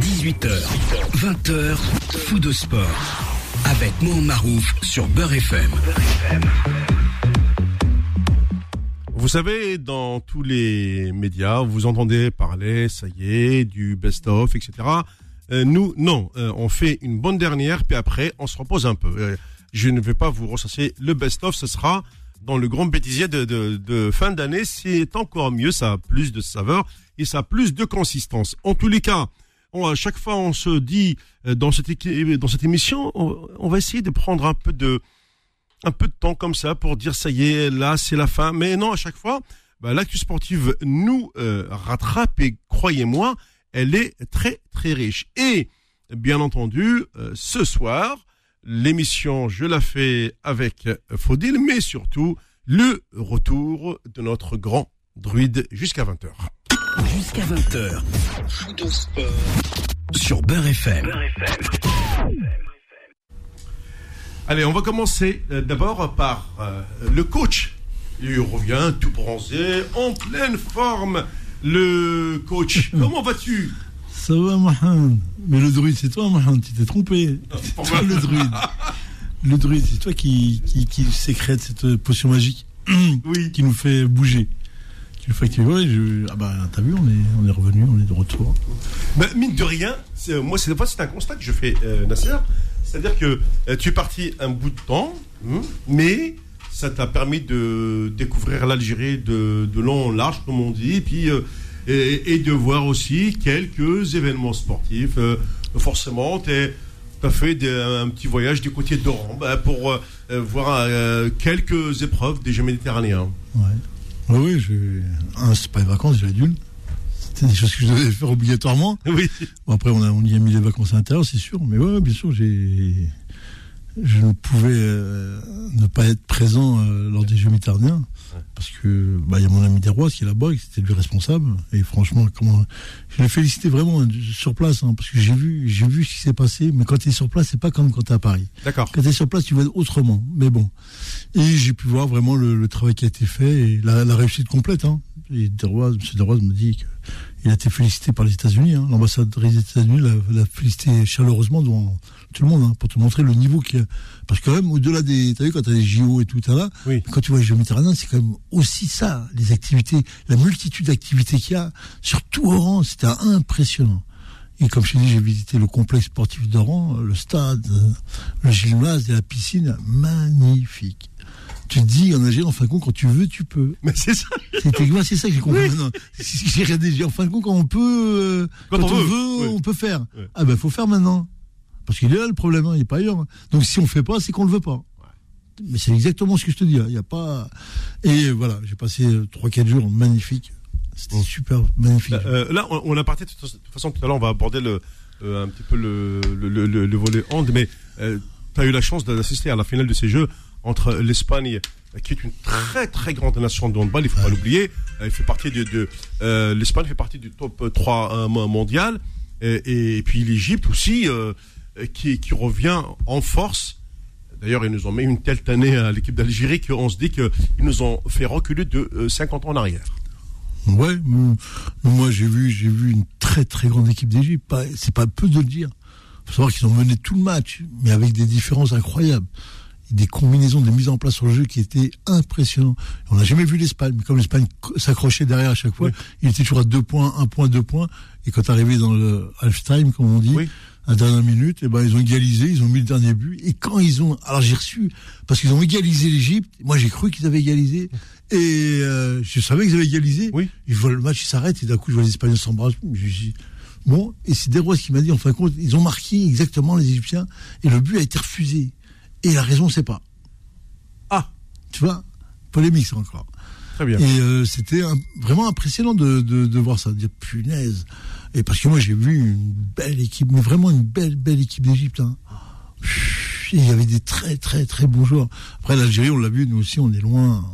18h, 20h, fou de sport. Avec Mohamed Marouf sur Beurre FM. Vous savez, dans tous les médias, vous entendez parler, ça y est, du best-of, etc. Euh, nous, non, euh, on fait une bonne dernière, puis après, on se repose un peu. Euh, je ne vais pas vous ressasser le best-of, ce sera dans le grand bêtisier de, de, de fin d'année. C'est encore mieux, ça a plus de saveur et ça a plus de consistance. En tous les cas, on, à chaque fois, on se dit euh, dans cette, équi- dans émission, on, va essayer de prendre un peu de temps comme ça pour dire ça y est, là c'est la fin. Mais non, à chaque fois, bah, l'actu sportive nous euh, rattrape et croyez-moi, elle est très très riche. Et bien entendu, euh, ce soir, l'émission je la fais avec euh, Faudil, mais surtout le retour de notre grand druide jusqu'à 20h. Jusqu'à 20h. Fou de sport. Sur Beurre FM. Allez, on va commencer euh, d'abord par euh, le coach. Il revient tout bronzé, en pleine forme. Le coach, comment vas-tu? Ça va, Mohamed Mais le druide, c'est toi, Mohamed, tu t'es trompé. C'est toi le druide. Le druide, c'est toi qui, qui, qui sécrète cette potion magique Oui. qui nous fait bouger. Ouais, je- Ah bah, t'as vu, on est, on est revenu, on est de retour. Ben, mine de rien, moi, c'est un constat que je fais, euh, Nasser. C'est-à-dire que euh, tu es parti un bout de temps, hein, mais ça t'a permis de découvrir l'Algérie de, de long en large, comme on dit, et puis euh, et, et de voir aussi quelques événements sportifs. Forcément, tu as fait des- un petit voyage du côté d'Oran ben, pour voir quelques épreuves des Jeux méditerranéens. Ouais. Oui, je... un, c'est pas les vacances, j'ai la dune. C'était des choses que je devais faire obligatoirement. Oui. Bon, après, on, a, on y a mis les vacances à l'intérieur, c'est sûr. Mais ouais, bien sûr, j'ai. Je ne pouvais euh, ne pas être présent euh, lors des Jeux méditerranéens. Parce que bah, il y a mon ami Desrois qui est là-bas, qui était lui responsable. Et franchement, comment je l'ai félicité vraiment hein, sur place, hein, parce que j'ai vu, j'ai vu ce qui s'est passé. Mais quand tu es sur place, c'est pas comme quand tu es à Paris. D'accord. Quand tu es sur place, tu vois autrement. Mais bon. Et j'ai pu voir vraiment le, le travail qui a été fait et la, la réussite complète. Hein. Et Desrois, M. Desrois me dit qu'il a été félicité par les États-Unis. Hein. L'ambassadrice des États-Unis l'a, félicité chaleureusement devant tout le monde hein, pour te montrer le niveau qu'il y a. Parce que quand même, au-delà des. T'as vu, quand t'as les JO et tout, t'as là, Oui. quand tu vois les Jeux méditerranéens, c'est quand même aussi ça, les activités, la multitude d'activités qu'il y a sur tout Oran, c'était impressionnant. Et comme je t'ai dit, j'ai visité le complexe sportif d'Oran, le stade, le gymnase et la piscine, magnifique. Tu te dis, en Algérie, en fin de compte, quand tu veux, tu peux. Mais c'est ça. C'est ça que j'ai compris maintenant. C'est ce que J'ai regardé, en fin de compte, quand on peut, euh, Quand quand, on on, veut, on peut faire. Ouais. Ah ben, faut faire maintenant. Parce qu'il est là le problème, hein, il n'est pas ailleurs. hein. Donc si on fait pas, c'est qu'on le veut pas. Mais c'est exactement ce que je te dis. hein. Il y a pas. Et voilà, j'ai passé euh, trois, quatre jours magnifiques. C'était super magnifique. Euh, là, on, on a parté de toute façon tout à l'heure, on va aborder le, euh, un petit peu le, le, le, le- le volet hand, mais tu as eu la chance d'assister à la finale de ces Jeux entre l'Espagne, qui est une très très grande nation de handball, il faut pas l'oublier. Fait partie de, euh, l'Espagne fait partie du top 3 euh, mo- mondial, et, puis l'Égypte aussi, euh, qui, revient en force. D'ailleurs, ils nous ont mis une telle année à l'équipe d'Algérie qu'on se dit qu'ils nous ont fait reculer de euh, 50 ans en arrière. Ouais, moi j'ai vu, j'ai vu une très très grande équipe d'Égypte. C'est pas peu de le dire. Faut savoir qu'ils ont mené tout le match, mais avec des différences incroyables. Et des combinaisons, des mises en place sur le jeu qui étaient impressionnantes. On n'a jamais vu l'Espagne, mais comme l'Espagne s'accrochait derrière à chaque fois, il était toujours à deux points, un point, deux points. Et quand arrivé dans le half-time, comme on dit, Oui. à la dernière minute, eh ben, ils ont égalisé, ils ont mis le dernier but. Et quand ils ont, alors j'ai reçu, parce qu'ils ont égalisé l'Égypte, moi j'ai cru qu'ils avaient égalisé, et euh, je savais qu'ils avaient égalisé. Oui. Et je vois le match, il s'arrête, et d'un coup je vois les Espagnols s'embrasser. Bon, et c'est Desrois qui m'a dit, en fin de compte, ils ont marqué exactement les Égyptiens, et le but a été refusé. Et la raison, c'est pas. Ah, Tu vois, polémique ça encore. très bien. Et euh, c'était vraiment impressionnant de, de, de voir ça, de dire punaise. Et parce que moi j'ai vu une belle équipe, mais vraiment une belle, belle équipe d'Égypte. hein. Il y avait des très, très, très bons joueurs. Après l'Algérie, on l'a vu, nous aussi, on est loin.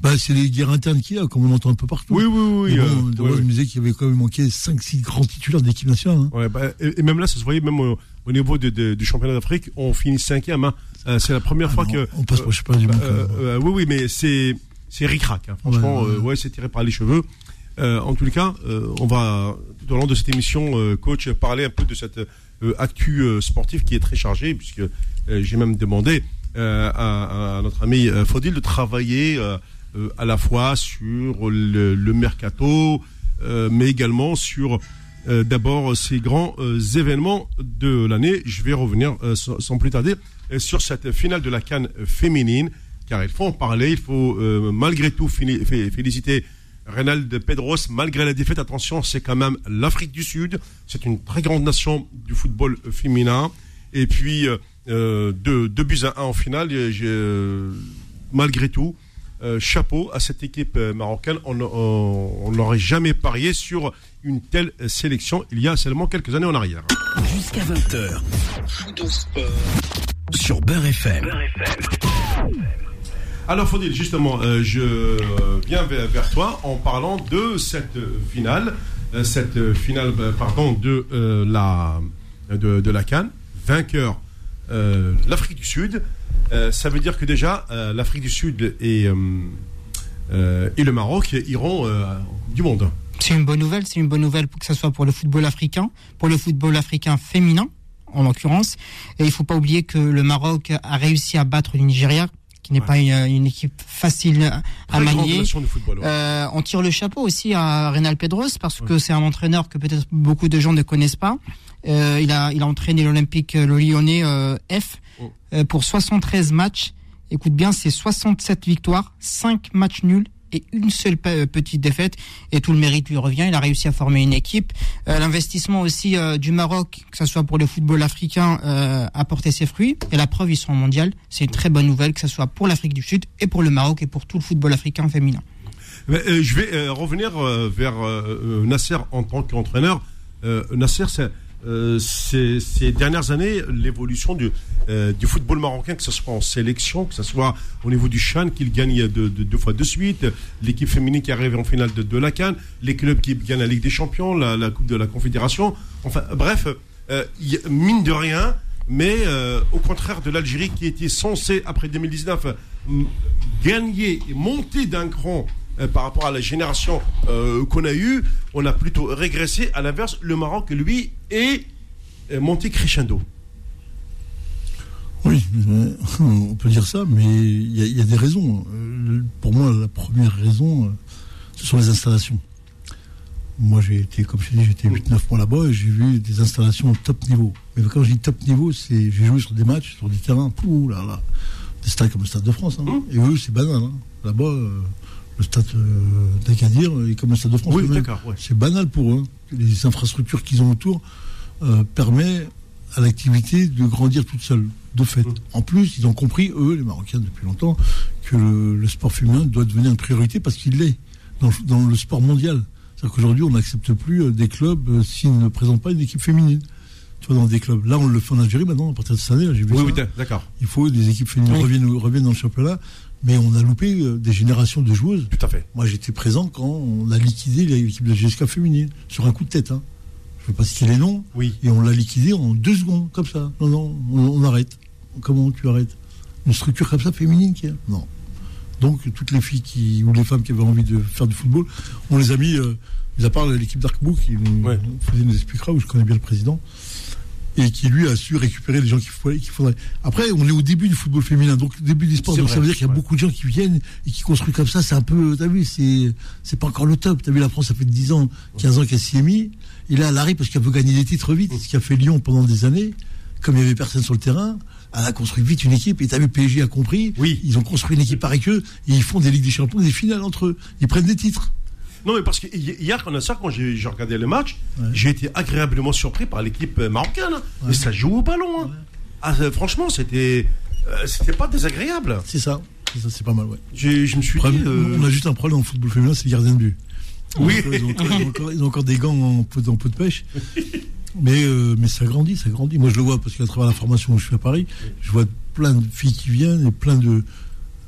Bah, c'est les guerres internes qu'il y a, comme on entend un peu partout. Oui, oui, oui. Euh, bon, ouais, Desrois ouais. me disait qu'il y avait quand même manqué 5-6 grands titulaires d'équipe nationale. hein. Ouais, bah, et, et même là, ça se voyait même au, au niveau de- de- du championnat d'Afrique, on finit cinquième. Hein. Euh, c'est la première Ah fois non, que. on passe sais pas du monde. euh, euh, oui, oui, mais c'est c'est ric-rac. hein. Franchement, Ouais, ouais. euh, ouais, c'est tiré par les cheveux. en tout cas, on va tout au long de cette émission, coach, parler un peu de cette actu sportive qui est très chargée, puisque j'ai même demandé à, notre ami Fodil de travailler à la fois sur le, le mercato, mais également sur euh, d'abord ces grands euh, événements de l'année. Je vais revenir euh, sans, plus tarder sur cette finale de la Cannes féminine, car il faut en parler. Il faut malgré tout féliciter Reynald Pedros, malgré la défaite. Attention, c'est quand même l'Afrique du Sud. C'est une très grande nation du football féminin. Et puis, deux, buts à un en finale. malgré tout, chapeau à cette équipe marocaine. On n'aurait jamais parié sur une telle sélection il y a seulement quelques années en arrière. Jusqu'à 20h, sur Beurre FM. Alors Faudil, justement, euh, je viens vers, toi en parlant de cette finale, euh, cette finale, euh, pardon, de la de, la Cannes, vainqueur l'Afrique du Sud. Ça veut dire que déjà l'Afrique du Sud et et le Maroc iront du monde. C'est une bonne nouvelle, c'est une bonne nouvelle que ce soit pour le football africain, pour le football africain féminin en l'occurrence. Et il faut pas oublier que le Maroc a réussi à battre le Nigeria, qui n'est pas une, équipe facile à manier. euh, on tire le chapeau aussi à Reynal Pedros parce que c'est un entraîneur que peut-être beaucoup de gens ne connaissent pas. Euh, il a il a entraîné l'Olympique le Lyonnais euh, F oh. euh, pour 73 matchs. Écoute bien, c'est 67 victoires, 5 matchs nuls et une seule euh, petite défaite et tout le mérite lui revient. Il a réussi à former une équipe. Euh, l'investissement aussi euh, du Maroc, que ce soit pour le football africain, a porté ses fruits. Et la preuve, ils sont mondial. C'est une très bonne nouvelle, que ce soit pour l'Afrique du Sud et pour le Maroc et pour tout le football africain féminin. je vais revenir vers Nasser en tant qu'entraîneur. Nasser, c'est euh, ces, dernières années, l'évolution du, euh, du football marocain, que ce soit en sélection, que ce soit au niveau du Chan, qu'il gagne de, deux fois de suite, l'équipe féminine qui arrive en finale de, la Cannes, les clubs qui gagnent la Ligue des Champions, la, Coupe de la Confédération. Enfin, bref, euh, mine de rien, mais au contraire de l'Algérie qui était censée, après 2019, gagner et monter d'un cran euh, par rapport à la génération euh, qu'on a eue, on a plutôt régressé. À l'inverse, le Maroc, lui, est monté crescendo. Oui, on peut dire ça, mais il y, a des raisons. Euh, pour moi, la première raison, ce sont les installations. Moi, j'ai été, comme je dis, j'étais 8-9 mois là-bas et j'ai vu des installations top niveau. Mais quand je dis top niveau, c'est j'ai joué sur des matchs, sur des terrains, pouh là là, des stades comme le Stade de France. Hein. Mmh. Et eux, c'est banal. Hein. Là-bas, le stade euh, d'Agadir est comme le stade de France. Oui, d'accord. C'est banal pour eux. Les infrastructures qu'ils ont autour euh, permettent à l'activité de grandir toute seule, de fait. Mmh. En plus, ils ont compris, eux, les Marocains, depuis longtemps, que le, sport féminin doit devenir une priorité parce qu'il l'est dans, le sport mondial. C'est-à-dire qu'aujourd'hui, on n'accepte plus euh, des clubs s'ils ne présentent pas une équipe féminine. Tu vois, dans des clubs. Là, on le fait en Algérie maintenant, à partir de cette année, j'ai vu oui, Oui, d'accord. Il faut des équipes féminines reviennent, reviennent dans le championnat mais on a loupé euh, des générations de joueuses. Tout à fait. Moi, j'étais présent quand on a liquidé l'équipe de GSK féminine, sur un coup de tête. Hein. Je ne veux pas citer les noms. Oui. Et on l'a liquidé en deux secondes, comme ça. Non, non, on, arrête. Comment tu arrêtes? Une structure comme ça, féminine qui Non. Donc, toutes les filles qui, ou les femmes qui avaient envie de faire du football, on les a mis, euh, mis à part l'équipe d'Arkbook, qui nous, nous expliquera, où je connais bien le président et qui lui a su récupérer les gens qu'il faudrait, Après, on est au début du football féminin, donc début du sport, donc ça veut dire qu'il y a beaucoup de gens qui viennent et qui construisent comme ça. C'est un peu, t'as vu, c'est c'est pas encore le top. T'as vu, la France, ça fait 10 ans, 15 ans qu'elle s'y est mis. Et là, elle arrive parce qu'elle veut gagner des titres vite, ce qui a fait Lyon pendant des années. Comme il y avait personne sur le terrain, elle a construit vite une équipe. Et t'as vu, PSG a compris. Oui. Ils ont construit une équipe avec eux et ils font des Ligues des Champions, des finales entre eux. Ils prennent des titres. Non, mais parce que hier, quand, ça, quand j'ai regardé le match, j'ai été agréablement surpris par l'équipe euh, marocaine. Et ça joue au ballon. Hein. Ah, euh, franchement, c'était euh, c'était pas désagréable. C'est ça. C'est pas mal, ouais. Je me suis dit, On a juste un problème en football féminin, c'est les gardiens de but. Oui. Ils ont, encore, des gants en peau, de pêche. Mais, mais ça grandit, ça grandit. Moi, je le vois parce qu'à travers la formation où je suis à Paris, je vois plein de filles qui viennent et plein de,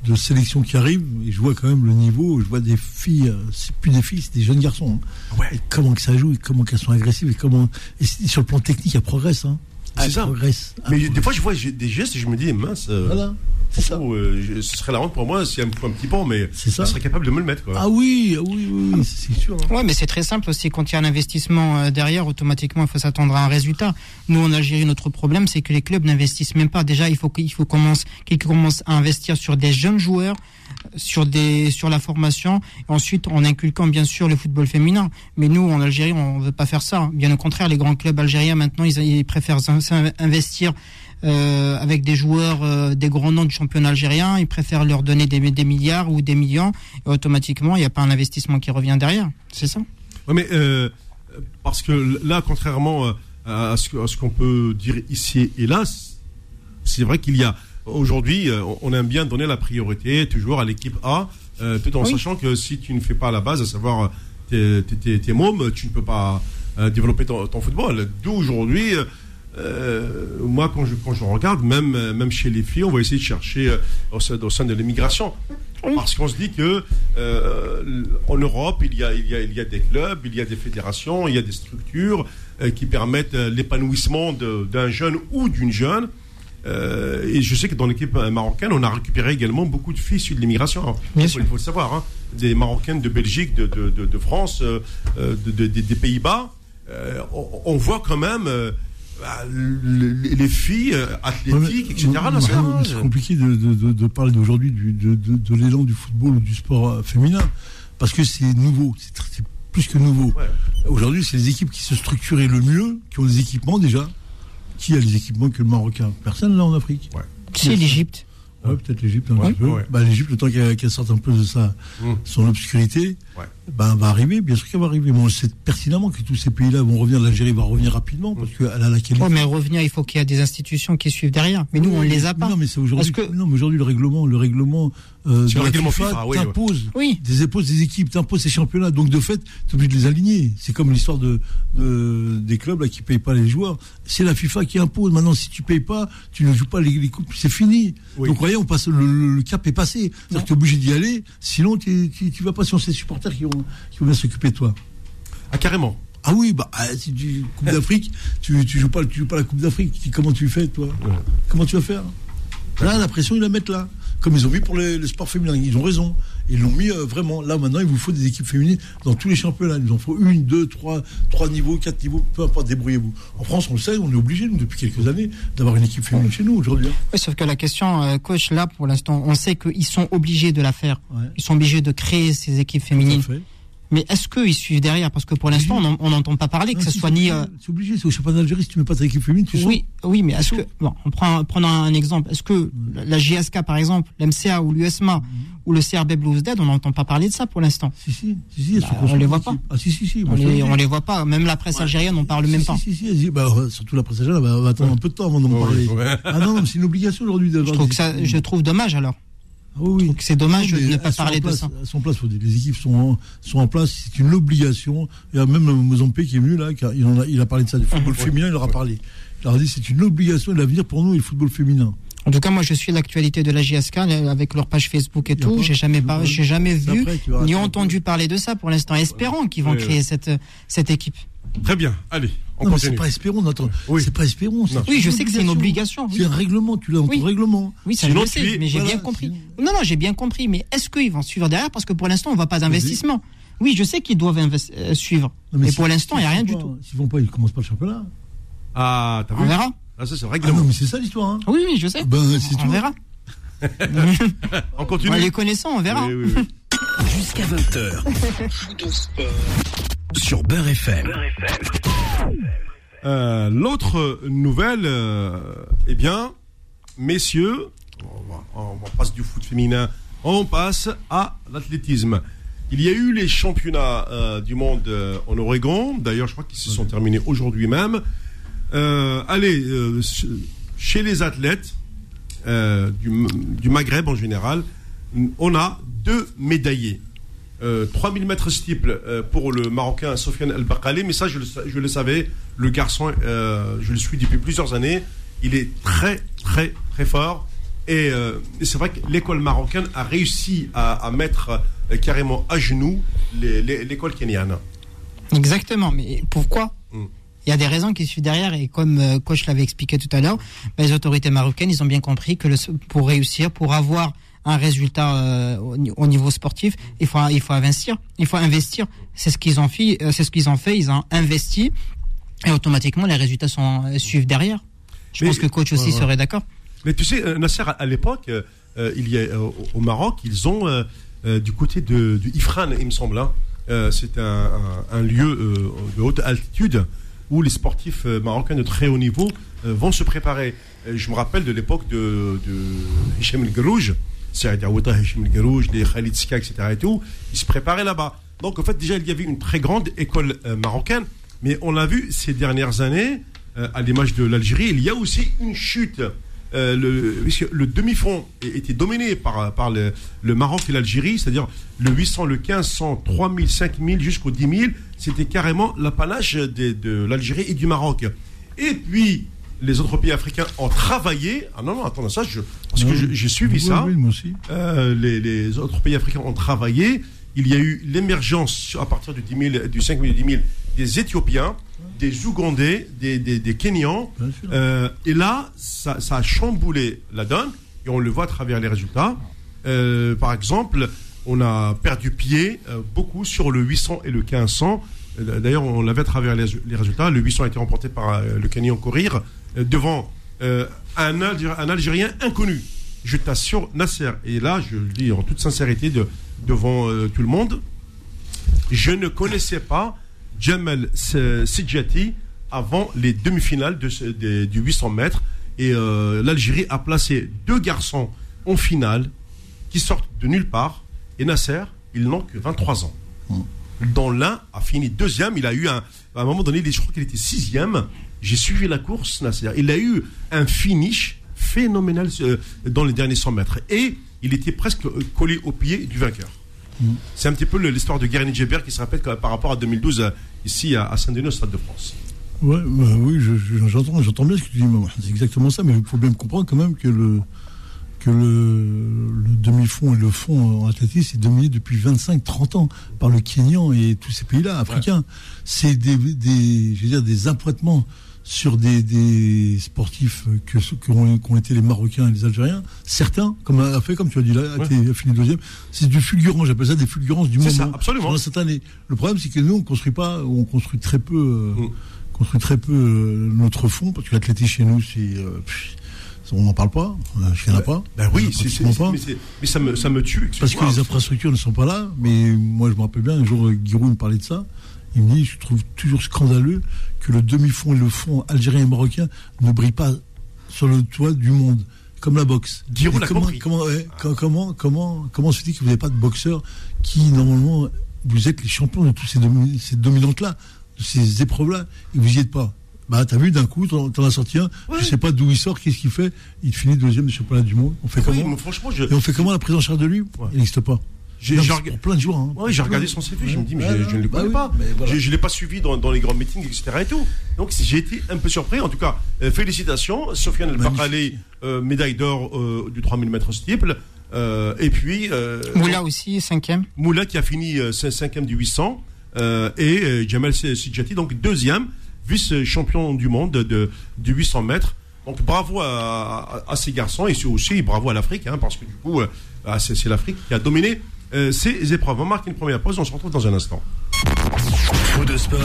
de sélection qui arrive et je vois quand même le niveau, je vois des filles, euh, c'est plus des filles, c'est des jeunes garçons. Hein. Et comment que ça joue, et comment qu'elles sont agressives, et comment. Et sur le plan technique, elles progressent. Hein. C'est Elle ça. progresse. Mais des fois, je vois des gestes et je me dis, mince. euh, Voilà, c'est ça. euh, je- ce serait la honte pour moi si elle me fout un petit pont, mais ça. elle serait capable de me le mettre. Quoi. Ah oui, ah oui, oui, oui, c'est sûr. hein. Ouais, mais c'est très simple aussi. Quand il y a un investissement euh, derrière, automatiquement, il faut s'attendre à un résultat. Nous, en Algérie, notre problème, c'est que les clubs n'investissent même pas. Déjà, il faut qu'il faut commence, qu'ils commencent à investir sur des jeunes joueurs, sur des, sur la formation, ensuite en inculquant bien sûr le football féminin. Mais nous, en Algérie, on veut pas faire ça. Bien au contraire, les grands clubs algériens maintenant, ils, préfèrent investir. euh, avec des joueurs, euh, des grands noms du championnat algérien, ils préfèrent leur donner des, des milliards ou des millions, et automatiquement, il n'y a pas un investissement qui revient derrière. C'est ça Ouais, mais euh, parce que là, contrairement à ce, à ce qu'on peut dire ici c- c'est vrai qu'il y a aujourd'hui, euh, on aime bien donner la priorité toujours à l'équipe A, euh, tout en Oui. sachant que si tu ne fais pas la base, à savoir tes, tes, tes, mômes, tu ne peux pas euh, développer ton, ton football. D'où aujourd'hui. euh, euh, moi, quand je, quand je regarde, même, euh, même chez les filles, on va essayer de chercher euh, au, sein, au sein de l'immigration. Parce qu'on se dit que euh, en Europe, il y, a, il, y a, il y a des clubs, il y a des fédérations, il y a des structures euh, qui permettent euh, l'épanouissement d'un jeune ou d'une jeune. Euh, et je sais que dans l'équipe euh, marocaine, on a récupéré également beaucoup de filles issues de l'immigration. il, faut, le savoir. hein. Des Marocaines de Belgique, de, de, de, de France, euh, de, de- des- Pays-Bas. Euh, on, on voit quand même bah, le- le- les filles athlétiques, etc. Ouais, c'est- compliqué de, parler d'aujourd'hui du- de, l'élan du football ou du sport féminin parce que c'est nouveau, c'est plus que nouveau. Ouais. Aujourd'hui, c'est les équipes qui se structuraient le mieux, qui ont des équipements déjà. Qui a les équipements que le Marocain Personne là en Afrique. Ouais. C'est l'Égypte. Ouais, peut-être l'Égypte un Ouais, petit peu. ouais. Bah, L'Égypte, le temps qu'elle sorte un peu de sa, Mm. son obscurité, Ouais. ben, va arriver, bien sûr qu'elle va arriver. Mais on sait pertinemment que tous ces pays-là vont revenir, l'Algérie va revenir rapidement parce qu'elle a la qualité. Ouais, mais revenir, il faut qu'il y ait des institutions qui suivent derrière. Mais nous, on ne les a pas. Non, mais c'est aujourd'hui. Parce que- Non, mais aujourd'hui, le règlement, le règlement, euh, le la règlement FIFA, FIFA, oui, t'impose Oui. des épaules des équipes, t'impose ces championnats. Donc, de fait, t'es obligé de les aligner. C'est comme l'histoire de, de- des clubs, là, qui payent pas les joueurs. C'est la FIFA qui impose. Maintenant, si tu payes pas, tu ne joues pas les, les coupes, c'est fini. Oui. Donc, voyez, on passe, le, cap est passé. C'est-à-dire que t'es obligé d'y aller. Sinon, tu, tu, tu vas pas sur ces supporters qui vont, qui vont s'occuper de toi. Ah, carrément. Ah oui, bah, ah, si tu, Coupe d'Afrique, tu, tu joues pas, tu joues pas la Coupe d'Afrique. Comment tu fais, toi? Comment tu vas faire? Là, la pression, ils la mettent là. Comme ils ont mis pour les, les sports féminins. Ils ont raison. Ils l'ont mis euh, vraiment. Là, maintenant, il vous faut des équipes féminines dans tous les championnats. Il nous en faut une, deux, trois, trois niveaux, quatre niveaux. Peu importe, débrouillez-vous. En France, on le sait, on est obligé, nous, depuis quelques années, d'avoir une équipe féminine chez nous aujourd'hui. hein. Oui, sauf que la question, euh, coach, là, pour l'instant, on sait qu'ils sont obligés de la faire. Ouais. Ils sont obligés de créer ces équipes Tout à féminines. fait. Mais est-ce qu'ils suivent derrière? Parce que pour l'instant, on n'en- on n'entend pas parler, que Non, ce si, soit c'est ni. obligé. euh, C'est obligé, c'est au championnat d'Algérie. Si tu mets pas ta équipe féminine, tu Oui, oui, mais est-ce que bon, on prend prenons un exemple. Est-ce que la- la JSK par exemple, l'MCA ou l'USMA Mhm. ou le CRB Blues Dead, on n'entend pas parler de ça pour l'instant? Si, si, si, si, Bah, on les voit pas. Ah, si, si, si. On les, on les voit pas. Même la presse algérienne, on parle même pas. Si, si, si, bah, surtout la presse algérienne, elle va, va attendre un peu de temps avant d'en parler. ouais. Ah non, c'est une obligation aujourd'hui d'avoir. Je trouve que ça, je trouve dommage alors. Ah oui, oui. Donc c'est dommage de ne pas parler en de place, ça. Elles sont en place, faut dire, les équipes sont en, sont en place, c'est une obligation. Il y a même Mozambique qui est venu là, car il, en a, il a parlé de ça, du football féminin, il leur a parlé. Il leur a dit c'est une obligation de l'avenir pour nous et le football féminin. En tout cas, moi, je suis l'actualité de la JSK euh, avec leur page Facebook et tout. J'ai jamais, j'ai jamais vu ni entendu parler de ça pour l'instant. Espérons qu'ils vont Ouais, créer ouais. cette cette équipe. Très bien. Allez, on non, mais c'est pas Espérons, attends. Oui. C'est pas. Oui, je sais que c'est une obligation. oui. C'est un règlement, tu l'as dans Oui. ton règlement. Oui, ça Sinon, je le tu sais, es- mais j'ai voilà, bien compris. sinon- Non, non, j'ai bien compris. Mais est-ce qu'ils vont suivre derrière? Parce que pour l'instant, on voit pas d'investissement. Oui, je sais qu'ils doivent invest- euh, suivre. Non, mais si- pour l'instant, il n'y a rien du pas- tout. S'ils vont pas, ils commencent pas le championnat. Ah, t'as On vu? verra. Ah, ça, c'est le Ah règlement. non, mais c'est ça l'histoire. Hein. Oui, oui, je sais. Ben, c'est on verra. on continue. En les connaissant, on verra. Jusqu'à 20h. Sur Beurre FM. Euh, L'autre nouvelle, euh, eh bien, messieurs, on, va- on passe du foot féminin, on passe à l'athlétisme. Il y a eu les championnats euh, du monde euh, en Oregon, d'ailleurs je crois qu'ils se sont terminés aujourd'hui même. Euh, allez, euh, ch- chez les athlètes euh, du, du Maghreb en général, on a deux médaillés. Euh, 3000 mètres steeple euh, pour le Marocain Sofiane El Bakali, mais ça je le, sa- je le savais, le garçon, euh, je le suis depuis plusieurs années, il est très très très fort et, euh, c'est vrai que l'école marocaine a réussi à, à mettre euh, carrément à genoux l'école kenyane. Exactement. Mais pourquoi? Mm. Il y a des raisons qui suivent derrière et comme euh, coach l'avait expliqué tout à l'heure, les autorités marocaines, ils ont bien compris que le, pour réussir, pour avoir un résultat euh, au, niveau sportif, il faut il faut investir, il faut investir. C'est ce qu'ils ont fait, euh, c'est ce qu'ils ont fait, ils ont investi et automatiquement les résultats sont euh, suivent derrière. Je pense que coach aussi serait d'accord. Mais tu sais, Nasser, à l'époque, il y a au Maroc, ils ont du côté de, du Ifran, il me semble. Hein, c'est un, un, lieu de haute altitude où les sportifs marocains de très haut niveau vont se préparer. je me rappelle de l'époque de, de Hichem El Garouj, c'est-à-dire Hichem El Garouj, les Khalid etc. Et tout, ils se préparaient là-bas. Donc en fait, déjà, il y avait une très grande école marocaine mais on l'a vu ces dernières années, euh, à l'image de l'Algérie, il y a aussi une chute. Euh, le, le demi-fond était dominé par, par le, Maroc et l'Algérie, c'est-à-dire le 800, le 1500, 3000, 5000 jusqu'au 10 000, c'était carrément l'apanage de l'Algérie et du Maroc. Et puis, les autres pays africains ont travaillé. Ah non, non, attends, ça, je, parce que j'ai suivi ça. Oui, moi aussi. Euh, les, les, autres pays africains ont travaillé. Il y a eu l'émergence à partir du, 10 000, du 5 000 10 000 des Éthiopiens, des Ougandais, des, des, Kenyans. Euh, et là, ça, a chamboulé la donne, et on le voit à travers les résultats. Euh, par exemple, on a perdu pied beaucoup sur le 800 et le 1500. D'ailleurs, on l'avait à travers les, résultats. Le 800 a été remporté par le Kenyan Courir devant un, un, Algérien inconnu. Je t'assure, Nasser. Et là, je le dis en toute sincérité de, devant tout le monde, je ne connaissais pas Jamal Sidjati avant les demi-finales de, du 800 mètres. Et euh, l'Algérie a placé deux garçons en finale qui sortent de nulle part. Et Nasser, ils n'ont que 23 ans. Hmm. Dont l'un a fini deuxième. Il a eu un. À un moment donné, je crois qu'il était sixième. J'ai suivi la course, Nasser. Il a eu un finish phénoménal euh, dans les derniers 100 mètres. Et il était presque collé au pied du vainqueur. Hmm. C'est un petit peu l'histoire de Guérini Djeber qui se rappelle par rapport à 2012 ici à, Saint-Denis, au Stade de France. Ouais, bah oui, j'entends, j'entends bien ce que tu dis. C'est exactement ça, mais il faut bien comprendre quand même que le, que le, demi-fond et le fond en athlétisme est dominé depuis 25-30 ans par le Kenyan et tous ces pays-là africains. C'est des, des, je veux dire, des appointements sur des, sportifs que, ont, été les Marocains et les Algériens, certains, comme a fait, comme tu as dit là, a, fini deuxième, c'est du fulgurant, j'appelle ça des fulgurances du moment. Ça, absolument. année. Le problème, c'est que nous, on construit pas, on construit très peu, euh, mm. construit très peu euh, notre fond, parce que l'athlétisme chez nous, c'est, euh, on n'en parle pas, je n'y en a pas. Ben oui, c'est, mais, ça me, ça me tue. Parce que les infrastructures ne sont pas là, mais moi, je me rappelle bien, un jour, Giroud me parlait de ça. Il me dit, je trouve toujours scandaleux que le demi-fond et le fond algérien et marocain ne brillent pas sur le toit du monde, comme la boxe. comment, comment, comment, comment, comment, se dit que vous n'avez pas de boxeurs qui, normalement, vous êtes les champions de toutes ces, ces dominantes-là, de ces épreuves-là, et vous n'y êtes pas? Bah, t'as vu, d'un coup, t'en, en as sorti un, je sais pas d'où il sort, qu'est-ce qu'il fait, il finit deuxième du championnat du monde. On fait comment franchement, Et on fait comment la prise en charge de lui? Il n'existe pas. J'ai plein de jours. Hein. J'ai regardé son CV, je me dis, mais je, ne le connais bah pas. Je ne l'ai pas suivi dans, les grands meetings, etc. Et tout. Donc j'ai été un peu surpris. En tout cas, euh, félicitations. Sofiane El Bakrali, euh, médaille d'or euh, du 3000 mètres steeple. et puis. Moula aussi, cinquième. Moula qui a fini cinquième du 800. et Jamal Sidjati, donc deuxième, vice-champion du monde de, du 800 mètres. Donc bravo à, ces garçons et aussi bravo à l'Afrique, hein, parce que du coup, ah, c'est l'Afrique qui a dominé euh, ces épreuves. On marque une première pause, on se retrouve dans un instant. Fou de sport,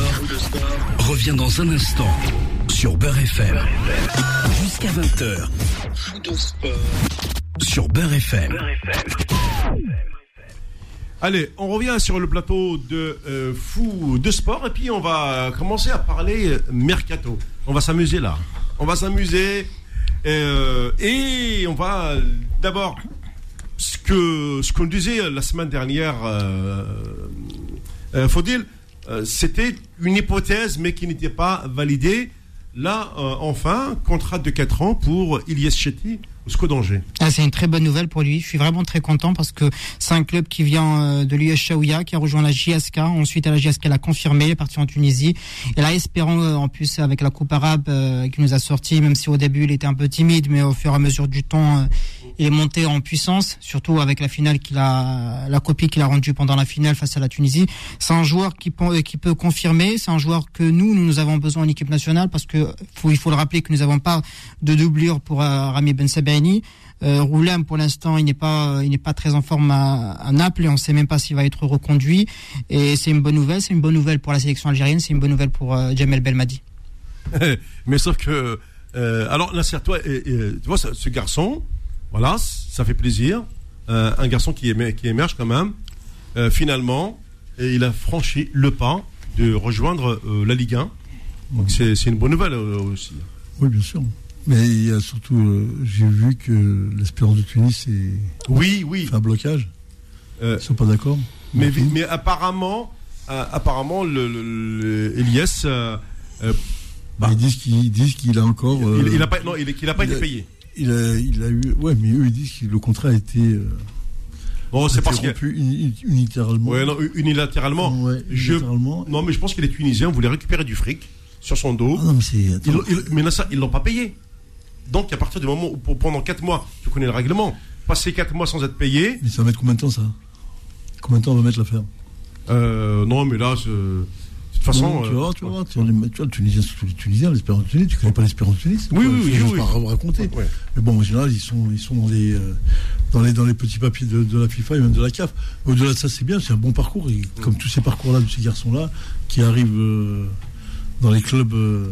revient dans un instant sur Beurre FM. Jusqu'à 20h. Fou de sport sur Beurre FM. Allez, on revient sur le plateau de euh, Fou de sport et puis on va commencer à parler euh, mercato. On va s'amuser là. On va s'amuser et on va d'abord ce que ce qu'on disait la semaine dernière, euh, euh Faudil, euh, c'était une hypothèse, mais qui n'était pas validée. Là, euh, enfin, contrat de 4 ans pour Ilyes Chetty ah, C'est une très bonne nouvelle pour lui. Je suis vraiment très content parce que c'est un club qui vient de l'US Chaouia, qui a rejoint la JSK. Ensuite, la JSK l'a confirmé, il est parti en Tunisie. Et là, espérons, en plus, avec la Coupe arabe qui nous a sorti, même si au début il était un peu timide, mais au fur et à mesure du temps, est monté en puissance, surtout avec la finale qu'il a, la copie qu'il a rendue pendant la finale face à la Tunisie. C'est un joueur qui, qui peut confirmer. C'est un joueur que nous, nous avons besoin en équipe nationale parce que faut, il faut le rappeler que nous n'avons pas de doublure pour euh, Rami Ben Sebaini. Euh, Roulem, pour l'instant, il n'est pas, il n'est pas très en forme à, Naples et on ne sait même pas s'il va être reconduit. Et c'est une bonne nouvelle. C'est une bonne nouvelle pour la sélection algérienne. C'est une bonne nouvelle pour euh, Jamel Belmadi. Mais sauf que. euh, alors, Nasser, toi, et- et, tu vois, ce garçon, voilà, ça fait plaisir. Euh, un garçon qui, émer- qui émerge quand même. Euh, finalement, et il a franchi le pas de rejoindre euh, la Ligue 1. Donc, c'est c'est une bonne nouvelle aussi. Oui, bien sûr. Mais il y a surtout, j'ai vu que l'Espérance de Tunis est Oui, oui. fait un blocage. Ils sont pas d'accord. mais, mais apparemment, apparemment, le, le- le- Elias, bah, ils disent qu'il a encore. il, il a pas, non, il, qu'il a pas il été a- payé. Il a, il a eu. Ouais, mais eux ils disent que le contrat a été. euh, Bon, c'est parce que. uni- unilatéralement. Ouais, non, unilatéralement. Ouais, je, unilatéralement. non, mais je pense que les Tunisiens voulaient récupérer du fric sur son dos. Ah non, mais c'est. Mais là, ça, ils l'ont pas payé. Donc, à partir du moment où, pour- pendant 4 mois, tu connais le règlement, passer 4 mois sans être payé, Mais ça va mettre combien de temps ça? Combien de temps on va mettre l'affaire? Euh, non, mais là, toute façon. Non, tu euh, voir, tu vois, tu vois, le Tunisien, tous les Tunisiens, l'Espérance de Tunis, tu connais pas l'Espérance de Tunis Oui, oui, oui, Je oui, vais pas oui. raconter. ouais. Mais bon, en général, ils sont, ils sont dans, les, euh, dans, les, dans les petits papiers de, de la FIFA et même de la CAF. Au-delà de ça, c'est bien, c'est un bon parcours. Et comme tous ces parcours-là de ces garçons-là, qui arrivent euh, dans les clubs euh,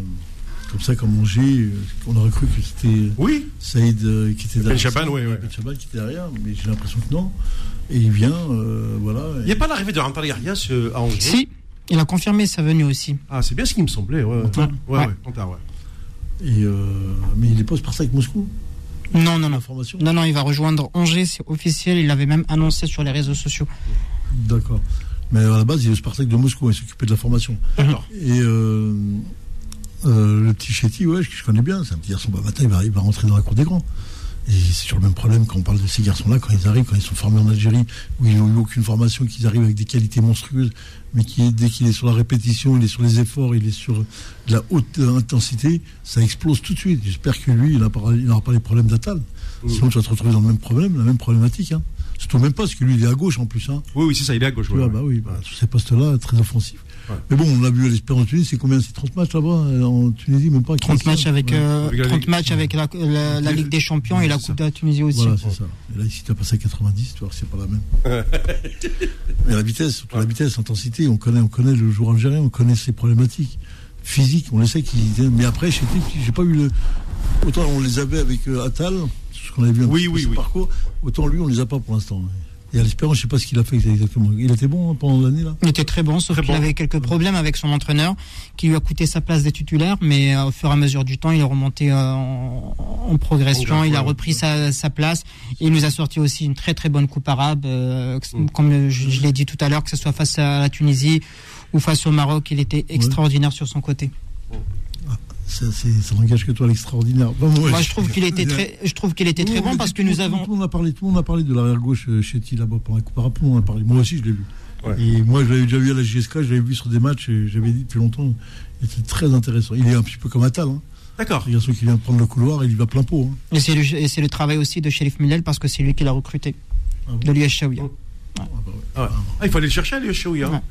comme ça, comme Angers, on aurait cru que c'était Oui, Saïd euh, qui était Ben derrière. Chaban, ça, ouais, ouais. Ben Chaban qui était derrière, mais j'ai l'impression que non. Et il vient, euh, voilà. il n'y a pas l'arrivée de Rantal Arias euh, à Angers? Si, il a confirmé sa venue aussi. Ah, c'est bien ce qui me semblait. Ouais, ouais, Ouais. ouais. Ouais. ouais, Rantal, ouais. Et, euh, mais il est pas Spartak Moscou, Non, non, non. l'information. Non, non, il va rejoindre Angers, c'est officiel. Il l'avait même annoncé sur les réseaux sociaux. D'accord. Mais à la base, il est au Spartak de Moscou, il s'occupait de la formation. D'accord. Et euh, euh, le petit Chetty, ouais, je, je connais bien, c'est un petit garçon, bah, matin, il va, il va rentrer dans la cour des grands. Et c'est sur le même problème quand on parle de ces garçons-là, quand ils arrivent, quand ils sont formés en Algérie, où ils n'ont eu aucune formation, qu'ils arrivent avec des qualités monstrueuses, mais qui, dès qu'il est sur la répétition, il est sur les efforts, il est sur de la haute intensité, ça explose tout de suite. J'espère que lui, il n'aura pas les problèmes d'Atal. Sinon, tu vas te retrouver dans le même problème, la même problématique. Hein. Surtout même pas, parce que lui, il est à gauche en plus. Hein. Oui, oui, c'est ça, il est à gauche. Ouais, bah oui, bah, sur ces postes-là, très offensif. Ouais. Mais bon, on l'a vu à l'Espérance de Tunisie, c'est combien C'est 30 matchs là-bas euh, en Tunisie, même pas 30 15, matchs avec, ouais. euh, Avec la 30 Ligue. matchs avec la, la- la Ligue des Champions et la Coupe de la Tunisie aussi. Voilà, c'est ça. Et là, ici, tu as passé à 90, tu vois, c'est pas la même. Mais la vitesse, surtout la vitesse, l'intensité, on connaît, on connaît le joueur algérien, on connaît ses problématiques physiques, on le sait qu'il. Mais après, j'ai j'ai pas eu le. Autant on les avait avec euh, Attal, ce qu'on avait vu un Oui, oui, oui. parcours, autant lui, on les a pas pour l'instant. Et à l'espérance, je sais pas ce qu'il a fait exactement. Il était bon hein, pendant l'année, là? Il était très bon, sauf qu'il bon. avait quelques problèmes avec son entraîneur, qui lui a coûté sa place des titulaires, mais euh, au fur et à mesure du temps, il est remonté euh, en, en progression, il a repris sa, sa place, et il nous a sorti aussi une très très bonne coupe arabe, euh, Mm. comme je, je l'ai dit tout à l'heure, que ce soit face à la Tunisie ou face au Maroc, il était extraordinaire sur son côté. Ça, c'est- ça n'engage que toi l'extraordinaire. Enfin, moi, Moi, je trouve qu'il était très, je trouve qu'il était très Oui, bon parce que le nous avons, Tout le monde a parlé, tout le monde a parlé de l'arrière gauche euh, chez là-bas pendant le monde a parlé. Moi aussi, je l'ai vu. Ouais. Et moi, je l'avais déjà vu à la JSK, je l'avais vu sur des matchs, et j'avais dit depuis longtemps. Il était très intéressant. Il est un petit peu comme Attal. Hein. D'accord. Un garçon qui vient de prendre le couloir, et il y va plein pot. Hein. et c'est le, et c'est le travail aussi de Sherif Milel parce que c'est lui qui l'a recruté, Ah bon de l'US Chaouia. Ah, bah ouais. Ah, ouais. Ah, il fallait le chercher, Ouya.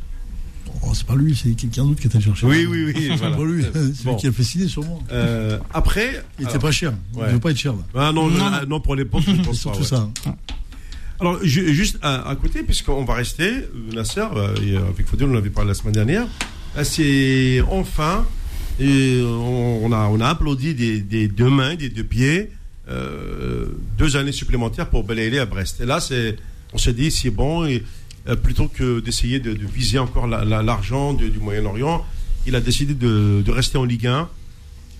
Oh, c'est pas lui, c'est quelqu'un d'autre qui était cherché. Oui, oui, oui. C'est voilà. pas lui, c'est Bon. lui qui a fait signer sûrement. Euh, après. Il était alors- pas cher. Il devait pas être cher là. Ah non, Non, non, non. ah, non, pour l'époque, je C'est pense pas. surtout ouais. ça. Alors, ju- juste à, à côté, puisqu'on va rester, Nasser, euh, et euh, avec Faudel, on en avait parlé la semaine dernière, c'est enfin, et on, on a, on a applaudi des, des deux mains, des deux pieds, euh, deux années supplémentaires pour Belaïlé à Brest. Et là, c'est, on s'est dit, c'est bon, et plutôt que d'essayer de, de viser encore la- la- l'argent du Moyen-Orient, il a décidé de, de rester en Ligue 1.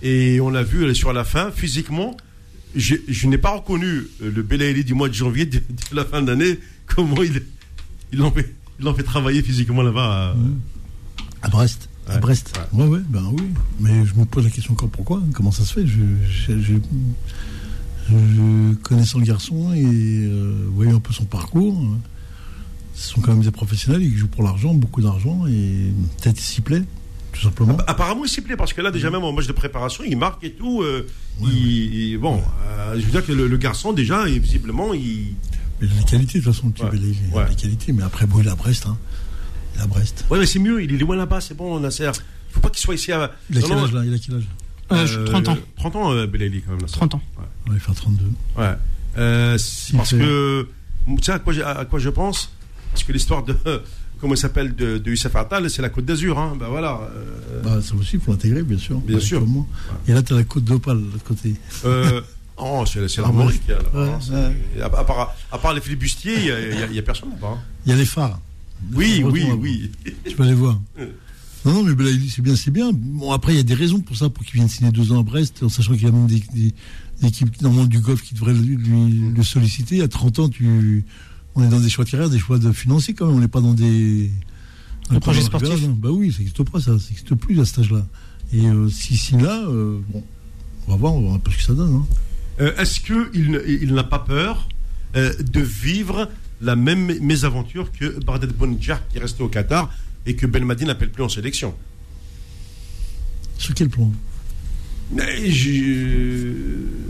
Et on l'a vu euh, sur la fin, physiquement, je, je n'ai pas reconnu euh, le Belaïli du mois de janvier de, de la fin d'année, comment il l'ont fait, travailler physiquement là-bas. euh. À Brest. À Ouais. Brest. Ouais. ouais, ben oui. Mais je me pose la question encore pourquoi hein, Comment ça se fait je, je, je- je- connaissant le garçon et euh, voyant un peu son parcours, euh, ce sont quand même des professionnels, ils jouent pour l'argent, beaucoup d'argent, et peut-être s'y plaît. tout simplement. Apparemment, il s'y plaît parce que là, déjà, même en match de préparation, il marque et tout. euh, il- il- bon, euh, je veux dire que le, le garçon, déjà, et visiblement, il. Mais il a les qualités, de toute façon, tu Ouais. il a Ouais. les qualités. Mais après, bon, il est à Brest. Hein. Il est à Brest. Ouais, mais c'est mieux, il est loin là-bas, c'est bon, Nasser. Il faut pas qu'il soit ici à. Il a Non, quel âge là Il a quel âge? Euh, je- 30 ans. 30 ans, euh, quand même, Nasser. 30 ans. Ouais, Il fait 32. Ouais. Euh, parce fait- que. Tu sais à quoi, j'ai- à quoi je pense? Parce que l'histoire de. Comment s'appelle de, de Youssef Attal, c'est la Côte d'Azur. Hein. Ben voilà. euh, Bah, ça aussi, il faut l'intégrer, bien sûr. Bien sûr. Et là, tu as la côte d'Opale, de l'autre côté. Euh, oh, c'est l'Armorique. ouais. hein, ouais. À, à part, à part les flibustiers, il n'y a, personne là-bas. hein. Il y a les phares. Oui, oui, là-bas. oui. Tu peux aller voir. Non, non, mais c'est bien, c'est bien. Bon, après, il y a des raisons pour ça, pour qu'il vienne signer deux ans à Brest, en sachant qu'il y a même des, des- des équipes dans le monde du golf qui devraient lui, lui- le solliciter. À 30 ans, tu, on est dans des choix de carrière, des choix de financiers quand même. On n'est pas dans des. Le projet sportif. Bah oui, ça n'existe pas, ça. Ça n'existe plus à cet âge-là. Et euh, si, si là, euh, bon, on va voir, on va voir un peu ce que ça donne. hein. Euh, Est-ce qu'il il n'a pas peur euh, de vivre la même mé- mésaventure que Bardet Bonjar qui est resté au Qatar et que Belmadi n'appelle plus en sélection? Sur quel plan? Mais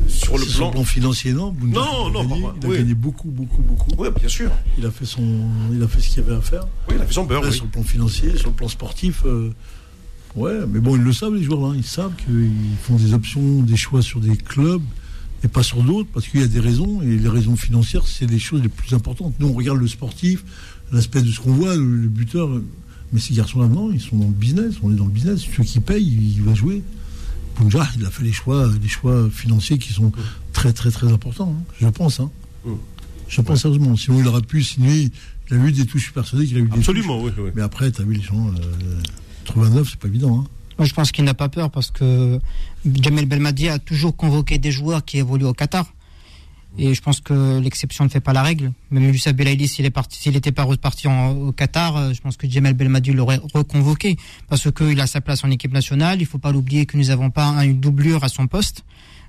Sur le plan. financier, non Bounedjah, Non, non, gagné, pas- Il a oui. gagné beaucoup, beaucoup, beaucoup. Oui, bien sûr. Il a fait son, il a fait ce qu'il y avait à faire. Oui, il a fait son beurre. Là, oui. Sur le plan financier, sur le plan sportif, euh, ouais, mais bon, ils le savent, les joueurs, là. Ils savent qu'ils font des options, des choix sur des clubs et pas sur d'autres, parce qu'il y a des raisons, et les raisons financières, c'est les choses les plus importantes. Nous, on regarde le sportif, l'aspect de ce qu'on voit, le, buteur, mais ces garçons-là, non, ils sont dans le business, on est dans le business. Ceux qui payent, il va jouer. Bounja, il a fait les choix, les choix financiers qui sont très, très, très importants, hein, je pense. Hein. Mm. Je pense sérieusement. Sinon, il aurait pu signer. Il a eu des touches, je suis persuadé qu'il a eu des touches. Absolument, oui. oui. Mais après, tu as vu les gens. Euh, trouver un c'est pas évident. Hein. Moi, je pense qu'il n'a pas peur parce que Jamel Belmadi a toujours convoqué des joueurs qui évoluent au Qatar. Et je pense que l'exception ne fait pas la règle. Même Youssef Belaïli, s'il n'était pas reparti en- au Qatar, euh, je pense que Jamel Belmadi l'aurait reconvoqué parce qu'il a sa place en équipe nationale. Il faut pas l'oublier que nous n'avons pas un- une doublure à son poste.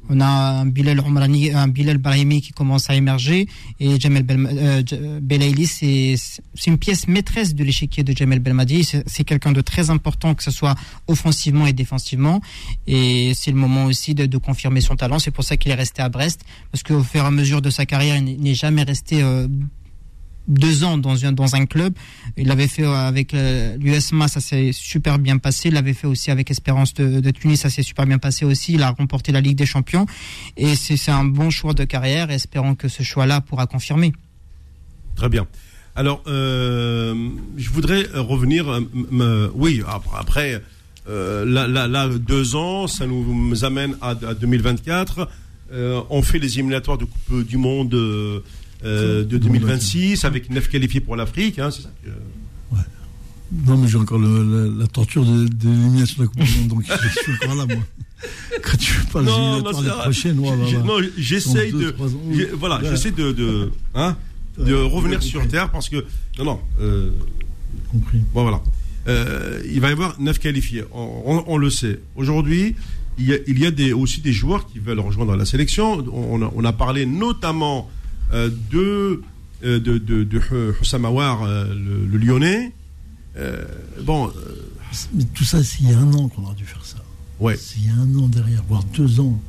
On a un Bilal Omrani, un Bilal Brahimi qui commence à émerger et Jamel euh, J- Belaïli, c'est une pièce maîtresse de l'échiquier de Jamel Belmadi. C'est quelqu'un de très important, que ce soit offensivement et défensivement. Et c'est le moment aussi de, de confirmer son talent. C'est pour ça qu'il est resté à Brest, parce qu'au fur et à mesure de sa carrière, il n'est jamais resté euh, deux ans dans un, dans un club. Il l'avait fait euh, avec euh, l'USMA, ça s'est super bien passé. Il l'avait fait aussi avec Espérance de, Tunis, ça s'est super bien passé aussi. Il a remporté la Ligue des Champions. Et c'est un bon choix de carrière. Espérons que ce choix-là pourra confirmer. Très bien. Alors, euh, je voudrais revenir. oui, après, euh, là, deux ans, ça nous amène à, à 2024. Euh, on fait les éliminatoires de Coupe du Monde de 2026 avec neuf qualifiés pour l'Afrique. Hein, c'est ça que- Non, mais j'ai encore le- la, la torture de, de l'élimination de la Coupe du Monde, donc je suis encore là, moi. Quand tu parles Non, non, ouais, j'ai- ouais, ouais. non, j'essaye Dans deux, de, ans, voilà, Ouais. j'essaie de, de, hein, de Ouais, revenir sur compris. terre parce que non, non. euh, compris. Bon, voilà. Euh, il va y avoir neuf qualifiés. On, on- on le sait. Aujourd'hui, il y a, il y a des, aussi des joueurs qui veulent rejoindre la sélection. On a, on a parlé notamment euh, de, euh, de, de, de euh, le, le Lyonnais. Euh, bon, euh, Mais tout ça, c'est il y a un an qu'on aurait dû faire ça. ouais. C'est il y a un an derrière, voire deux ans.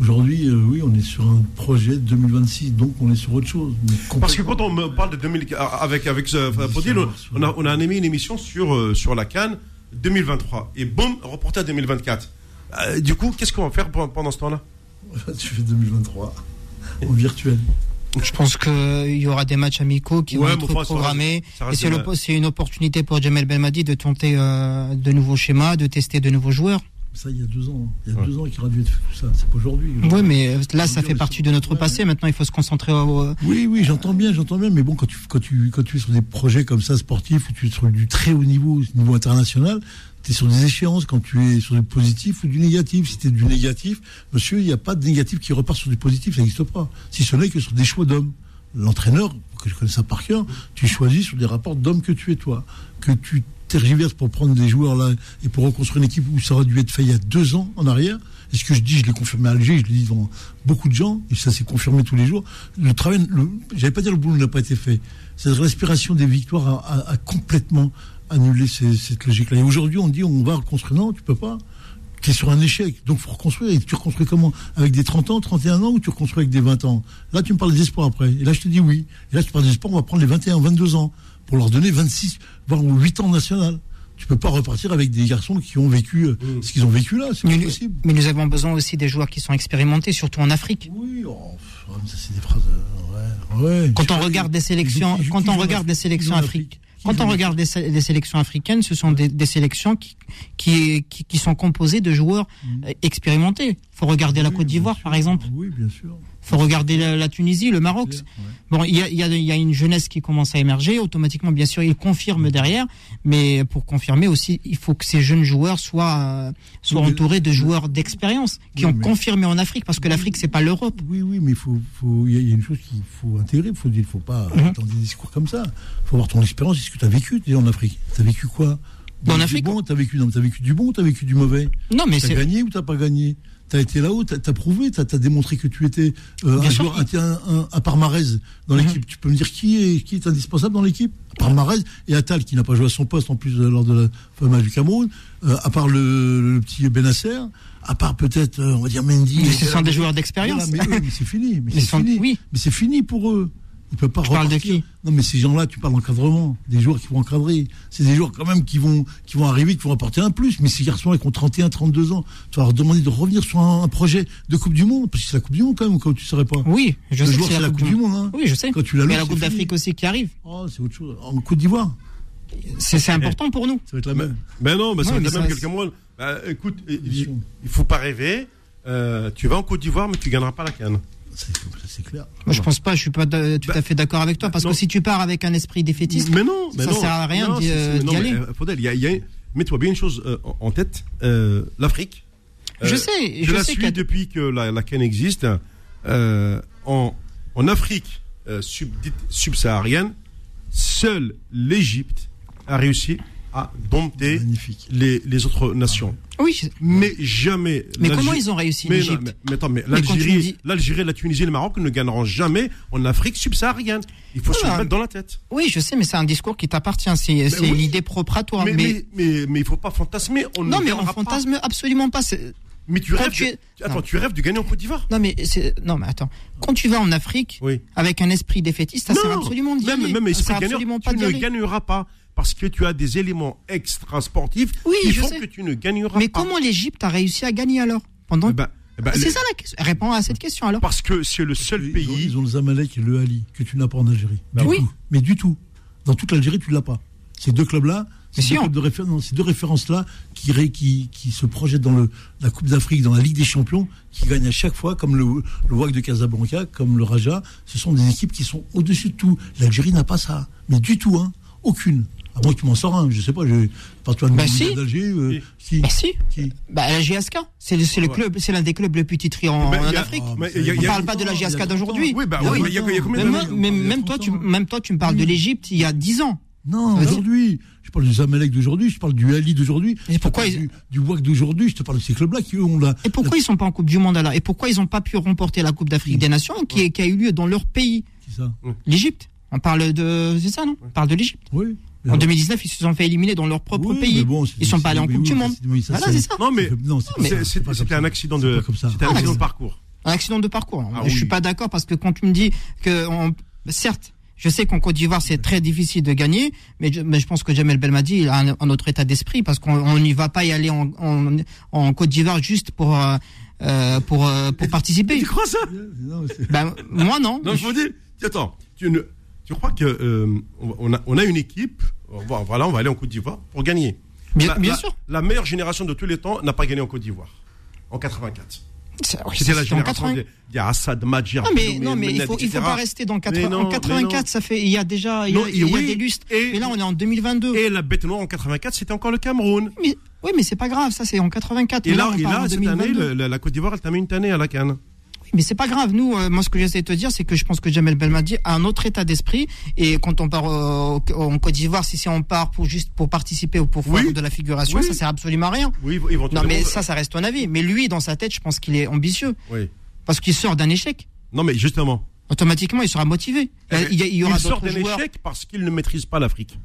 Aujourd'hui, euh, oui, on est sur un projet 2026, donc on est sur autre chose. mais Parce que quand on me parle de 2000, avec avec euh, Fodil, sur- on a on a animé une émission sur euh, sur la Cannes 2023 et boum reporté à 2024. Euh, du coup, qu'est-ce qu'on va faire pendant, pendant ce temps-là? Tu fais 2023 en virtuel. Je pense qu'il y aura des matchs amicaux qui Ouais, vont être enfin, ça programmés. reste- ça Et reste c'est une opportunité pour Jamel Belmadi de tenter euh, de nouveaux schémas, de tester de nouveaux joueurs. Ça, il y a deux ans. Il y a Ouais. deux ans qu'il aurait dû être fait tout ça. C'est pas aujourd'hui. Oui, mais euh, là, ça fait partie de notre Ouais, passé. Maintenant, il faut se concentrer au. Oui, oui, j'entends bien, j'entends bien, mais bon, quand tu, quand tu, quand tu es sur des projets comme ça, sportifs, où tu es sur du très haut niveau, niveau international, tu es sur des échéances quand tu es sur du positif ou du négatif. Si tu es du négatif, monsieur, il n'y a pas de négatif qui repart sur du positif, ça n'existe pas. Si ce n'est que sur des choix d'hommes. L'entraîneur, que je connais ça par cœur, tu choisis sur des rapports d'hommes que tu es toi. Que tu tergiverses pour prendre des joueurs là et pour reconstruire une équipe où ça aurait dû être fait il y a deux ans en arrière. Et ce que je dis, je l'ai confirmé à Alger, je l'ai dit devant beaucoup de gens, et ça s'est confirmé tous les jours. Le travail, j'allais pas dire le boulot n'a pas été fait. C'est l'aspiration des victoires a complètement annuler ces- cette logique-là. Et aujourd'hui, on dit on va reconstruire. Non, tu peux pas. Tu es sur un échec. Donc, faut reconstruire. Et tu reconstruis comment? Avec des 30 ans, 31 ans ou tu reconstruis avec des 20 ans? Là, tu me parles des espoirs après. Et là, je te dis oui. Et là, tu parles des espoirs, on va prendre les 21, 22 ans pour leur donner 26, voire 8 ans national. Tu peux pas repartir avec des garçons qui ont vécu euh, Mm. ce qu'ils ont vécu là. C'est possible. mais nous avons besoin aussi des joueurs qui sont expérimentés, surtout en Afrique. Oui, oh, c'est des phrases. euh, ouais, ouais. Quand on regarde des sélections, quand on regarde des sélections africaines, Afrique. Quand on regarde des, sé- des sélections africaines, ce sont des, des sélections qui, qui, qui, qui sont composées de joueurs Mm. euh, expérimentés. Faut regarder la Côte d'Ivoire, par exemple. Oui, bien sûr. Faut regarder la, la Tunisie, le Maroc. Ouais. Bon, il y a, il y, a, il y a une jeunesse qui commence à émerger. Automatiquement, bien sûr, il confirme derrière. Mais pour confirmer aussi, il faut que ces jeunes joueurs soient, euh, soient Oui, mais- entourés de joueurs d'expérience qui Oui, ont mais- confirmé en Afrique, parce que l'Afrique, c'est pas l'Europe. Oui, oui, mais il faut, faut, il y a- une chose qu'il faut intégrer. Il faut dire, faut pas Mhm. attendre des discours comme ça. Il faut voir ton expérience. Est-ce que tu as vécu déjà en Afrique? Tu as vécu quoi? En Du Afrique bon, t'as vécu, non, t'as vécu du bon, ou t'as vécu du mauvais? Non, mais T'as c'est, gagné ou t'as pas gagné? T'as été là-haut, t'as as prouvé, t'as as démontré que tu étais euh, un joueur, un, un, un, un Parmarez dans Mhm. l'équipe. Tu peux me dire qui est, qui est indispensable dans l'équipe? Parmarez et Attal qui n'a pas joué à son poste en plus euh, lors de la fin match du Cameroun. Euh, à part le, le petit Benasser, à part peut-être, on va dire Mendy. mais ce sont des joueurs d'expérience. Voilà, mais, c'est fini. Mais Ils c'est sont- fini. oui. Mais c'est fini pour eux. Ils peuvent pas Tu parles de qui Non, mais ces gens-là, tu parles d'encadrement. Des joueurs qui vont encadrer. C'est des joueurs quand même qui vont, qui vont arriver, qui vont apporter un plus. Mais ces garçons-là qui ont 31, 32 ans, tu vas leur demander de revenir sur un, un projet de Coupe du Monde. Parce que c'est la Coupe du Monde quand même, quand tu ne saurais pas. Oui, je le sais joueur, c'est la Coupe du Monde. Hein. Oui, je sais. Quand tu l'as Mais la Coupe d'Afrique aussi qui arrive. Oh, c'est autre chose. En Côte d'Ivoire, C'est c'est important pour nous. ça va être la Mais, même. mais non, mais ça Ouais, va être la même quelques mois. Bah, écoute, il, il faut pas rêver. Euh, tu vas en Côte d'Ivoire, mais tu gagneras pas la canne. C'est clair. Moi, je pense pas, je suis pas tout Bah, à fait d'accord avec toi, parce non. que si tu pars avec un esprit défaitiste, Mais non, mais Ça non. sert à rien d'y- aller. euh, mets-toi bien une chose euh, en tête. euh, L'Afrique. je euh, sais, Je, je la sais suis depuis que la, la canne existe. En, en Afrique sub- subsaharienne, seule l'Égypte a réussi à dompter les, les autres nations. Oui, je- Mais jamais. mais l'Algérie- comment ils ont réussi mais, non, mais, mais attends, mais l'Algérie, l'Algérie, la Tunisie et le Maroc ne gagneront jamais en Afrique subsaharienne. Il faut se le mettre dans la tête. Oui, je sais, mais c'est un discours qui t'appartient, c'est c'est oui. l'idée propre à toi. Mais, mais, mais, mais, mais il faut pas fantasmer. On non, ne mais on pas. fantasme absolument pas. c'est- Mais tu Quand rêves, tu de- Attends, Non. tu rêves de gagner en Côte d'Ivoire? Non, mais c'est non, mais attends. Quand tu vas en Afrique Oui. avec un esprit défaitiste, ça sert Non, absolument d'y même, même Ça esprit sert absolument tu ne gagneras pas parce que tu as des éléments extra sportifs Oui, qui font sais. que tu ne gagneras Mais pas. comment l'Égypte a réussi à gagner alors pendant Eh ben, eh ben, C'est les- ça la question. Réponds à cette question alors. Parce que c'est le seul Ils ont, pays. ils ont le Zamalek et le Ali, que tu n'as pas en Algérie. Bah du oui. tout. Mais du tout. Dans toute l'Algérie, tu ne l'as pas. Ces deux clubs-là, ces Mais si, deux, on- clubs de réfé- non, ces deux références-là qui, ré- qui, qui se projettent dans le, la Coupe d'Afrique, dans la Ligue des Champions, qui gagnent à chaque fois, comme le, le WAC de Casablanca, comme le Raja, ce sont des équipes qui sont au-dessus de tout. L'Algérie n'a pas ça. Mais du tout, hein. Aucune. À moins que tu m'en sors un, je sais pas, je parle-toi de Bah si. d'Alger, euh, Bah si. qui- Bah la GSK, c'est le, c'est le Ouais. club, c'est l'un des clubs les plus titrés en, Afrique. Ah, On il y a- parle pas de la GSK d'aujourd'hui. Oui, bah Ah oui, il y a, il y a combien Même, moi- même, même toi, tu, 30 ans. même toi, tu me parles de l'Égypte il y a 10 ans. Non, aujourd'hui. Je parle du Zamalek d'aujourd'hui, je parle du Ali d'aujourd'hui. Et pourquoi ils- du, du WAC d'aujourd'hui, je te parle de ces clubs-là qui eux, ont la. Et pourquoi ils sont pas en Coupe du Monde là Et pourquoi ils ont pas pu remporter la Coupe d'Afrique des Nations qui, qui a eu lieu dans leur pays? C'est ça. L'Égypte. On parle de. C'est ça, non? On parle de l'Égypte. Oui. En 2019, ils se sont fait éliminer dans leur propre Oui, pays. bon, ils sont pas allés en Coupe du Monde. Voilà, c'est- ça. Non, mais c'était un accident de, Ah, accident de parcours. Un accident de parcours. Ah je oui. suis pas d'accord parce que quand tu me dis que, on- certes, je sais qu'en Côte d'Ivoire c'est très difficile de gagner, mais je, mais je pense que Jamel Belmadi il a un, un autre état d'esprit parce qu'on on n'y va pas y aller en, en, en Côte d'Ivoire juste pour euh, euh, pour euh, pour participer. Tu crois ça? Non, Ben, moi non. Non, je veux dire, attends, tu, ne, tu crois que euh, on, a, on a une équipe, on va- voilà, on va aller en Côte d'Ivoire pour gagner. Bien, La- bien la- sûr. La meilleure génération de tous les temps n'a pas gagné en Côte d'Ivoire. En 84. C'est- oui, C'était la génération 80. de- Il y a Assad, Madjer, Non mais, non, mais il faut, il faut pas rester dans 80, Mais non, en mais 84, non. ça fait, il y a déjà, il y a, Non, il y a oui, des lustres. et- Et, là, on est en 2022. Et la bête noire en 84, c'était encore le Cameroun. Mais, oui, mais c'est pas grave, ça c'est en 84. Et Mais là, et là cette année, 2022. le- la, la Côte d'Ivoire, elle termine une année à la Cannes. Mais c'est pas grave. Nous, euh, moi, ce que j'essaie de te dire, c'est que je pense que Jamel Belmadi a un autre état d'esprit. Et quand on part euh, au- en Côte d'Ivoire, si on part pour juste pour participer ou pour Oui. faire de la figuration, Oui. ça sert absolument à rien. Oui, Non, mais ça, ça reste ton avis. Mais lui, dans sa tête, je pense qu'il est ambitieux Oui. parce qu'il sort d'un échec. Non, mais justement. Automatiquement, il sera motivé. Eh Il y, a- il y aura il sort d'un échec parce qu'il ne maîtrise pas l'Afrique.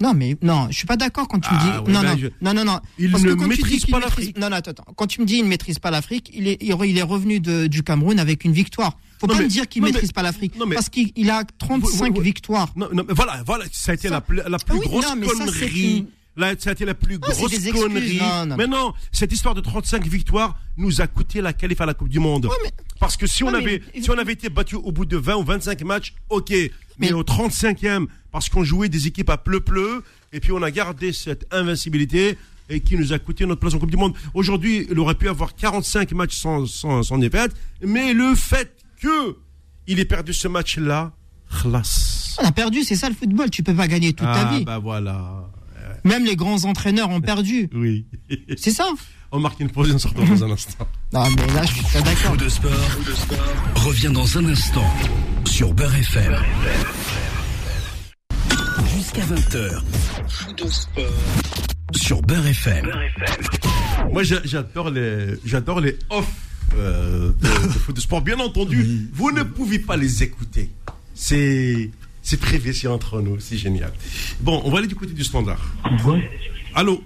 Non, mais non, je suis pas d'accord quand tu me Ah, dis. oui, non, ben, non, je- non, non, non. Il Parce ne que quand tu dis maîtrise pas maîtrise- l'Afrique. Non, non, attends, attends. Quand tu me dis il ne maîtrise pas l'Afrique, il est, il est revenu de- du Cameroun avec une victoire. Faut Non, pas mais- me dire qu'il maîtrise mais- pas l'Afrique. Parce qu'il il a 35 Oui, oui, oui. victoires. Non, non, mais voilà, voilà, ça a été Ça- la, plus- la plus oui, grosse mais ça, connerie. une- Là, ça a été la plus grosse excuses, connerie. non, non. Mais non, cette histoire de 35 victoires nous a coûté la qualif à la Coupe du Monde. mais- Parce que si on mais- avait, si on avait été battu au bout de 20 ou 25 matchs, ok. Mais, Mais- au 35e, parce qu'on jouait des équipes à pleu-pleu, et puis on a gardé cette invincibilité, et qui nous a coûté notre place en Coupe du Monde. Aujourd'hui, il aurait pu avoir 45 matchs sans, sans, sans défaite, mais le fait que il ait perdu ce match-là, khlas. On a perdu, c'est ça le football. Tu peux pas gagner toute ta Ah, vie. bah voilà. Même les grands entraîneurs ont perdu. Oui. C'est ça. On marque une pause et on se retrouve dans un instant. Non, mais là, je suis pas d'accord. Fou de sport, revient dans un instant sur Beurre FM. Jusqu'à 20h. Fou de sport sur Beurre FM. Moi, j'a- j'adore les, j'adore les off euh, de, de foot de sport. Bien entendu, vous ne pouvez pas les écouter. C'est, c'est privé, c'est entre nous, c'est génial. Bon, on va aller du côté du standard. Allô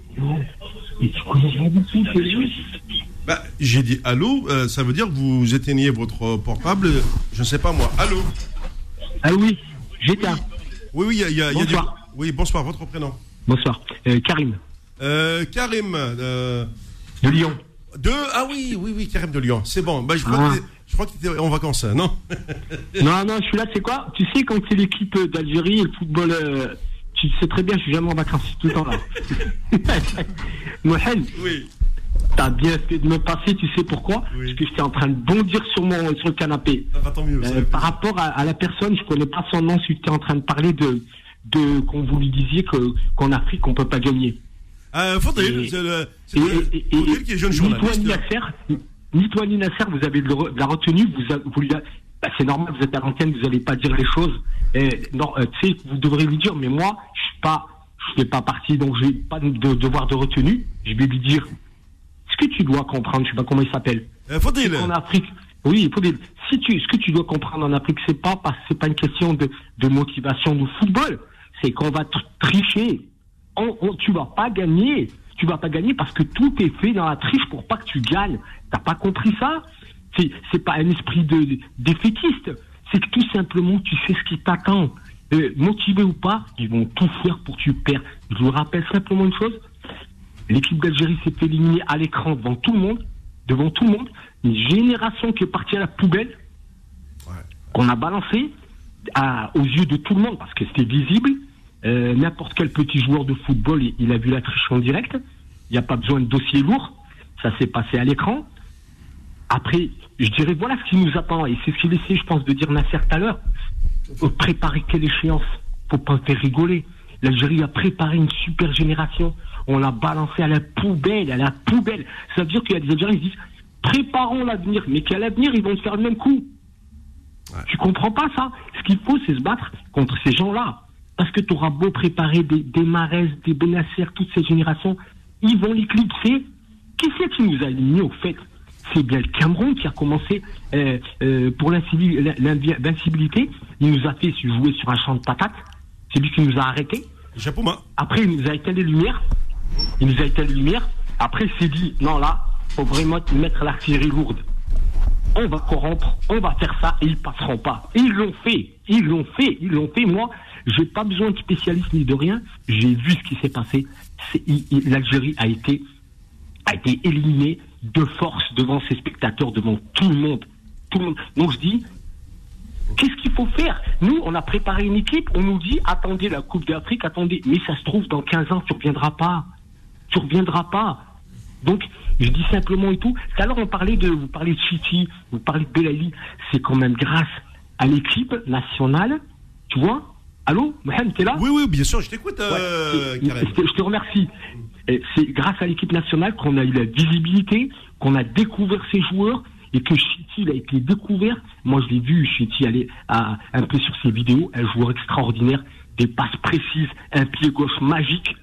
bah, J'ai dit allô, euh, ça veut dire que vous éteignez votre portable, je ne sais pas moi. Allô Ah oui, j'éteins. Oui, oui, il y a, y a- il y a du- Bonsoir. Oui, bonsoir, votre prénom Bonsoir. Euh, Karim, Euh, Karim, de Lyon. de... Ah oui, oui, oui, Karim de Lyon. C'est bon. Bah, je Ah. Je crois que tu étais en vacances, non non, non, je suis là, c'est quoi Tu sais, quand c'est l'équipe d'Algérie et le football, euh, tu sais très bien, je suis jamais en vacances, tout le temps là. Mohamed, Oui. t'as bien fait de me passer, tu sais pourquoi Oui. Parce que j'étais en train de bondir sur, mon, sur le canapé. Ah, bah, tant mieux. Euh, par rapport à, à la personne, je connais pas son nom, si tu es en train de parler de, de qu'on vous lui disiez que, qu'en Afrique, on peut pas gagner. Euh, Faudril, c'est le, le- Faudril qui est jeune ni toi journaliste. ni ni toi ni Nasser, vous avez de, la retenue, vous, vous bah, c'est normal, vous êtes à l'antenne, vous n'allez pas dire les choses. Et, non, euh, tu sais, vous devrez lui dire, mais moi, je suis pas, je fais pas partie, donc j'ai pas de, de devoir de retenue. Je vais lui dire, ce que tu dois comprendre, je sais pas comment il s'appelle. Euh, Faudril, En Afrique, oui, faut dire, si tu, ce que tu dois comprendre en Afrique, c'est pas parce c'est pas une question de, de motivation du football, c'est qu'on va tr- tricher. On, on- tu vas pas gagner. Tu vas pas gagner parce que tout est fait dans la triche pour pas que tu gagnes. T'as pas compris ça? C'est, pas un esprit de, défaitiste. C'est que tout simplement, tu sais ce qui t'attend. Euh, motivé ou pas, ils vont tout faire pour que tu perds. Je vous rappelle simplement une chose. L'équipe d'Algérie s'est fait éliminer à l'écran devant tout le monde, devant tout le monde. Une génération qui est partie à la poubelle, Ouais. qu'on a balancé à- aux yeux de tout le monde parce que c'était visible. Euh, N'importe quel petit joueur de football, il, il a vu la triche en direct. Il n'y a pas besoin de dossier lourd. Ça s'est passé à l'écran. Après, je dirais voilà ce qui nous attend. Et c'est ce qu'il essaie, je pense, de dire Nasser tout à l'heure. Préparer quelle échéance? Faut pas faire rigoler. L'Algérie a préparé une super génération. On l'a balancé à la poubelle, à la poubelle. Ça veut dire qu'il y a des Algériens qui disent préparons l'avenir. Mais quel avenir Ils vont faire le même coup. Tu comprends pas ça? Ce qu'il faut, c'est se battre contre ces gens-là. Parce que tu auras beau préparer des, des Marès, des Benacer, toutes ces générations, ils vont l'éclipser. Qui c'est qui nous a alignés au fait? C'est bien le Cameroun qui a commencé euh, euh, pour l'invincibilité. Il nous a fait jouer sur un champ de patates. C'est lui qui nous a arrêtés. Japouma. Après, il nous a éteint les lumières. Il nous a éteint les lumières. Après, il s'est dit, non, là, faut vraiment mettre l'artillerie lourde. On va corrompre, on va faire ça, et ils passeront pas. Ils l'ont fait. Ils l'ont fait. Ils l'ont fait. Moi, j'ai pas besoin de spécialiste ni de rien. J'ai vu ce qui s'est passé. L'Algérie a été, a été éliminée de force devant ses spectateurs, devant tout le monde. Tout le monde. Donc, je dis, Qu'est-ce qu'il faut faire? Nous, on a préparé une équipe, on nous dit attendez la Coupe d'Afrique, attendez. Mais ça se trouve, dans 15 ans, tu reviendras pas. Tu reviendras pas. Donc, je dis simplement et tout. Tout on parlait de, vous parlez de Chiti, vous parlez de Belali. C'est quand même grâce à l'équipe nationale, tu vois Allô Mohamed, t'es là Oui, oui, bien sûr, je t'écoute, euh, je, te, je te remercie. C'est grâce à l'équipe nationale qu'on a eu la visibilité, qu'on a découvert ces joueurs et que Chiti a été découvert. Moi, je l'ai vu, Chiti aller à, un peu sur ses vidéos, un joueur extraordinaire, des passes précises, un pied gauche magique,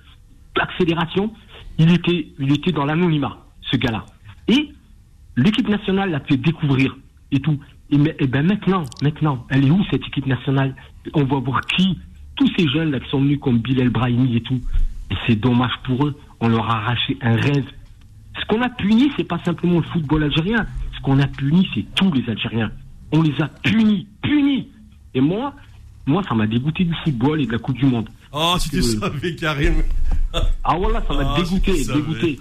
l'accélération. Il était, il était dans l'anonymat, ce gars-là. Et l'équipe nationale l'a fait découvrir et tout. Et, et ben maintenant, maintenant, elle est où cette équipe nationale? On va voir qui? Tous ces jeunes là qui sont venus comme Bilal Brahimi et tout. Et c'est dommage pour eux. On leur a arraché un rêve. Ce qu'on a puni, c'est pas simplement le football algérien. Ce qu'on a puni, c'est tous les Algériens. On les a punis, punis. Et moi, moi, ça m'a dégoûté du football et de la Coupe du Monde. Oh, si tu savais, Karim. Ah voilà, ça m'a Ah, dégoûté, si dégoûté.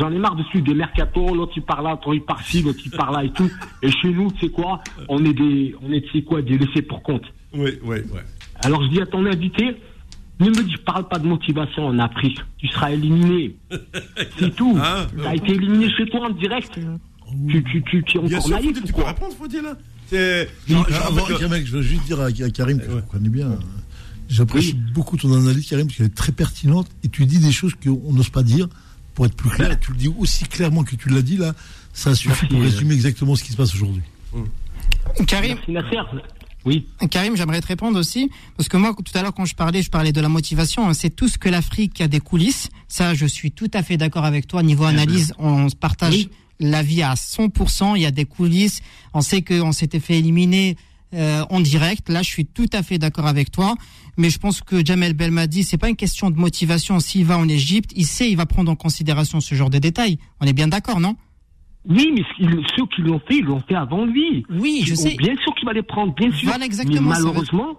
J'en ai marre de suivre des mercato, l'autre il part là, l'autre il part ci, l'autre il part là et tout. Et chez nous, tu sais quoi, on est des, on est, tu sais quoi, des laissés pour compte. Oui, oui, oui. Alors je dis à ton invité, ne me dis, parle pas de motivation en Afrique. Tu seras éliminé. C'est tout. Hein tu as été éliminé chez toi en direct. Tu, tu, tu, tu es encore naïf tu peux répondre, Faudil, là. Genre, avant, en fait, Karim, je veux juste dire à, à Karim, que Ouais. je connais bien, j'apprécie beaucoup ton analyse, Karim, parce qu'elle est très pertinente, et tu dis des choses qu'on n'ose pas dire, pour être plus clair, et tu le dis aussi clairement que tu l'as dit là, ça suffit Merci, pour euh. résumer exactement ce qui se passe aujourd'hui. Karim, Merci. Oui. Karim, j'aimerais te répondre aussi, parce que moi, tout à l'heure, quand je parlais, je parlais de la motivation. hein, C'est tout ce que l'Afrique a des coulisses. Ça, je suis tout à fait d'accord avec toi. Niveau analyse, on partage Oui. l'avis à 100%. Il y a des coulisses. On sait qu'on s'était fait éliminer euh, en direct. Là, je suis tout à fait d'accord avec toi. Mais je pense que Jamel Belmadi, c'est pas une question de motivation. S'il va en Égypte, il sait, il va prendre en considération ce genre de détails. On est bien d'accord, non? Oui, mais ce- ceux qui l'ont fait, ils l'ont fait avant lui. Oui, je sais. Bien sûr qu'il va les prendre, bien sûr. Voilà, exactement, Mais malheureusement,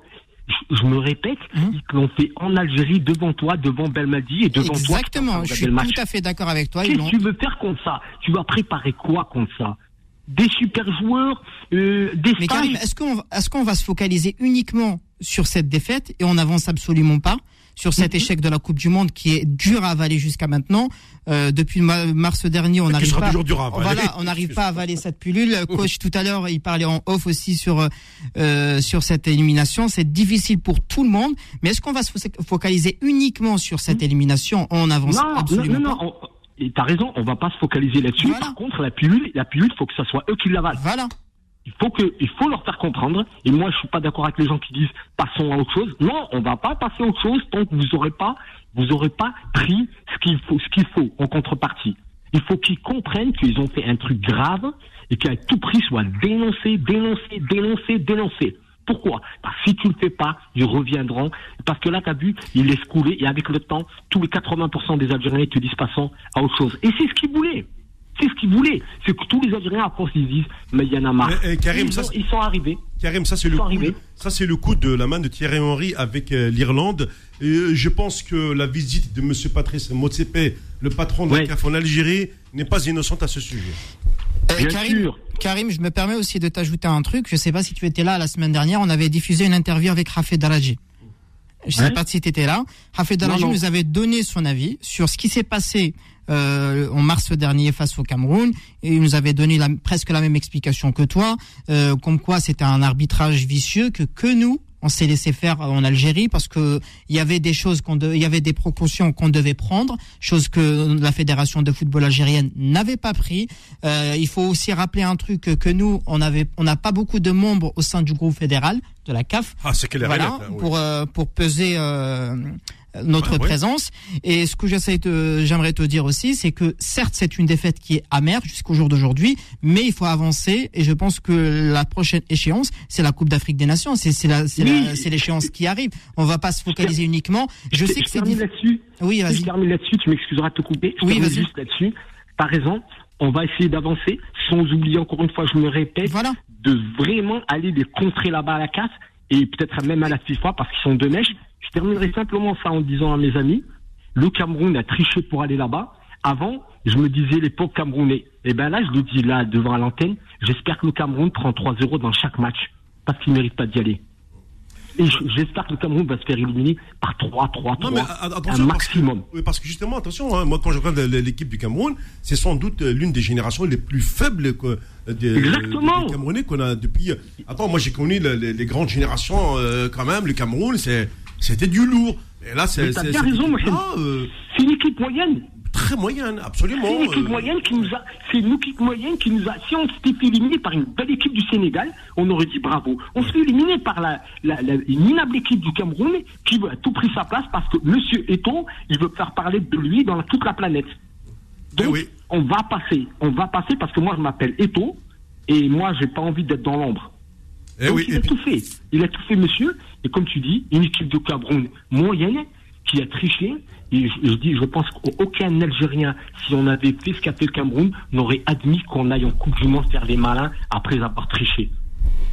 je, je me répète, Hein? ils l'ont fait en Algérie devant toi, devant Belmadi et devant toi. Exactement. Je suis tout à fait d'accord avec toi. Qu'est-ce que tu veux faire contre ça? Tu vas préparer quoi contre ça? Des super joueurs, euh, des Mais. Karim, est-ce qu'on va- est-ce qu'on va se focaliser uniquement sur cette défaite et on n'avance absolument pas sur Mhm. cet échec de la Coupe du Monde qui est dur à avaler jusqu'à maintenant. Euh, depuis ma- mars dernier, on n'arrive pas. toujours dur à avaler. Voilà, on n'arrive pas à avaler cette pilule. Coach tout à l'heure, il parlait en off aussi sur euh, sur cette élimination. C'est difficile pour tout le monde. Mais est-ce qu'on va se fo- focaliser uniquement sur cette élimination? On n'avance Mhm. non, non, absolument non, non, pas. on- et t'as raison, on va pas se focaliser là-dessus. Voilà. Par contre, la pilule, la pilule, faut que ça soit eux qui l'avalent. Voilà. Il faut que, il faut leur faire comprendre. Et moi, je suis pas d'accord avec les gens qui disent passons à autre chose. Non, on va pas passer à autre chose tant que vous aurez pas, vous aurez pas pris ce qu'il faut, ce qu'il faut en contrepartie. Il faut qu'ils comprennent qu'ils ont fait un truc grave et qu'à tout prix soit dénoncé, dénoncé, dénoncé, dénoncé. Pourquoi? Parce que si tu le fais pas, ils reviendront. Parce que là, tu as vu, ils laissent couler et avec le temps, tous les 80% des Algériens te disent passons à autre chose. Et c'est ce qu'ils voulaient. C'est ce qu'ils voulaient. C'est que tous les Algériens, à force, ils disent, mais il y en a marre. Mais, eh, Karim, ils, ça, ont- c'est- ils sont arrivés. Karim, ça c'est le coup, de- ça c'est le coup de la main de Thierry Henry avec euh, l'Irlande. Et, euh, je pense que la visite de Monsieur Patrice Motsepe, le patron de Ouais. la CAF en Algérie, n'est pas innocente à ce sujet. Euh, Bien Karim, sûr. Karim, je me permets aussi de t'ajouter un truc. Je sais pas si tu étais là la semaine dernière. On avait diffusé une interview avec Rafet Daraji. Je sais Ouais. pas si tu étais là. Rafet Daraji nous avait donné son avis sur ce qui s'est passé euh, en mars dernier face au Cameroun et il nous avait donné la- presque la même explication que toi, euh, comme quoi c'était un arbitrage vicieux que que nous on s'est laissé faire en Algérie parce que il y avait des choses qu'on il y avait des précautions qu'on devait prendre, chose que la fédération de football algérienne n'avait pas pris. Euh, il faut aussi rappeler un truc que, nous on avait on n'a pas beaucoup de membres au sein du groupe fédéral de la CAF Ah, c'est voilà, hein, oui. pour euh, pour peser euh, notre Bah, ouais. présence. Et ce que j'essaie de, j'aimerais te dire aussi, c'est que certes c'est une défaite qui est amère jusqu'au jour d'aujourd'hui, mais il faut avancer. Et je pense que la prochaine échéance, c'est la Coupe d'Afrique des Nations. C'est c'est la- c'est Oui. la- c'est l'échéance qui arrive. On va pas se focaliser uniquement. Je sais que c'est difficile. là-dessus. Oui, Je vas-y. termine là-dessus, tu m'excuseras de te couper. Je Oui, termine vas-y. juste là-dessus. T'as raison. On va essayer d'avancer sans oublier, encore une fois, je me répète, Voilà. de vraiment aller les contrer là-bas à la casse et peut-être même à la FIFA parce qu'ils sont de mèche. Je terminerai simplement ça en disant à mes amis, le Cameroun a triché pour aller là-bas. Avant, je me disais les pauvres Camerounais. Et ben là, je le dis là devant l'antenne, j'espère que le Cameroun prend 3-0 dans chaque match parce qu'il ne mérite pas d'y aller. Et j'espère que le Cameroun va se faire éliminer par 3, 3, 3, Non, mais un attention, parce que, maximum. parce que justement, attention, hein, moi quand je regarde l'équipe du Cameroun, c'est sans doute euh, l'une des générations les plus faibles que, euh, des, Exactement. des Camerounais qu'on a depuis. euh, Attends, moi j'ai connu le- les, les grandes générations euh, quand même. Le Cameroun, c'est c'était du lourd. Et là, c'est t'as bien raison, équipe-là, euh, C'est une équipe moyenne. très moyenne, absolument. C'est une équipe euh, moyenne qui nous a, c'est une équipe moyenne qui nous a, si on s'était fait éliminer par une belle équipe du Sénégal, on aurait dit bravo. On se fait éliminer par la, la, la- une minable équipe du Cameroun qui à tout prix sa place parce que Monsieur Eto, il veut faire parler de lui dans toute la planète. Donc, Eh oui. on va passer, on va passer parce que moi je m'appelle Eto et moi j'ai pas envie d'être dans l'ombre. Eh Donc, oui, il et a puis- tout fait. Il a tout fait, monsieur. Et comme tu dis, une équipe de Cameroun moyenne qui a triché. Et je, je dis, je pense qu'aucun Algérien, si on avait fait ce qu'a fait le Cameroun, n'aurait admis qu'on aille en Coupe du Monde faire les malins après avoir triché.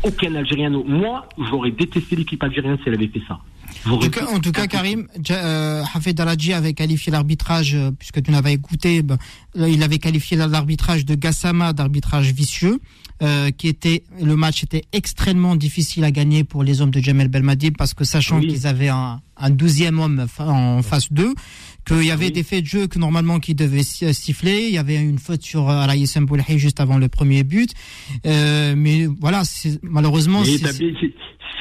Aucun Algérien. Moi, j'aurais détesté l'équipe algérienne si elle avait fait ça. En tout cas, en tout cas, Karim, euh, Hafez Daladji avait qualifié l'arbitrage, euh, puisque tu n'avais écouté, ben, euh, il avait qualifié l'arbitrage de Gassama d'arbitrage vicieux, euh, qui était, le match était extrêmement difficile à gagner pour les hommes de Jamel Belmadi, parce que sachant Oui. qu'ils avaient un, un douzième homme en face d'eux, qu'il y avait Oui. des faits de jeu que normalement qui devaient si- siffler, il y avait une faute sur euh, Alaïs Mboulhi juste avant le premier but, euh, mais voilà, c'est- malheureusement,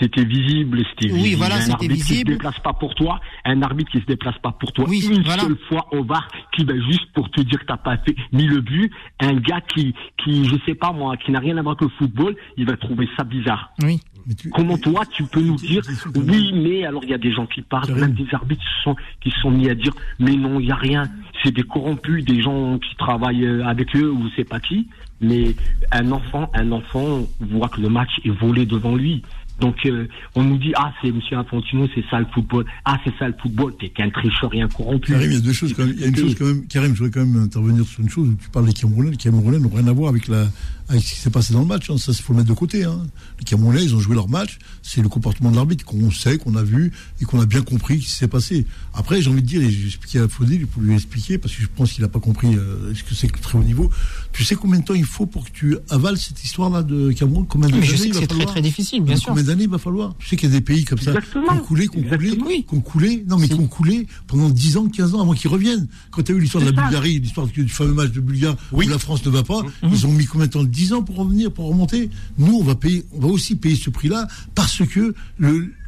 C'était visible, c'était Oui, visible. voilà, un arbitre qui se déplace pas pour toi, un arbitre qui se déplace pas pour toi, Oui, une voilà. seule fois au bar, qui va juste pour te dire que t'as pas fait, mis le but, un gars qui, qui, je sais pas moi, qui n'a rien à voir avec le football, il va trouver ça bizarre. oui. Tu- Comment toi, tu peux nous dire, C'est oui, mais alors il y a des gens qui parlent, même des arbitres sont, qui sont mis à dire, mais non, il y a rien, c'est des corrompus, des gens qui travaillent euh, avec eux ou sais pas qui, mais un enfant, un enfant voit que le match est volé devant lui. Donc euh, on nous dit ah c'est Monsieur Infantino c'est ça le football ah c'est ça le football t'es qu'un tricheur et un corrompu. Karim, il y a deux choses quand même. Il y a une chose quand même. Karim, je voudrais quand même intervenir sur une chose. Tu parles des Camerounais. Les Camerounais n'ont rien à voir avec la, avec ce qui s'est passé dans le match. hein. Ça, il faut le mettre de côté. Hein. Les Camerounais, ils ont joué leur match. C'est le comportement de l'arbitre qu'on sait, qu'on a vu et qu'on a bien compris ce qui s'est passé. Après, j'ai envie de dire, et j'ai expliqué à Faudil pour lui expliquer, parce que je pense qu'il n'a pas compris euh, ce que c'est que le très haut niveau. Tu sais combien de temps il faut pour que tu avales cette histoire-là de Cameroun? Combien Mais d'années je sais que va c'est très très difficile, bien mais sûr. Combien d'années il va falloir? Tu sais qu'il y a des pays comme ça Exactement. qui ont coulé, qui ont coulé, Exactement. Oui. qui ont coulé, non mais Si. qui ont coulé pendant 10 ans, 15 ans avant qu'ils reviennent. Quand tu as eu l'histoire de la. Bulgarie, l'histoire du fameux match de Bulgarie Oui. où la France ne va pas, Mhm. ils ont mis combien de temps? 10 ans pour revenir, pour remonter. Nous, on va payer, on va aussi payer ce prix-là parce que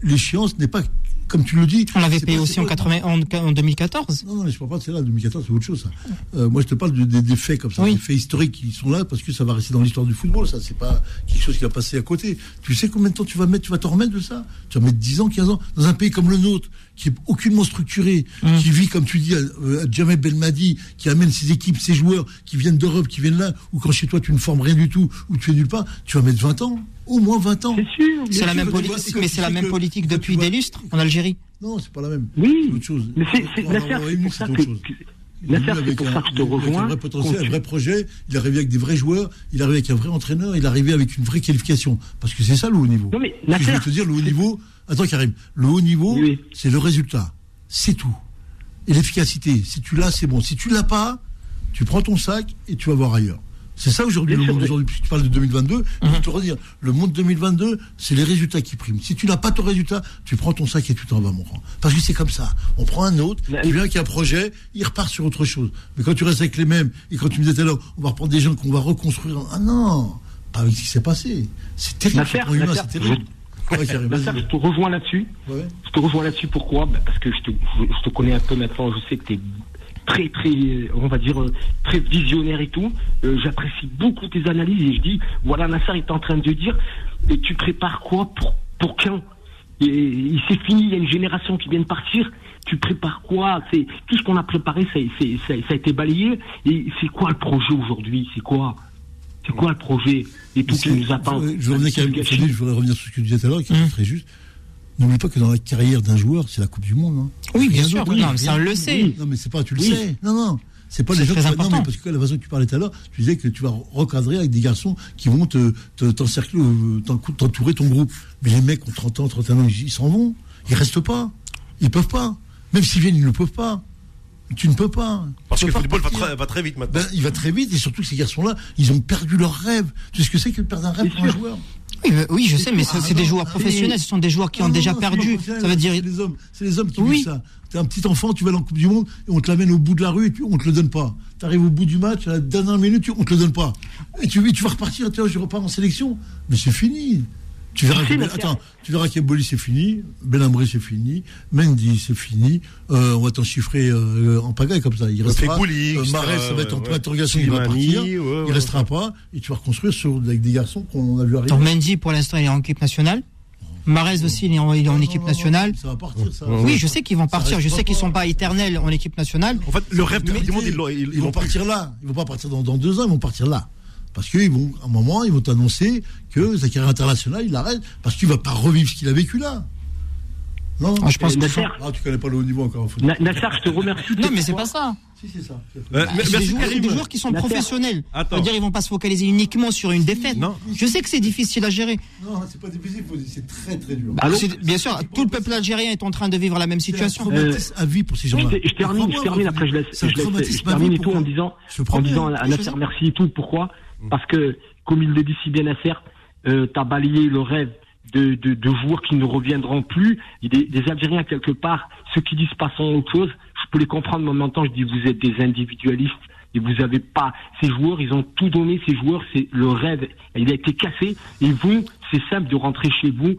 l'échéance n'est pas comme tu le dis. On l'avait payé aussi en, pas- 80, en, en 2014. non, non, mais je parle pas de celle-là, 2014, c'est autre chose, ça. Euh, moi, je te parle de- des- des faits comme ça, Oui. des faits historiques qui sont là parce que ça va rester dans l'histoire du football, ça, c'est pas quelque chose qui va passer à côté. Tu sais combien de temps tu vas mettre, tu vas t'en remettre de ça? Tu vas mettre 10 ans, 15 ans, dans un pays comme le nôtre, qui est aucunement structuré, Mmh. qui vit, comme tu dis, à, à Jamel Belmadi, qui amène ses équipes, ses joueurs, qui viennent d'Europe, qui viennent là, ou quand chez toi tu ne formes rien du tout, ou tu fais nulle part, tu vas mettre 20 ans. Au moins 20 ans. C'est sûr. C'est la même politique, mais c'est la même que- politique depuis des lustres en Algérie. Non, c'est pas la même. Oui. C'est autre chose. Mais c'est avoir c'est une, pour ça que, c'est un- ça que je te il est venu avec rejoins. un vrai potentiel, un vrai projet. Il est arrivé avec des vrais joueurs. Il est arrivé avec un vrai entraîneur. Il est arrivé avec une vraie qualification. Parce que c'est ça le haut niveau. Non, mais je veux te dire, le haut niveau. Attends, Karim. Le haut niveau, Oui. c'est le résultat. C'est tout. Et l'efficacité. Si tu l'as, c'est bon. Si tu l'as pas, tu prends ton sac et tu vas voir ailleurs. C'est ça aujourd'hui, le monde. Puisque tu parles de 2022, je Mhm. vais te redire. Le monde 2022, c'est les résultats qui priment. Si tu n'as pas ton résultat, tu prends ton sac et tu t'en vas, mon grand. Parce que c'est comme ça. On prend un autre, qui vient avec un projet, il repart sur autre chose. Mais quand tu restes avec les mêmes, et quand tu me disais tout à l'heure, on va reprendre des gens qu'on va reconstruire. Ah non, pas avec ce qui s'est passé. C'est terrible. C'est terrible. Ouais, je te rejoins là-dessus. Ouais. Je te rejoins là-dessus. Pourquoi? Ben, Parce que je te, je, je te connais un peu maintenant. Je sais que tu es très, très, on va dire, euh, très visionnaire et tout. Euh, J'apprécie beaucoup tes analyses et je dis, voilà, Nasser est en train de dire, et tu prépares quoi pour, pour quand? Et, c'est fini, il y a une génération qui vient de partir. Tu prépares quoi? C'est tout ce qu'on a préparé, ça, c'est- ça, ça a été balayé. Et c'est quoi le projet aujourd'hui? C'est quoi? C'est quoi le projet? Et tout qui C'est- nous attend Je, je je voudrais revenir sur ce que tu disais tout à l'heure, qui est Hum. très juste. N'oublie pas que dans la carrière d'un joueur, c'est la Coupe du Monde. hein. Oui, bien sûr. Non, mais ça, on le sait. Non, mais c'est pas, tu le Oui. sais. Non, non. C'est pas les gens très qui Non, mais parce que la façon que tu parlais tout à l'heure, tu disais que tu vas recadrer avec des garçons qui vont te, te- t'encercler, t'en- t'entourer ton groupe. Mais les mecs ont 30 ans, 31 ans, ils s'en vont. Ils restent pas. Ils peuvent pas. Même s'ils viennent, ils ne peuvent pas. Tu ne peux pas. Parce que le football va très, va très vite maintenant. Ben, il va très vite et surtout que ces garçons-là, ils ont perdu leur rêve. Tu sais ce que c'est que de perdre un rêve pour un joueur? Oui, oui, je sais, mais c'est Ah, c'est des joueurs professionnels. Ce sont des joueurs qui ont Non, déjà non, perdu. Ça veut dire. C'est les hommes, c'est les hommes qui Oui. ça. T'es un petit enfant, tu vas en Coupe du Monde et on te l'amène au bout de la rue et tu- on te le donne pas. T'arrives au bout du match, à la dernière minute, tu- on te le donne pas. Et tu, tu vas repartir, tu vois, je repars en sélection. Mais c'est fini. Tu verras Si, que, mais attends, tu verras qu'Eboli c'est fini, Belambré c'est fini, Mendy c'est fini, euh, on va t'en chiffrer euh, en pagaille comme ça. Il restera, euh, Marais, ça va être en ouais, il va partir, ouais, ouais. il restera pas, et tu vas reconstruire sur, avec des garçons qu'on a vu arriver. Donc Mendy, pour l'instant, il est en équipe nationale. Marez aussi, il est en, il est en Non, équipe non, nationale. Ça va partir, ça. Oui, je sais qu'ils vont partir. Je sais qu'ils pas sont pas éternels en équipe nationale. En fait, le rêve du monde, ils, ils vont partir là. Ils vont pas partir dans, dans deux ans, ils vont partir là. Parce qu'ils vont, à un moment, ils vont t'annoncer que sa carrière internationale, il arrête, parce qu'il va pas revivre ce qu'il a vécu là. Non, Ah, je pense que Nasser, Ah, tu connais pas le haut niveau encore. faut- Na- Nasser, je te remercie. non, mais c'est pas ça. Si, c'est ça. Euh, Bah, merci des joueurs, des joueurs qui sont Nasser. professionnels. Attends. C'est-à-dire, ils vont pas se focaliser uniquement sur une défaite. Non. Je sais que c'est difficile à gérer. Non, c'est pas difficile, c'est très très dur. Allô C'est- Bien sûr, tout le peuple algérien est en train de vivre la même C'est un situation. à vie pour ces Je, gens-là. je termine, je termine, après je laisse, un je laisse- termine et tout en disant, en disant à Nasser merci et tout. Pourquoi Parce que, comme il le dit si bien Nasser, euh, t'as balayé le rêve de, de, joueurs qui ne reviendront plus. Des, des Algériens quelque part, ceux qui disent passons à autre chose, je peux les comprendre, mais en même temps, je dis vous êtes des individualistes et vous avez pas ces joueurs, ils ont tout donné. Ces joueurs, c'est le rêve, il a été cassé. Et vous, c'est simple de rentrer chez vous,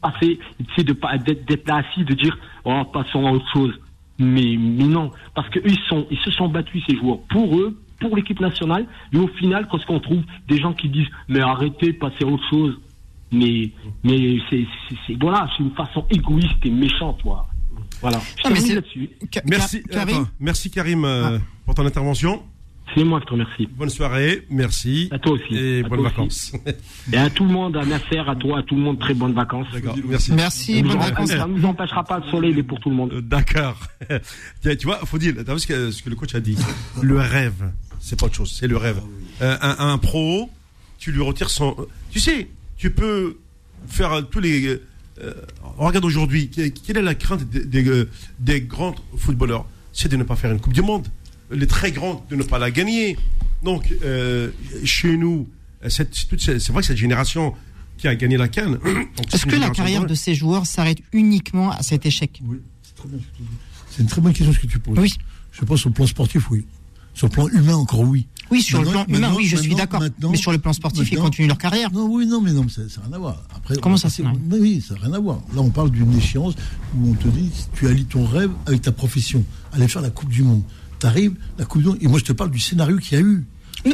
passer, c'est de pas d'être là assis, de dire oh passons à autre chose. Mais non, parce que sont ils se sont battus ces joueurs pour eux, pour l'équipe nationale. Et au final, quand on trouve des gens qui disent mais arrêtez, passez à autre chose. Mais mais c'est c'est- c'est voilà, c'est une façon égoïste et méchante, toi. Voilà. Je Non, mais termine là-dessus. Ka- Merci, Ka- Karim, attends, merci Karim euh, pour ton intervention. C'est moi qui te remercie. Bonne soirée, merci. À toi aussi. Et À bonnes vacances. Et à tout le monde, à Nasser, à toi, à tout le monde, très bonnes vacances. D'accord, merci. merci, Ça bonnes nous, vacances. ça nous empêchera pas, le soleil, il est pour tout le monde. Euh, D'accord. Tiens, tu vois, faut dire, t'as vu ce que, ce que le coach a dit? Le rêve, c'est pas autre chose, c'est le rêve. Euh, un, un pro, tu lui retires son. Tu sais, tu peux faire tous les. euh, regarde aujourd'hui, que- quelle est la crainte des, des, euh, des grands footballeurs? C'est de ne pas faire une Coupe du Monde. Les très grands, de ne pas la gagner. Donc, euh, chez nous, c'est vrai que cette génération qui a gagné la c'est Est-ce que la carrière de ces joueurs s'arrête uniquement à cet échec? Oui, c'est une très bonne question ce que tu poses. Oui. Je pense au plan sportif, oui. Sur le plan humain, encore oui. Oui, sur le plan humain, oui, je suis d'accord. Mais sur le plan sportif, ils continuent leur carrière. Non, oui, non, mais non, ça n'a rien à voir. Après, Comment ça, Mais Oui, ça n'a rien à voir. Là, on parle d'une échéance où on te dit, tu allies ton rêve avec ta profession. Aller faire la Coupe du Monde. Tu arrives, la Coupe du Monde, et moi, je te parle du scénario qu'il y a eu.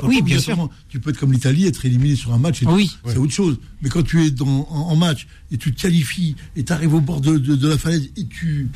Oui, bien sûr. Tu peux être comme l'Italie, être éliminé sur un match, et Oui. c'est autre chose. Mais quand tu es dans, en, en match et tu te qualifies et tu arrives au bord de, de- de la falaise et tu,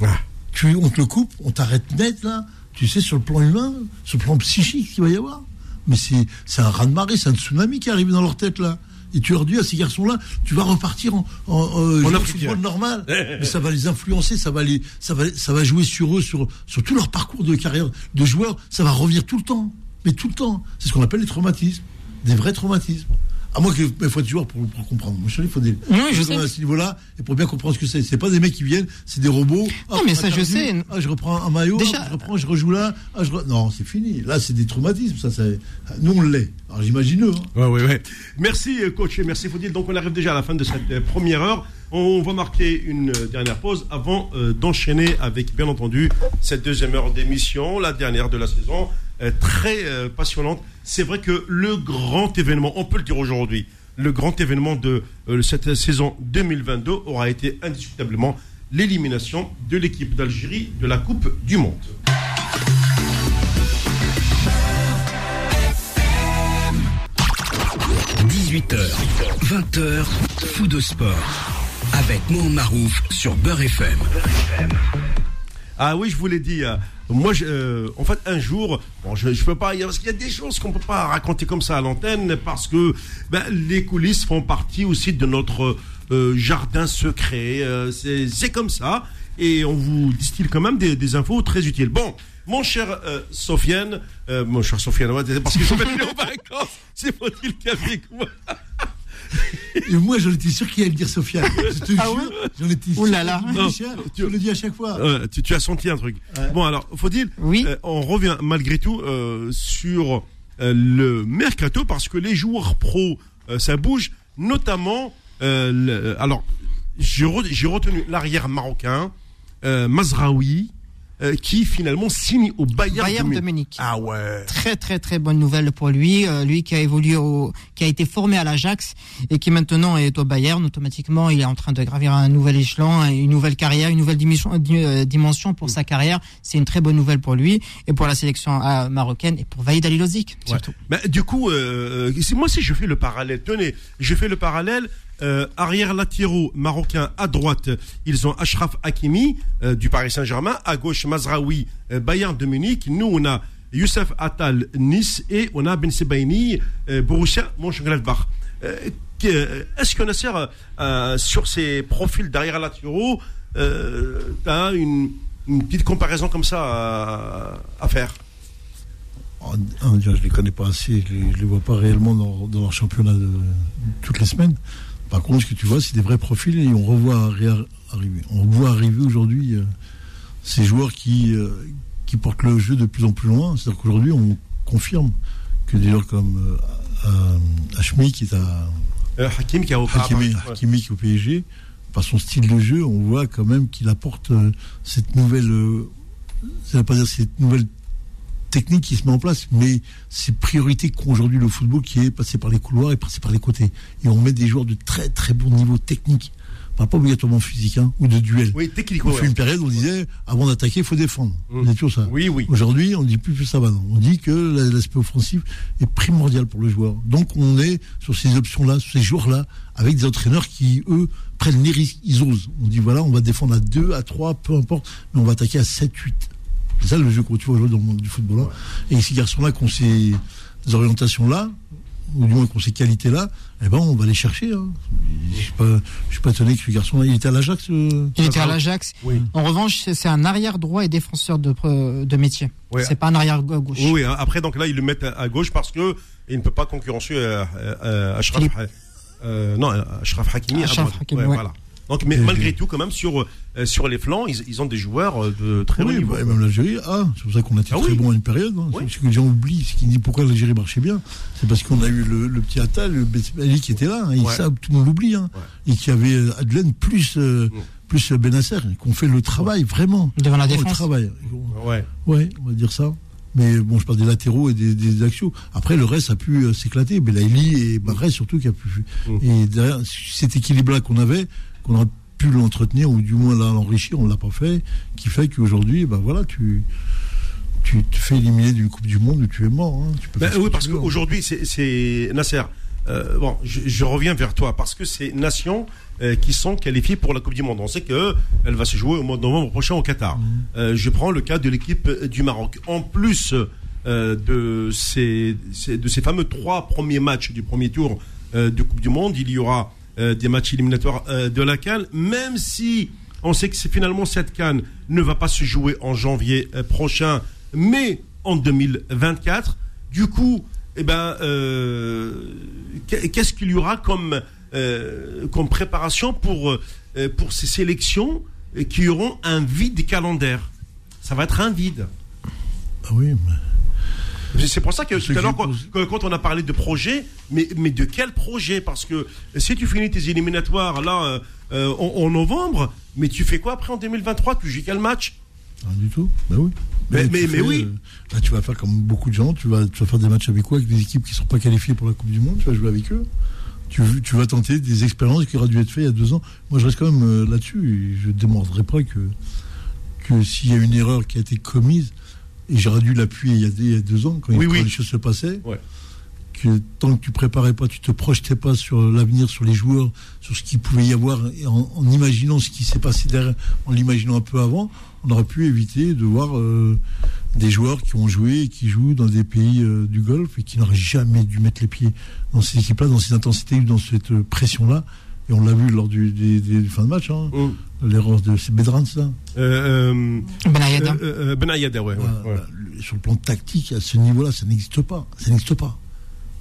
Ah. tu, on te le coupe, on t'arrête net là. Tu sais, sur le plan humain, sur le plan psychique qu'il va y avoir. Mais c'est c'est un raz-de-marée, c'est un tsunami qui arrive dans leur tête là. Et tu leur dis à ces garçons-là, tu vas repartir en, en, en joueur de Afrique. football normal. Mais ça va les influencer, ça va les, ça va, ça va jouer sur eux, sur, sur tout leur parcours de carrière de joueur. Ça va revenir tout le temps, mais tout le temps. C'est ce qu'on appelle les traumatismes, des vrais traumatismes. À moins qu'il faut être joueur pour, pour comprendre. Moi, je il faut des. Oui, je sais. À ce niveau-là, et pour bien comprendre ce que c'est. C'est pas des mecs qui viennent, c'est des robots. Non, mais ça, je sais. Ah, je reprends un maillot, Déjà- je reprends, je rejoue là. Ah, je re- Non, c'est fini. Là, c'est des traumatismes. Ça, c'est- Nous, on l'est. Alors, j'imagine eux. hein. Ouais, ouais, ouais. Merci, euh, coach, et merci, Faudil. Donc, on arrive déjà à la fin de cette euh, première heure. On va marquer une euh, dernière pause avant euh, d'enchaîner avec, bien entendu, cette deuxième heure d'émission, la dernière de la saison, très euh, passionnante. C'est vrai que le grand événement, on peut le dire aujourd'hui, le grand événement de euh, cette saison 2022 aura été indiscutablement l'élimination de l'équipe d'Algérie de la Coupe du Monde. 18h, 20h, fou de sport. Avec Mohamed Marouf sur Beurre FM. Ah oui, je vous l'ai dit. Moi, je, euh, en fait, un jour, bon, je, je peux pas, parce qu'il y a des choses qu'on peut pas raconter comme ça à l'antenne, parce que ben, les coulisses font partie aussi de notre euh, jardin secret. euh, c'est comme ça, et on vous distille quand même des, des infos très utiles. Bon. Mon cher Sofiane, mon cher Sofiane, parce qu'ils sont venus en vacances, c'est faut-il qu'avec moi Et moi, j'en étais sûr qu'il allait me dire Sofiane. Je te Ah jure, ouais j'en étais Ouh sûr. là là. Je, le dis, je le dis à chaque fois. Euh, tu, tu as senti un truc. Ouais. Bon, alors, Faudil, Oui. euh, on revient malgré tout euh, sur euh, le mercato parce que les joueurs pros, euh, ça bouge, notamment. euh, le- alors, j'ai re- j'ai retenu l'arrière marocain, euh, Mazraoui, euh, qui finalement signe au Bayern, Bayern de de Munich. Munich. Ah ouais. Très très très bonne nouvelle pour lui, Euh, lui qui a évolué au, qui a été formé à l'Ajax et qui maintenant est au Bayern. Automatiquement, il est en train de gravir un nouvel échelon, une nouvelle carrière, une nouvelle dimension, euh, dimension pour sa carrière. C'est une très bonne nouvelle pour lui et pour la sélection marocaine et pour Vaïd Alilozic Ouais. surtout. Du coup, moi si je fais le parallèle, tenez, je fais le parallèle. Euh, arrière latéraux marocains à droite, ils ont Ashraf Hakimi euh, du Paris Saint-Germain, à gauche Mazraoui, euh, Bayern de Munich. Nous on a Youssef Attal, Nice, et on a Ben Sebaini, Borussia Mönchengladbach. Est-ce que Nasser, sur ces profils derrière latéraux, une, petite comparaison comme ça à, faire? Déjà, je les connais pas assez, je je les vois pas réellement dans, dans leur championnat toutes les semaines. Par contre, ce que tu vois, c'est des vrais profils et on revoit arri- arriver. On voit arriver aujourd'hui euh, ces joueurs qui, euh, qui portent le jeu de plus en plus loin. C'est-à-dire qu'aujourd'hui, on confirme que des joueurs comme euh, Hachmi, qui est à Euh, Hakim qui a opéré. Hakimi. Hakimi qui est au PSG, par son style de jeu, on voit quand même qu'il apporte cette nouvelle, ça veut pas dire cette nouvelle technique qui se met en place, mais ces priorités qu'ont aujourd'hui le football qui est passé par les couloirs et passé par les côtés. Et on met des joueurs de très très bon niveau technique. Pas, pas obligatoirement physique hein, ou de duel. Oui, techniquement. On fait une période où on disait avant d'attaquer, il faut défendre. Mm. On dit toujours ça. Oui, oui. Aujourd'hui, on dit plus plus ça maintenant. On dit que la- l'aspect offensif est primordial pour le joueur. Donc on est sur ces options-là, sur ces joueurs-là, avec des entraîneurs qui, eux, prennent les risques, ils osent. On dit voilà, on va défendre à 2, à 3, peu importe, mais on va attaquer à 7, 8. C'est ça le jeu qu'on tu vois aujourd'hui dans le monde du football. hein. Et ces garçons-là qui ont ces orientations-là, ou du moins qui ont ces qualités-là, eh ben on va les chercher. hein. Je suis pas, je suis pas étonné que ce garçon-là, il était à l'Ajax. euh, Il était à l'Ajax. Oui. En revanche, c'est un arrière droit et défenseur de, de métier. Ouais. C'est pas un arrière gau- gauche. Oui, oui, hein. après, donc là, ils le mettent à, gauche parce que il ne peut pas concurrencer euh, euh, euh, Ashraf, euh, non, Ashraf Hakimi. Ashraf. Hakimi, Ouais, ouais. voilà. Donc, mais malgré tout, quand même, sur, euh, sur les flancs, ils, ils ont des joueurs euh, de très haut Oui, niveau. bah, même l'Algérie, ah, c'est pour ça qu'on a été Ah très oui. bon à une période. hein. Oui. C'est que les gens oublient, ce qui dit pourquoi l'Algérie marchait bien. C'est parce qu'on a eu le, le petit Attal, le Ali qui était là, hein, et Ouais. ça, tout le monde l'oublie. Hein, Et qui avait euh, Adlen plus, euh, Mm. plus Benasser, qu'on fait le travail, vraiment. Devant la le travail. Ouais. Ouais, on va dire ça. Mais bon, je parle des latéraux et des, des axiaux. Après, le reste a pu s'éclater. Belaïli et Barret surtout qui a pu. Mm. Et derrière, cet équilibre-là qu'on avait, qu'on aurait pu l'entretenir ou du moins l'enrichir, on l'a pas fait, qui fait qu'aujourd'hui, ben voilà, tu tu te fais éliminer d'une Coupe du Monde où tu es mort. hein. Tu peux Ben, oui, parce hein. qu'aujourd'hui, c'est- Nasser. euh, bon, je, je reviens vers toi parce que c'est nations euh, qui sont qualifiées pour la Coupe du Monde. On sait que elle va se jouer au mois de novembre prochain au Qatar. Mhm. Euh, je prends le cas de l'équipe euh, du Maroc. En plus euh, de ces, ces- de ces fameux trois premiers matchs du premier tour euh, de Coupe du Monde, il y aura euh, des matchs éliminatoires euh, de la Cannes, même si on sait que finalement cette Cannes ne va pas se jouer en janvier euh, prochain, mais en 2024. Du coup, eh ben, qu'est- qu'est-ce qu'il y aura comme, préparation pour, pour ces sélections qui auront un vide calendaire? Ça va être un vide. Ah oui, mais- C'est pour ça que tout à l'heure, qui quand, on a parlé de projet, mais, mais de quel projet? Parce que si tu finis tes éliminatoires là euh, euh, en, en novembre, mais tu fais quoi après en 2023 Tu joues quel match? Rien du tout. Ben oui. Mais- tu mais- mais oui. euh, là, tu vas faire comme beaucoup de gens, tu vas, tu vas faire des matchs avec quoi? Avec des équipes qui ne sont pas qualifiées pour la Coupe du Monde, tu vas jouer avec eux. Tu, tu vas tenter des expériences qui auraient dû être faites il y a deux ans. Moi, je reste quand même là-dessus. Je ne démordrai pas que, que s'il y a une erreur qui a été commise, et j'aurais dû l'appuyer il, y a des- il y a deux ans, quand, Oui, les choses se passaient, Ouais. que tant que tu préparais pas, tu te projetais pas sur l'avenir, sur les joueurs, sur ce qu'il pouvait y avoir, et en, en imaginant ce qui s'est passé derrière, en l'imaginant un peu avant, on aurait pu éviter de voir euh, des joueurs qui ont joué et qui jouent dans des pays euh, du Golfe et qui n'auraient jamais dû mettre les pieds dans ces équipes-là, dans ces intensités, dans cette euh, pression-là. Et on l'a vu lors du, fin de match, hein, Hum. l'erreur de c'est Bedran, ça. Euh, euh, Ben Ayada. euh, euh, Ben Ayada, ouais. ouais, Voilà, ouais. voilà. Le- Sur le plan tactique, à ce niveau-là, ça n'existe pas. Ça n'existe pas.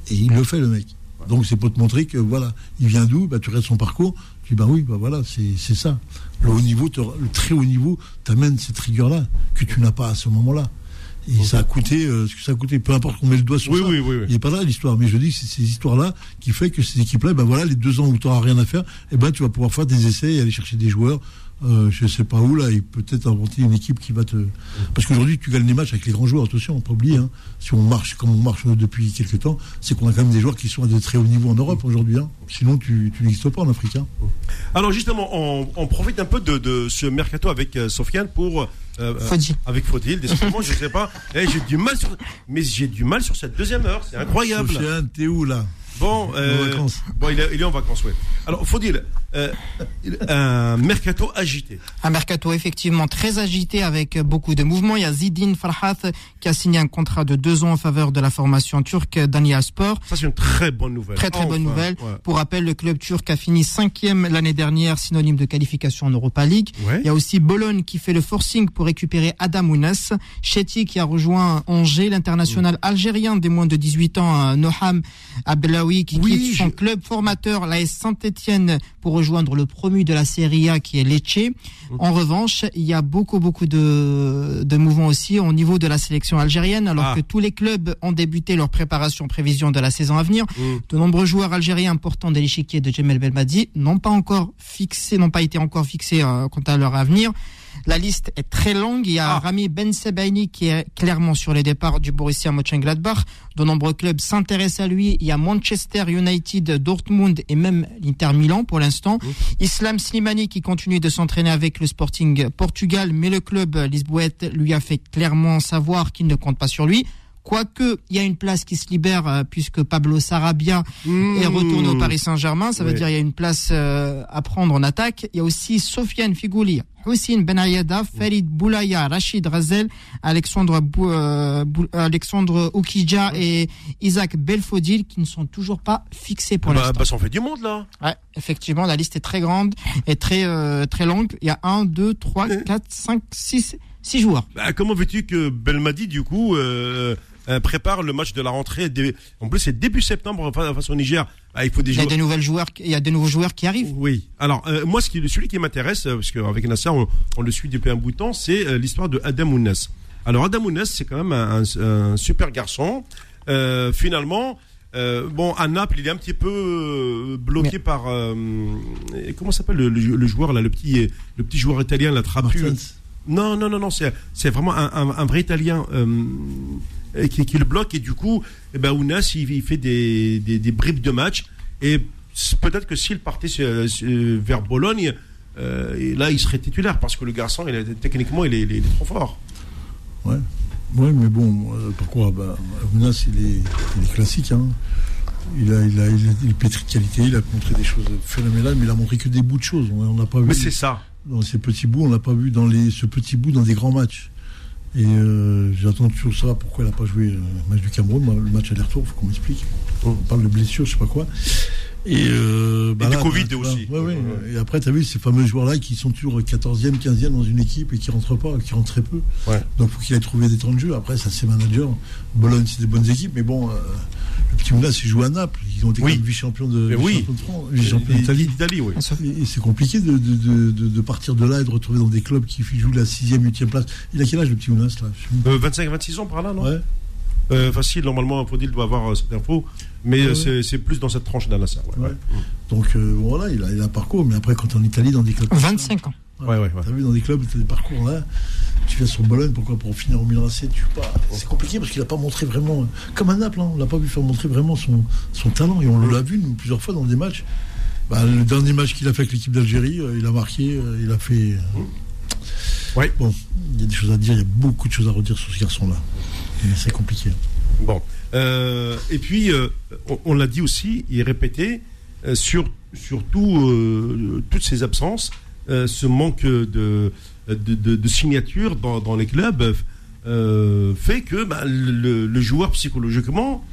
Et il le fait, le mec. Donc c'est pour te montrer que voilà, il vient d'où, bah, tu regardes son parcours, tu dis bah oui, bah voilà, c'est c'est ça. Le haut niveau, te- le très haut niveau t'amène cette rigueur-là que tu n'as pas à ce moment-là. Et ça a coûté euh, ce que ça a coûté. Peu importe qu'on met le doigt sur Oui, ça. oui, oui, oui. Il n'est pas là l'histoire, mais je dis que c'est ces histoires-là qui fait que ces équipes-là, ben voilà, les deux ans où tu n'auras rien à faire, eh ben tu vas pouvoir faire des essais et aller chercher des joueurs. Euh, je sais pas où là, et peut-être inventer une équipe qui va te. Parce qu'aujourd'hui, tu gagnes les matchs avec les grands joueurs. Attention, on peut pas oublier. Hein. Si on marche comme on marche depuis quelques temps, c'est qu'on a quand même des joueurs qui sont à de très haut niveau en Europe aujourd'hui. Hein. Sinon, tu, tu n'existes pas en Afrique. Hein. Alors justement, on, on profite un peu de, de ce mercato avec euh, Sofiane pour euh, euh, Fodji. avec Faudil. Décidément, je sais pas. Eh, j'ai du mal sur, mais j'ai du mal sur cette deuxième heure. C'est incroyable. Sofiane, t'es où là? Bon, euh, bon il, est, il, est, en vacances, oui. Alors, faut dire, euh, un mercato agité. Un mercato effectivement très agité avec beaucoup de mouvements. Il y a Zidine Farhat qui a signé un contrat de deux ans en faveur de la formation turque Dania Sport. Ça, c'est une très bonne nouvelle. Très, très bonne nouvelle. Pour rappel, le club turc a fini cinquième l'année dernière, synonyme de qualification en Europa League. Il y a aussi Bologne qui fait le forcing pour récupérer Adam Ounes. Chetty qui a rejoint Angers, l'international algérien des moins de 18 ans, Noham Abdelawi qui quitte son club formateur, l'AS Saint-Etienne, pour rejoindre le promu de la Serie A qui est Lecce. En revanche, il y a beaucoup, beaucoup de, de mouvements aussi au niveau de la sélection algérienne, alors ah. que tous les clubs ont débuté leur préparation prévision de la saison à venir. Mm. De nombreux joueurs algériens importants de l'échiquier de Djemel Belmadi n'ont pas encore fixé, n'ont pas été encore fixés euh, quant à leur avenir. La liste est très longue. Il y a ah. Rami Ben Sebaini qui est clairement sur les départs du Borussia Mönchengladbach. De nombreux clubs s'intéressent à lui. Il y a Manchester United, Dortmund et même l'Inter Milan pour l'instant. Islam Slimani qui continue de s'entraîner avec le Sporting Portugal, mais le club lisboète lui a fait clairement savoir qu'il ne compte pas sur lui. Quoique, il y a une place qui se libère euh, puisque Pablo Sarabia est retourné au Paris Saint-Germain. Ça veut dire qu'il y a une place euh, à prendre en attaque. Il y a aussi Sofiane Figouli, Houssine Benayada, Farid Boulaya, Rachid Razel, Alexandre, euh, Alexandre Oukidja et Isaac Belfodil qui ne sont toujours pas fixés pour bah, l'instant. Bah, ça en fait du monde là. Ouais, effectivement, la liste est très grande et très, très longue. Il y a 1, 2, 3, 4, 5, 6, 6 joueurs. Bah, comment veux-tu que Belmadi, du coup, euh, prépare le match de la rentrée. En plus, c'est début septembre face au Niger. Ah, il faut des il y a des nouvelles joueurs, il y a des nouveaux joueurs qui arrivent. Oui. Alors euh, moi, ce qui, celui qui m'intéresse, euh, parce qu'avec Nasser, on, le suit depuis un bout de temps, c'est l'histoire de Adam Ounes. Alors Adam Ounes, c'est quand même un, super garçon. finalement. bon, à Naples, il est un petit peu bloqué par comment s'appelle le, joueur là, le petit, le petit joueur italien, la trapu. Non, non, non, non, c'est vraiment un, vrai Italien qui, qui, le bloque et du coup, eh ben, Ounas il, fait des, des, bribes de match et peut-être que s'il partait vers Bologne, euh, là il serait titulaire parce que le garçon, il est, techniquement, il est, trop fort. Ouais. Ouais, mais bon, euh, pourquoi? Bah, Ounas, il est, il est classique. Hein. Il a, il, a, il, a, pétri de qualité, il a montré des choses phénoménales, mais il a montré que des bouts de choses. On n'a pas vu. Mais c'est ça. Dans ces petits bouts, on n'a pas vu dans les, ce petit bout dans des grands matchs. Et euh, j'attends toujours ça, pourquoi elle n'a pas joué le match du Cameroun, le match aller-retour, il faut qu'on m'explique. On parle de blessure, je sais pas quoi. Et, euh, bah du Covid aussi. Ouais, ouais, Et après, tu as vu ces fameux joueurs-là qui sont toujours 14e, 15e dans une équipe et qui rentrent pas, qui rentrent très peu. Donc, faut qu'il ait trouvé des temps de jeu. Après, ça, c'est manager. Bologne, c'est des bonnes équipes, mais bon, euh, le petit Mounas, il joue à Naples. Ils ont été oui. vice-champions de, oui. de France, vice-champions d'Italie. Oui. Et c'est compliqué de, de, de, partir de là et de retrouver dans des clubs qui jouent la 6e, 8e place. Il a quel âge, le petit Mounas, là? 25, 26 ans par là, non? Ouais. Euh, facile, normalement, Faudil doit avoir euh, cette info, mais euh, c'est plus dans cette tranche d'Al ouais. ouais. Donc voilà, il a, il a, un parcours, mais après, quand tu es en Italie, dans des clubs. 25 ans. Ouais, ouais, T'as vu dans des clubs, tu as des parcours là. Tu viens sur Bologne, pourquoi Pour finir au Milan AC, tu pas. C'est compliqué parce qu'il n'a pas montré vraiment. Comme à Naples, hein, on l'a pas vu faire montrer vraiment son, son talent. Et on l'a vu nous, plusieurs fois dans des matchs. Bah, le dernier match qu'il a fait avec l'équipe d'Algérie, il a marqué, il a fait. Ouais. Bon, il y a des choses à dire, il y a beaucoup de choses à redire sur ce garçon-là. C'est compliqué. Bon. Euh, et puis, euh, on, l'a dit aussi, il est répété, euh, sur, surtout toutes ces absences, ce manque de, signatures dans, les clubs fait que bah, le, joueur psychologiquement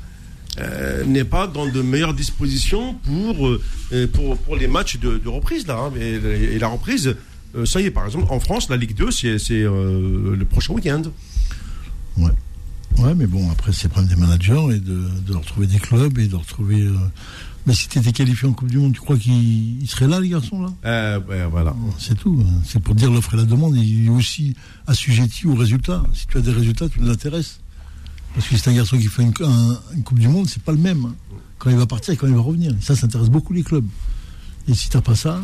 n'est pas dans de meilleures dispositions pour, les matchs de, reprise. Là, hein. et, la reprise, ça y est, par exemple, en France, la Ligue 2, c'est le prochain week-end. Ouais. Mais bon, après, c'est le problème des managers et de, retrouver des clubs et de retrouver. Euh, mais si tu étais qualifié en Coupe du Monde, tu crois qu'ils seraient là, les garçons, là? Euh, Voilà. C'est tout. Hein. C'est pour dire l'offre et la demande. Il est aussi assujetti aux résultats. Si tu as des résultats, tu les intéresses. Parce que c'est un garçon qui fait une, Coupe du Monde, c'est pas le même. Hein. Quand il va partir et quand il va revenir. Ça, ça intéresse beaucoup les clubs. Et si t'as pas ça.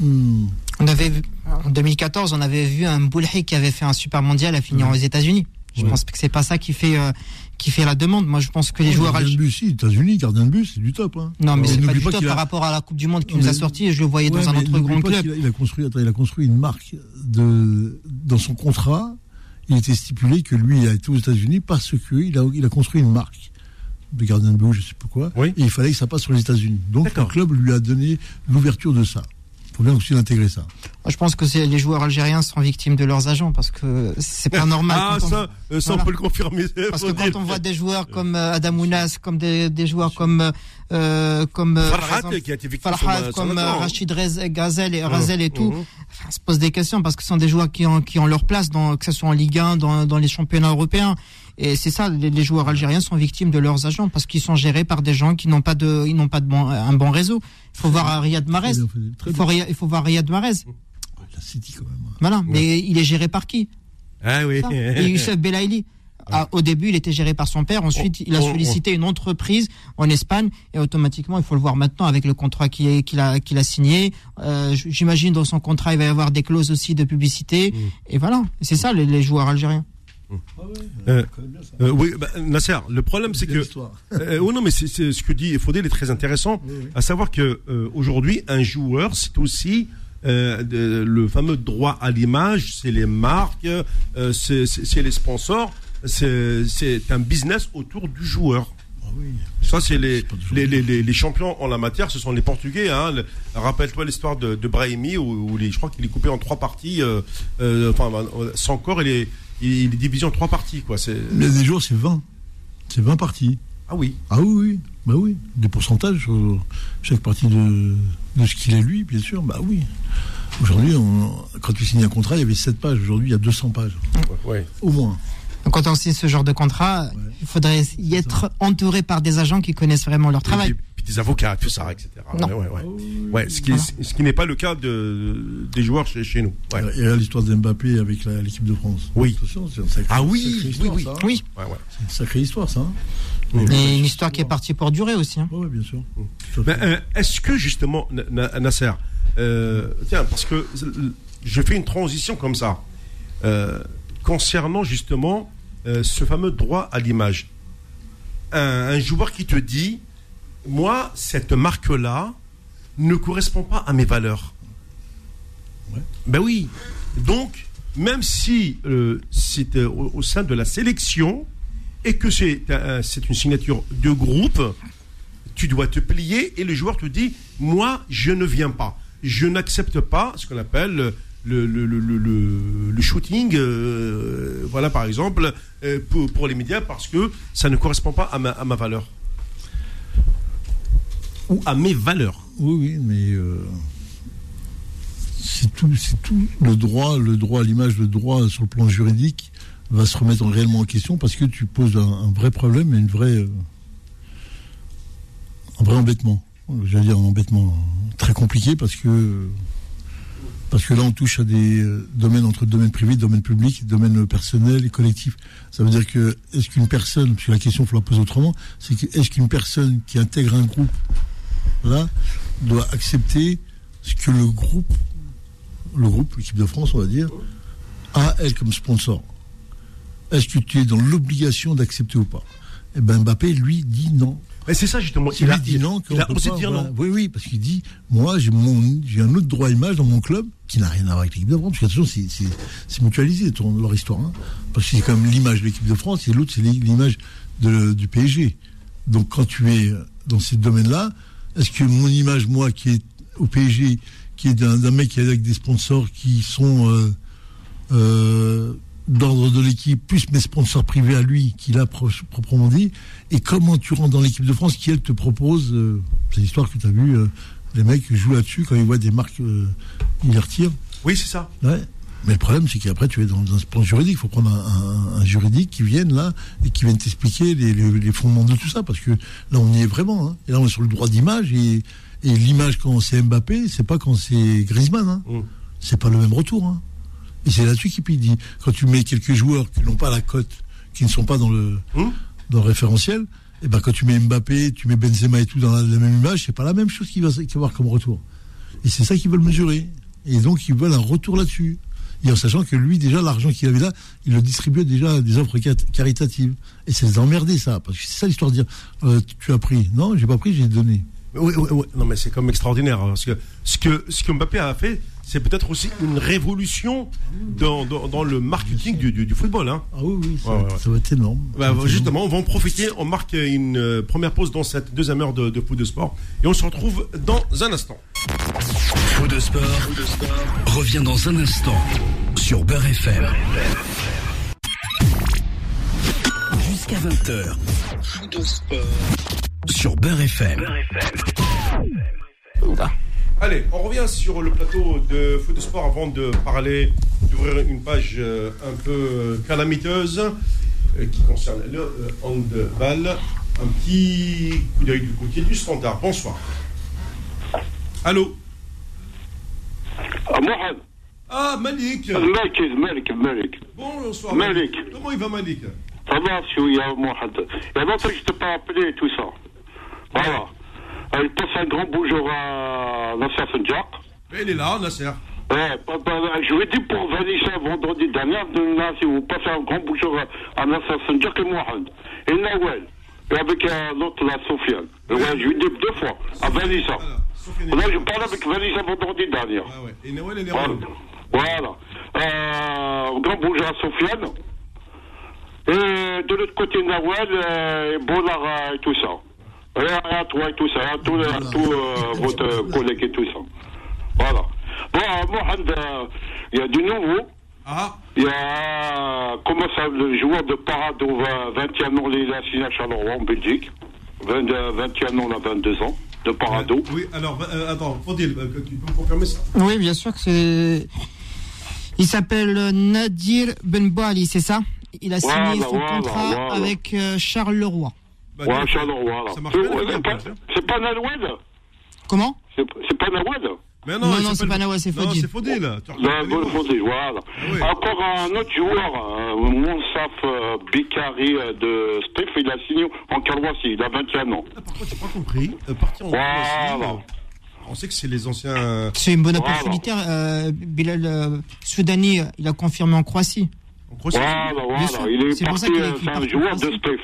Hmm. On avait en 2014, on avait vu un Boulhay qui avait fait un super mondial à finir aux États-Unis. Je pense que c'est pas ça qui fait euh, qui fait la demande. Moi, je pense que les joueurs. Gardien de but, si, États-Unis, gardien de but, c'est du top. Hein. Non, mais c'est pas du top par rapport à la Coupe du Monde qui nous a sorti. Et je le voyais dans un autre grand club. Il a, construit, il a construit une marque de dans son contrat. Il était stipulé que lui, il a été aux États-Unis parce que il a, il a construit une marque de gardien de but, je sais pas quoi. Oui. Et il fallait que ça passe sur les États-Unis. Donc le club lui a donné l'ouverture de ça. Il faut bien aussi l'intégrer ça. Moi, je pense que les joueurs algériens sont victimes de leurs agents parce que c'est pas normal. Ah, on- ça, euh, ça Voilà. on peut le confirmer. Parce que quand on voit des joueurs comme euh, Adam Ounas, comme des, des joueurs comme euh, comme euh, par Farhat, exemple, qui a été victime Farhat, comme. Rachid Rez- Gazel et Razel et tout, enfin, se pose des questions parce que ce sont des joueurs qui ont qui ont leur place dans que ce soit en Ligue 1, dans dans les championnats européens. Et c'est ça, les, les joueurs algériens sont victimes de leurs agents parce qu'ils sont gérés par des gens qui n'ont pas de, ils n'ont pas de bon, un bon réseau. Il faut voir Riyad Mahrez. Il faut, il faut voir Riyad Mahrez. La City quand même. Voilà. Mais il est géré par qui? Ah oui. Et Youssef Belaïli. Ah, au début, il était géré par son père. Ensuite, il a Oh, oh, sollicité une entreprise en Espagne. Et automatiquement, il faut le voir maintenant avec le contrat qu'il a, signé. Euh, J'imagine dans son contrat, il va y avoir des clauses aussi de publicité. Et voilà. C'est ça, les, les joueurs algériens. Euh, euh, oui, bah, Nasser, le problème c'est que oui, non, mais c'est c'est- ce que dit Faudel est très intéressant, à savoir que aujourd'hui, un joueur, c'est aussi euh, de- le fameux droit à l'image, c'est les marques, euh, c'est c'est- c'est les sponsors, c'est c'est un business autour du joueur. Ah oui. Ça, c'est les, les, les, les, les champions en la matière, ce sont les Portugais. Hein. Le- Rappelle-toi l'histoire de, de Brahimi, où, où les, je crois qu'il est coupé en trois parties. Euh, enfin, son corps, il est, il est divisé en trois parties. Quoi. C'est- Mais des jours, c'est 20. C'est 20 parties. Ah oui. Ah oui, oui. Bah oui. Des pourcentages sur chaque partie de, de ce qu'il est lui, bien sûr. Bah oui. Aujourd'hui, on- quand tu signes un contrat, il y avait 7 pages. Aujourd'hui, il y a 200 pages. Ouais. Au moins. Donc, quand on signe ce genre de contrat, il faudrait y être entouré par des agents qui connaissent vraiment leur Et travail. Puis, des avocats, tout ça, etc. Non. Ouais, ouais, ouais. Ouais, ce qui, ce qui n'est pas le cas de, des joueurs chez, chez nous. Ouais. Et là, l'histoire de Mbappé avec la- l'équipe de France. Oui. Attention, c'est une sacrée, Ah oui, oui, histoire, oui. ça, hein. Oui. Ouais, ouais. C'est une sacrée histoire, ça. hein. Et une histoire qui est partie pour durer aussi. hein. Ouais, bien sûr. Mm. Euh, est-ce que justement, Na- Na- Nasser, euh, tiens, parce que je fais une transition comme ça, euh, concernant justement euh, ce fameux droit à l'image. Un, un joueur qui te dit, moi, cette marque-là ne correspond pas à mes valeurs. Ouais. Ben oui. Donc, même si euh, c'est euh, au, au sein de la sélection et que c'est un- c'est une signature de groupe, tu dois te plier et le joueur te dit moi je ne viens pas je n'accepte pas ce qu'on appelle le, le, le, le, shooting euh, voilà par exemple euh, pour, pour les médias parce que ça ne correspond pas à ma, à ma valeur à mes valeurs Oui, oui, mais euh, c'est tout. Le droit, le droit l'image, le droit sur le plan juridique va se remettre en- réellement en question parce que tu poses un, vrai problème et une vraie, euh, un vrai embêtement. J'allais dire un embêtement très compliqué parce que parce là on touche à des euh, domaines entre domaine privé, domaine public, domaine personnel et collectif. Ça veut dire que est-ce qu'une personne, parce que la question faut la poser autrement, c'est que est-ce qu'une personne qui intègre un groupe là, doit accepter ce que le groupe, le groupe, l'équipe de France, on va dire, a, elle, comme sponsor. Est-ce que tu es dans l'obligation d'accepter ou pas? Eh ben Mbappé, lui, dit non. mais c'est ça justement Il, a dit non. il a osé dire voilà. non Oui, oui, parce qu'il dit, moi, j'ai mon, j'ai un autre droit à image dans mon club qui n'a rien à voir avec l'équipe de France. Parce que attention, c'est, mutualisé ton, leur histoire. hein. Parce que c'est quand même l'image de l'équipe de France et l'autre, c'est l'image du PSG. Donc quand tu es dans ces domaines-là, est-ce que mon image, moi, qui est au PSG, qui est d'un, mec avec des sponsors qui sont euh, euh, d'ordre de l'équipe, plus mes sponsors privés à lui, qu'il a pro- proprement dit, et comment tu rentres dans l'équipe de France qui, elle, te propose, euh, c'est l'histoire que tu as vu, euh, les mecs jouent là-dessus, quand ils voient des marques, ils les retirent. oui c'est ça Ouais. Mais le problème, c'est qu'après, tu es dans un plan juridique. Il faut prendre un, un- un juridique qui vienne là et qui vienne t'expliquer les, les- les fondements de tout ça. Parce que là, on y est vraiment. hein. Et là, on est sur le droit d'image. Et, et l'image, quand c'est Mbappé, c'est pas quand c'est Griezmann. Hein. Mm. C'est pas le même retour. Hein. Et c'est là-dessus qu'il dit. Quand tu mets quelques joueurs qui n'ont pas la cote, qui ne sont pas dans le, Mm. dans le référentiel, et ben quand tu mets Mbappé, tu mets Benzema et tout dans la, la même image, c'est pas la même chose qu'il va, qu'il va avoir comme retour. Et c'est ça qu'ils veulent mesurer. Et donc ils veulent un retour là-dessus. Et en sachant que lui, déjà, l'argent qu'il avait là, il le distribuait déjà à des offres caritatives. Et c'est emmerdé ça, parce que c'est ça l'histoire de dire, euh, tu as pris. Non, j'ai pas pris, j'ai donné. Oui, oui, oui. Non, mais c'est comme extraordinaire. hein, parce que ce que, ce que Mbappé a fait, c'est peut-être aussi une révolution dans, dans, dans le marketing du, du, du football. Hein. Ah oui, oui, ça, Ouais, ouais, ouais. ça va être énorme. Bah, Ça va être justement, on va en profiter. On marque une euh, première pause dans cette deuxième heure de, de Foot de Sport. Et on se retrouve dans un instant. Faux de sport, revient dans un instant sur Beurre FM. Jusqu'à 20h. Faux de sport sur Beurre FM. Allez, on revient sur le plateau de Foot de Sport avant de parler, d'ouvrir une page euh, un peu euh, calamiteuse euh, qui concerne le handball. Un petit coup d'œil du côté du standard. Bonsoir. Allô? Ah, Mohamed, Ah, Malik Malik, Malik, Malik. Bonsoir. Malik. Comment il va, Malik? Ça va, Chouïa, Mohamed. Il y a longtemps que je ne t'ai pas appelé et tout ça. Voilà. Euh, Il passe un grand bonjour à Nasser Fendjak. Il est là, Nasser. Ouais, pa- je lui ai dit pour Vanessa vendredi dernier, de- là, si vous passez un grand bonjour à, Nasser Fendjak et Mohamed. Et Nawel. Et avec euh, l'autre, la Sofiane. Ouais, je lui ai dit deux fois, à Vanessa. Là, je parle avec Vanessa vendredi dernier. Ah ouais. Et Noël, elle est Voilà. Voilà. Euh, grand bonjour à Sofiane. Et de l'autre côté, Nawal euh, et Bollard euh, et tout ça. Et à toi et tout ça, à tous, à tous euh, votre collègue et tout ça. Voilà. Bon, à Mohamed, euh, il y a du nouveau. Ah, Il y a, comment ça, le joueur de Parado, 21 ans, il a signé à Charleroi, en Belgique. 20, euh, 21 ans, il a 22 ans, de Parado. oui, alors, euh, attends, Fodil, euh, tu peux me confirmer ça? Oui, bien sûr que c'est. Il s'appelle Nadir Benboali, c'est ça? Il a signé Voilà, son voilà, contrat voilà. avec euh, Charles Leroy. Bah, Ouais, dis- Charleroi, là. Ça marche C'est pas, Nawed Comment C'est pas Nawed Mais Non, non, c'est pas Nawal, c'est Non, Fodil. c'est Fodil. Bon, fondé, voilà. oui. Encore un autre joueur, euh, Monsaf euh, Bikari euh, de Steph, il a signé en Carloissi, il a 21 ans. Ah, Par contre, j'ai pas compris. Euh, partir en Voilà. Croatie, on sait que c'est les anciens. C'est une bonne Voilà. opportunité. Euh, Bilal euh, Soudani, il a confirmé en Croatie. En Croatie. Voilà, voilà. Il est parti, c'est un joueur de Croatie.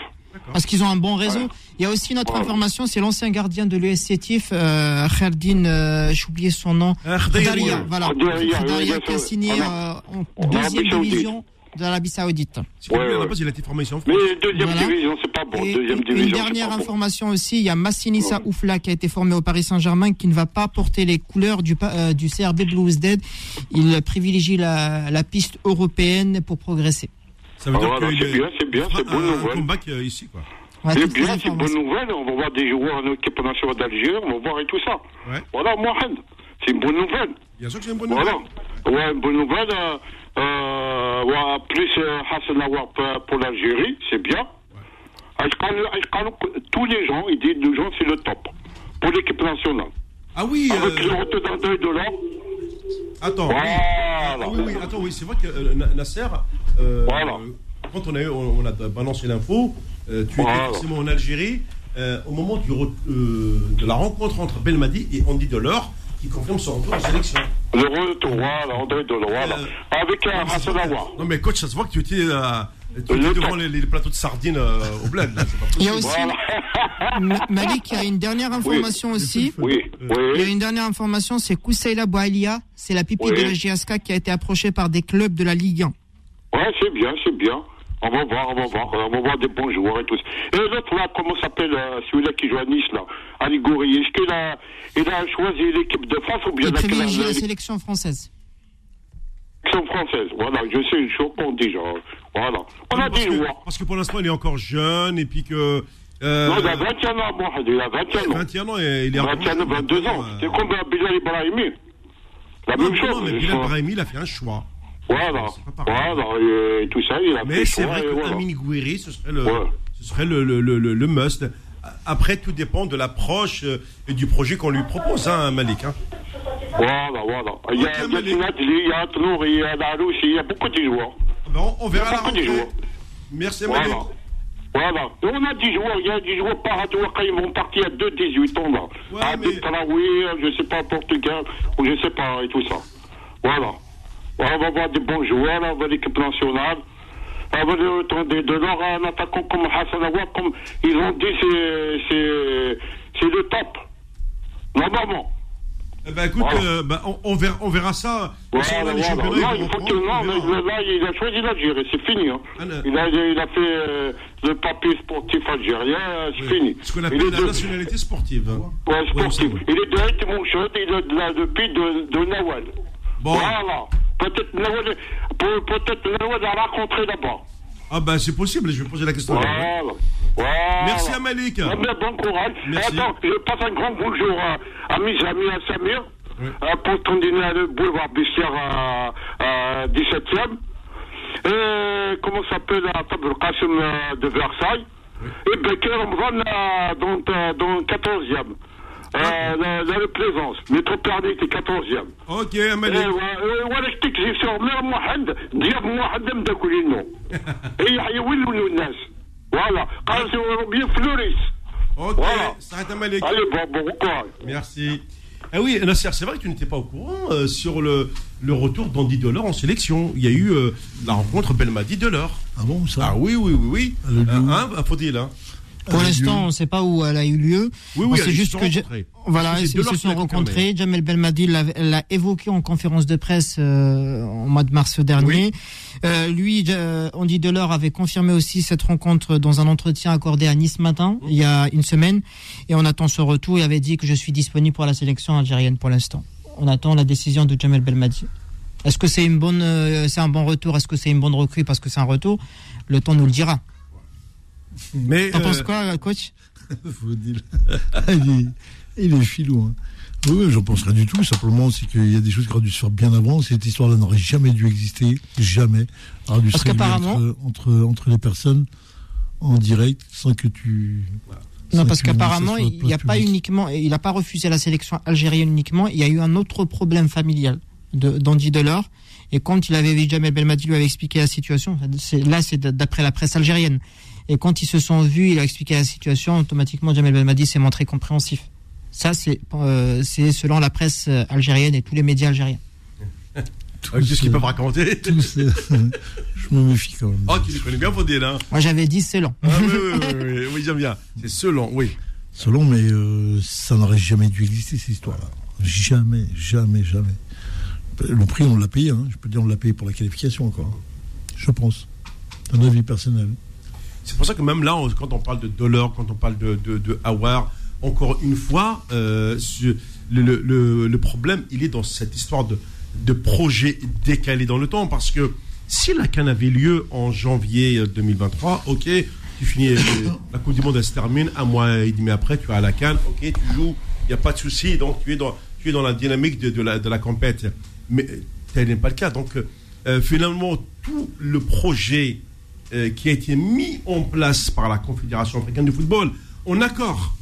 Parce qu'ils ont un bon réseau. Il y a aussi une autre information, c'est l'ancien gardien de l'US Sétif, euh, euh, j'ai oublié son nom. Ah, Khdaria. Voilà. Khdaria, qui a signé euh, en deuxième division de l'Arabie Saoudite. Ouais, à la ouais. base, il a été formé ici en France. Mais deuxième Voilà. division, c'est pas bon. Et Deuxième une division, dernière bon. information aussi, il y a Massinissa Oufla qui a été formé au Paris Saint-Germain qui ne va pas porter les couleurs du, euh, du CRB Blues Dead. Il privilégie la, la piste européenne pour progresser. Ça veut dire Voilà, qu'il c'est bien, c'est bien, c'est bonne un nouvelle. comeback euh, ici, quoi. C'est bien, c'est une bonne nouvelle. On va voir des joueurs en équipe nationale d'Algérie, on va voir et tout ça. Ouais. Voilà, Mohamed, c'est une bonne nouvelle. Bien sûr que c'est une bonne Voilà. nouvelle. Ouais, une bonne nouvelle. Euh, euh, ouais, plus euh, Hassan Awar pour, l'Algérie, c'est bien. Tous les gens, ils disent les gens, c'est le top pour l'équipe nationale. Ah oui, Avec euh, le retour d'un deuil de l'or. Attends. oui. Voilà. Ah oui, oui, attends, oui, c'est vrai que euh, Na- Nasser, euh, Voilà. euh, quand on a, eu- on, on a balancé l'info, euh, tu Voilà. étais forcément en Algérie, euh, au moment du, de la rencontre entre Belmadi et Andy Delors, qui confirme son retour en sélection. Le retour, voilà, André de l'or, voilà. Euh, Avec Hassan. Non mais coach, ça se voit que tu étais, tu top. devant les, les plateaux de sardines euh, au bled. Là, c'est pas Il y a aussi, Voilà. Ma- Malik, il y a une dernière information aussi. oui, Il y a oui. une dernière information, c'est Koussaïla Boualia, c'est la Oui. de la JSK qui a été approchée par des clubs de la Ligue 1. Ouais, c'est bien, c'est bien. On va voir, on va voir. On va voir des bons joueurs et tout ça. Et l'autre, là, comment s'appelle euh, celui-là qui joue à Nice, là Aligouri. Est-ce qu'il a, il a choisi l'équipe de France ou bien Il la, privilégie sélection française. sélection française Voilà, je sais, je suis au courant déjà. Voilà. On a parce, des que, parce que pour l'instant, il est encore jeune et puis que. Euh, Non, il a 21 ans, moi. Il a 21 ans. 21 ans et il est 21 ans, 22 ans. C'est comme Bilal Ibrahimi. La non, même non, chose. mais ils Bilal sont- Brahimi, il a fait un choix. Voilà. Voilà, et tout ça, il a fait Mais c'est vrai que voilà. Amine Gouiri, ce serait le, Ouais. ce serait le, le, le, le- must. Après, tout dépend de l'approche euh, et du projet qu'on lui propose, hein, Malik. Hein. Voilà, voilà. Il y a Ok, il y a Malik. Il y a Tnour, il y a Daroussi, il y a beaucoup de joueurs. Ah ben, on, verra la rentrée. Merci, Malik. Voilà. Voilà. Et on a 10 joueurs. Il y a des joueurs par quand ils vont partir à 2-18 ans, là. Ouais, à mais- Traoui, je sais pas, Portugal, ou je sais pas, et tout ça. Voilà. Voilà, on va voir des bons joueurs, là, on va l'équipe nationale. On va retour de, l'or à un attaquant comme Hassan Aouar, comme ils ont dit, c'est, c'est, c'est le top. Normalement. Eh ben, écoute, Voilà. euh, ben, on, on verra, on verra ça. Voilà, Si on a les voilà. championnats, Non, ils il vont faut que, reprendre, non, on mais verra. là, il a choisi l'Algérie, c'est fini. Hein. Ah. Il, a, il a fait euh, le papier sportif algérien, c'est Oui. fini. Ce qu'on appelle la de- nationalité sportive. hein. Ouais, Il est de Haït Mouchot, il est de la, depuis de, de Nawal. Bon. Voilà. Peut-être Nawal, peut- peut-être Nawal a rencontré là-bas. Ah ben c'est possible, je vais poser la question. Voilà. Voilà. Merci à Malik. Ah, mais bon courage. Merci. Attends, je passe un grand bonjour à, à mes amis à Samir, Oui. pour dîner à le boulevard Bissière à, à 17e. Et comment s'appelle la table Qassim euh, de Versailles? Et Becker Ramadan euh, dans, euh, dans le 14e. Euh, la, la Plaisance, métro Pernis, 14e. Ok, ايوا Malik. ولا شتيك زي سور مير واحد ديال واحد مداكلينو هي يولوا الناس فوالا قال بيان فلوريس Ok, Voilà. ça arrête à Malik. Allez, bon, bon courage. Merci. Ah oui, Nasser, c'est vrai que tu n'étais pas au courant euh, sur le, le retour d'Andy Delors en sélection. Il y a eu euh, la rencontre Belmadi-Delors. Ah bon, ça Ah oui, oui, oui, oui. Elle a eu lieu où hein, Faudil, hein. Pour l'instant, on ne sait pas où elle a eu lieu. Oui, oui, ils juste que. Voilà, C'est ils, se sont rencontrés. Jamel Belmadi l'a l'a évoqué en conférence de presse euh, en mois de mars dernier. Euh, lui, euh, Andy Delors avait confirmé aussi cette rencontre dans un entretien accordé à Nice matin, il y a une semaine. Et on attend ce retour. Il avait dit que je suis disponible pour la sélection algérienne pour l'instant. On attend la décision de Jamel Belmadi. Est-ce que c'est une bonne, euh, c'est un bon retour? Est-ce que c'est une bonne recrue? Parce que c'est un retour Le temps nous le dira. Mais T'en euh, penses quoi, coach Faut dire. il, est, il est filou. Hein. Oui, j'en pense rien du tout. Simplement, c'est qu'il y a des choses qui auraient dû se faire bien avant. Cette histoire-là n'aurait jamais dû exister. Jamais. Aurait dû Parce se entre, entre, entre les personnes en direct sans que tu. Non, parce qu'apparemment, il n'y a pas uniquement, il n'a pas refusé la sélection algérienne uniquement. Il y a eu un autre problème familial de d'Andy Delors. Et quand il avait vu Jamel Belmadi lui avait expliqué la situation, là c'est d'après la presse algérienne. Et quand ils se sont vus, il a expliqué la situation. Automatiquement, Jamel Belmadi s'est montré compréhensif. Ça, c'est euh, selon la presse euh, algérienne et tous les médias algériens. Qu'est-ce qu'ils peuvent raconter Je me méfie quand même. Oh, tu les connais bien, Faudil, hein. Moi, j'avais dit c'est lent. Ah oui, oui, oui, oui, oui, j'aime bien. C'est selon, oui. Selon, mais euh, ça n'aurait jamais dû exister, cette histoire-là. Jamais, jamais, jamais. Le prix, on l'a payé. Hein. Je peux dire, on l'a payé pour la qualification encore. Je pense. Un avis personnel. C'est pour ça que même là, quand on parle de Dollar, quand on parle de, de, de encore une fois, euh, le, le- le- problème, il est dans cette histoire de, de projet décalé dans le temps. Parce que si la Cannes avait lieu en janvier 2023, ok, tu finis, euh, la Coupe du Monde, elle se termine, un mois et demi après, tu à la Cannes, ok, tu joues, il n'y a pas de souci, donc tu es dans, tu es dans la dynamique de, de la, de la compète. Mais euh, tel n'est pas le cas. Donc, euh, finalement, tout le projet euh, qui a été mis en place par la Confédération africaine de football, en accord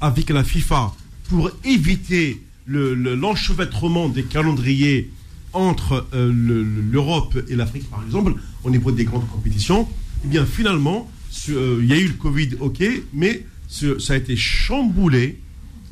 avec la FIFA, pour éviter le- le- l'enchevêtrement des calendriers entre euh, le- le- l'Europe et l'Afrique, par exemple, au niveau des grandes compétitions, eh bien, finalement, euh, il y a eu le Covid, ok, mais ça a été chamboulé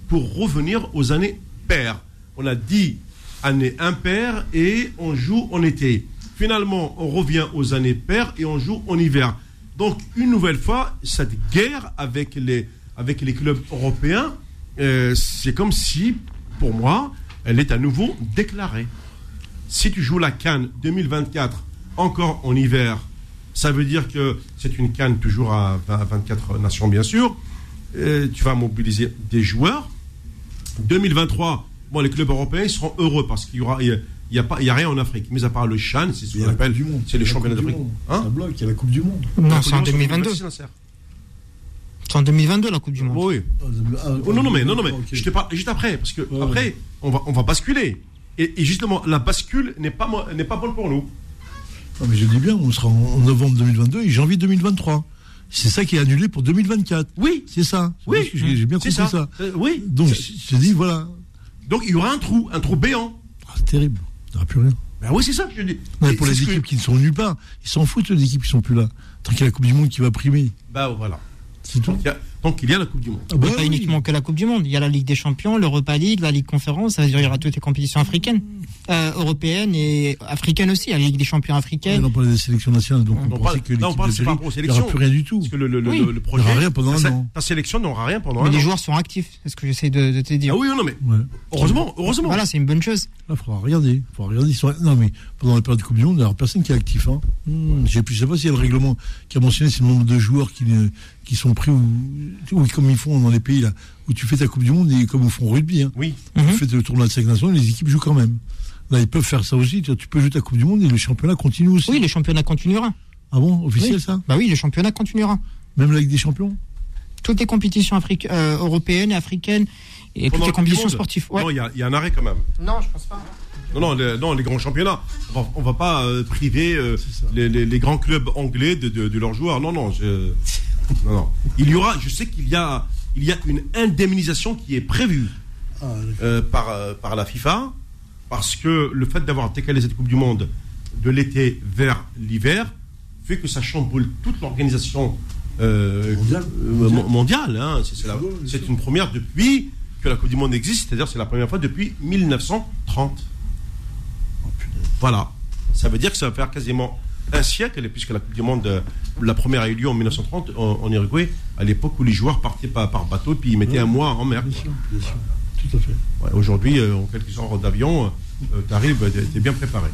pour revenir aux années paires. On a dit année impaire et on joue en été. Finalement, on revient aux années paires et on joue en hiver. Donc, une nouvelle fois, cette guerre avec les, avec les clubs européens, euh, c'est comme si, pour moi, elle est à nouveau déclarée. Si tu joues la Cannes 2024 encore en hiver, ça veut dire que c'est une Cannes toujours à 20 à 24 nations, bien sûr. Euh, tu vas mobiliser des joueurs. 2023, bon, les clubs européens ils seront heureux parce qu'il y aura, il y a, pas, il y a rien en Afrique, mis à part le Chan, c'est ce qu'on appelle, Coupe du Monde. c'est les championnats d'Afrique. Hein Ça bloque, il y a la Coupe du Monde. Non, c'est en Coupe du Monde, 2022. merci, Nasser. C'est en 2022 la Coupe du Monde. Oui. Ah, Oh, non, non, mais, non, non, mais ok. je te parle juste après, parce que Ouais, après, ouais. on va, on va basculer. Et, et justement, la bascule n'est pas, mo- n'est pas bonne pour nous. Non, mais je dis bien, on sera en, en novembre 2022 et janvier 2023. C'est ça qui est annulé pour 2024. Oui. C'est ça. Oui. J'ai j'ai bien C'est compris ça. Euh, oui. Donc, C'est- je te dis, voilà. donc, il y aura un trou, un trou béant. Ah, c'est terrible. Il n'y aura plus rien. Ben oui, c'est ça que je dis. Non, pour les que- équipes qui ne sont nulle part, ils s'en foutent, les équipes qui sont plus là. Tant qu'il y a la Coupe du Monde qui va primer. Bah voilà. C'est tout. Donc, il y a- y la Coupe du Monde. Ah bah pas oui. uniquement que la Coupe du Monde. Il y a la Ligue des Champions, l'Europa League, la Ligue Conférence. Ça veut dire il y aura toutes les compétitions africaines, euh, européennes et africaines aussi. Il y a la Ligue des Champions Mais africaine. on parle des sélections nationales, donc on, On parle- que là, on l'équipe parle, c'est par d'Algérie, rapport aux il n'y aura plus rien du tout. Parce que le, le, le, Oui. le- le projet. Il aura rien pendant un ta, an. ta sélection n'aura rien pendant Mais un les an. joueurs sont actifs. C'est ce que j'essaie de, de te dire. Ah oui, non, mais Ouais. heureusement, heureusement. Voilà, c'est une bonne chose. Là, il faudra regarder. Il faudra regarder. Non, mais pendant la période de Coupe du Monde, il n'y aura personne qui est actif. Hein. Hmm, Je ne sais pas s'il y a le règlement qui a mentionné c'est le nombre de joueurs qui, ne- qui sont pris ou, comme ils font dans les pays là, où tu fais ta Coupe du Monde et comme ils font au rugby. Hein. Oui. Mhm. Tu fais le tournoi de 5 nations, les équipes jouent quand même. Là, ils peuvent faire ça aussi. Tu peux jouer ta Coupe du Monde et le championnat continue aussi. Oui, le championnat continuera. Ah bon Officiel Oui. ça? Bah oui, le championnat continuera. Même la Ligue des Champions? Toutes les compétitions euh, européennes et africaines et Pendant toutes les compétitions sportives. Ouais. Non, il y, a- il y a un arrêt quand même. Non, je pense pas. Non, non, les, non, les grands championnats. On va, on va pas euh, priver euh, les- les grands clubs anglais de, de- de leurs joueurs. Non, non, je- non, non. Il y aura, je sais qu'il y a, il y a une indemnisation qui est prévue Ah, euh, par, euh, par la FIFA parce que le fait d'avoir décalé cette Coupe du Monde de l'été vers l'hiver fait que ça chamboule toute l'organisation euh, Mondiale. mo- mondiale. hein. C'est- une première depuis que la Coupe du Monde existe, c'est-à-dire c'est la première fois depuis 1930. oh. Voilà. Ça veut dire que ça va faire quasiment un siècle, puisque la Coupe du Monde, euh, la première a eu lieu en 1930 en, en Uruguay, à l'époque où les joueurs partaient par, par bateau, puis ils mettaient Ouais. un mois en mer. Bien sûr, bien sûr. Tout à fait. Ouais, Aujourd'hui, euh, en quelques heures d'avion, euh, t'arrives, euh, t'es bien préparé.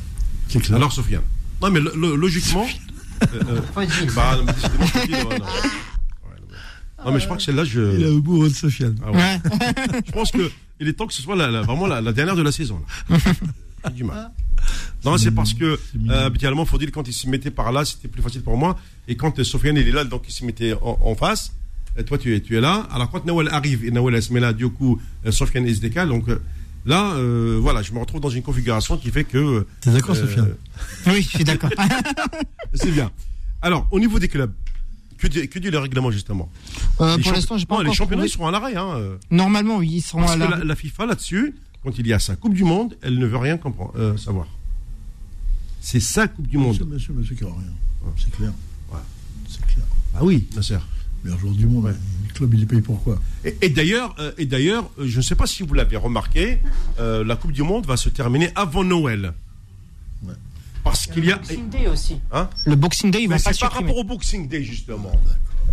C'est clair. Alors, Sofiane? Non, mais lo- lo- logiquement. euh, euh, bah, non, mais je je crois que celle-là, Il a je. le beau de Sofiane. Ah ouais. Ouais. Je pense que il est temps que ce soit la- la- vraiment la, la dernière de la saison. là. J'ai du mal. Non, c'est parce que euh, habituellement, faut dire quand il se mettait par là, c'était plus facile pour moi. Et quand euh, Sofiane il est là, donc il se mettait en, en face. Et toi, tu es, tu es là. Alors quand Nawel arrive et Nawel se met là, du coup, euh, Sofiane il se décale. Donc euh, là, euh, voilà, je me retrouve dans une configuration qui fait que. euh, T'es d'accord, Sofiane? Oui, je suis d'accord. C'est bien. Alors, au niveau des clubs, que dit, que dit le règlement justement? Euh, Les pour l'instant, j'ai pas Non, les encore championnats trouvé. ils seront à l'arrêt. Hein, euh. Normalement, oui, ils seront Parce à que la. la, la FIFA là-dessus, quand il y a sa Coupe du Monde, elle ne veut rien comprendre, euh, savoir. C'est sa Coupe du Monde. qu'il n'y aura rien. C'est clair. Ouais. C'est clair. Ah oui, Nasser. Meilleur joueur du monde. Ouais. Le club, il est payé pourquoi Et, et d'ailleurs, euh, et d'ailleurs, euh, je ne sais pas si vous l'avez remarqué, euh, la Coupe du Monde va se terminer avant Noël. Ouais. Parce qu'il y a. Boxing Day aussi. Hein? Le Boxing Day, Mais vont pas c'est par rapport au Boxing Day, justement.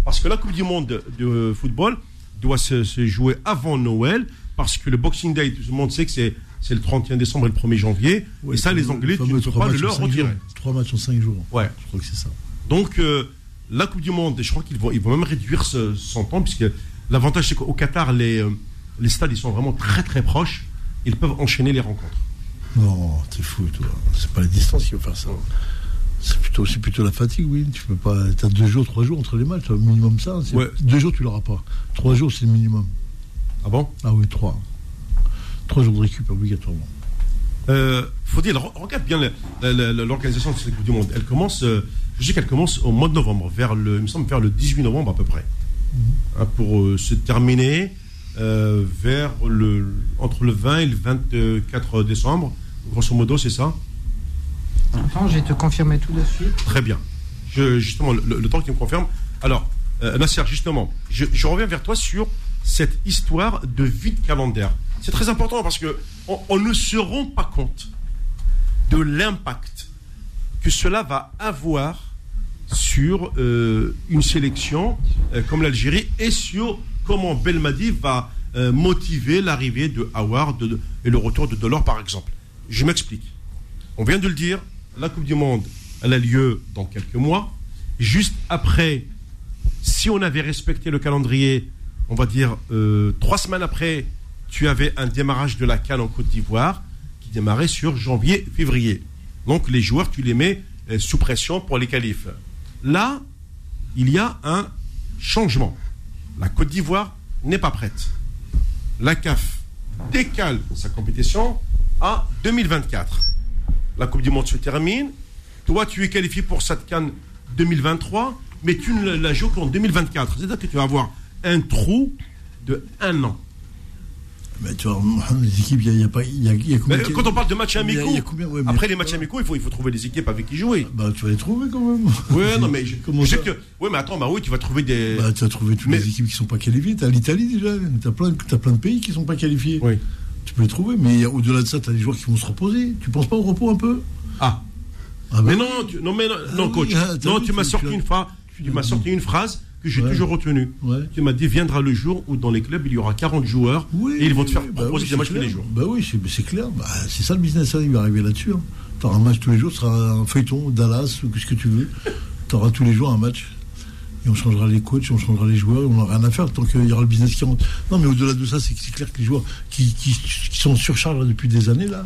Parce que la Coupe du Monde de football doit se, se jouer avant Noël, parce que le Boxing Day, tout le monde sait que c'est, c'est le 31 décembre et le 1er janvier. Ouais, et ça, le les Anglais, le tu ne peux pas le leur cinq retirer. Trois matchs en 5 jours. Ouais. Je crois que c'est ça. Donc, euh, la Coupe du Monde, je crois qu'ils vont, ils vont même réduire ce- son temps, puisque l'avantage, c'est qu'au Qatar, les, euh, les stades, ils sont vraiment très très proches. Ils peuvent enchaîner les rencontres. Non, t'es fou, toi. C'est pas la distance qui va faire ça. C'est plutôt, c'est plutôt la fatigue, oui. Tu peux pas. T'as deux jours, trois jours entre les matchs, minimum ça. Ouais. Deux jours, tu l'auras pas. Trois jours, c'est le minimum. Ah bon? Ah oui, trois. Trois jours de récup obligatoirement. Euh, faut dire, re- regarde bien l'organisation de cette Coupe du Monde. Elle commence, euh, je sais qu'elle commence au mois de novembre, vers le, il me semble vers le 18 novembre à peu près, Hein, pour euh, se terminer euh, vers le, entre le 20 et le 24 décembre. Grosso modo, c'est ça. Attends, je vais te confirmer tout de suite. Très bien. Je, justement, le, le temps qui me confirme. Alors, euh, Nasser, justement, je, je reviens vers toi sur cette histoire de vide calendaire. C'est très important parce que on, ne se rend pas compte de l'impact que cela va avoir sur euh, une sélection euh, comme l'Algérie et sur comment Belmadi va euh, motiver l'arrivée de Howard et le retour de Delors, par exemple. Je m'explique. On vient de le dire, la Coupe du Monde, elle a lieu dans quelques mois. Juste après, si on avait respecté le calendrier, on va dire euh, trois semaines après, tu avais un démarrage de la Cannes en Côte d'Ivoire qui démarrait sur janvier-février. Donc les joueurs, tu les mets euh, sous pression pour les qualifs. Là, il y a un changement. La Côte d'Ivoire n'est pas prête. La CAF décale sa compétition à 2024. La Coupe du Monde se termine. Toi, tu es qualifié pour cette Cannes 2023, mais tu ne la joues qu'en 2024. C'est-à-dire que tu vas avoir un trou de un an. Mais tu vois, les équipes, il n'y a, y a pas. Y a, y a Mais quand on parle de matchs amicaux, ouais, après les matchs amicaux, il faut, il faut trouver des équipes avec qui jouer. Bah, tu vas les trouver quand même. Ouais, non, mais je, Comment je sais ça que. Ouais, mais attends, bah oui, tu vas trouver des. Bah, tu as trouvé toutes Mais- les équipes qui sont pas qualifiées. Tu as l'Italie déjà. Tu as plein, t'as plein de pays qui sont pas qualifiés. Oui. Tu peux les trouver, mais au-delà de ça, tu as des joueurs qui vont se reposer. Tu penses pas au repos un peu? Ah. Ah bah Mais oui. non, tu, non, mais non, Ah non, oui, coach. ah, non, vu, tu m'as sorti as- une phrase. Tu m'as sorti une phrase que j'ai Ouais. toujours retenue. Ouais. Tu m'as dit viendra le jour où dans les clubs il y aura 40 joueurs Oui, et ils vont te faire oui, bah proposer oui, des matchs tous les jours. Bah oui, c'est clair. Bah, c'est ça le business, hein, il va arriver là-dessus. Tu auras un match tous les jours, ce sera un feuilleton, Dallas, ou ce que tu veux. Tu auras tous les jours un match. Et on changera les coachs, on changera les joueurs, on n'aura rien à faire tant qu'il y aura le business qui rentre. Non, mais au-delà de ça, c'est clair que les joueurs qui, qui, qui sont en surcharge là, depuis des années, là,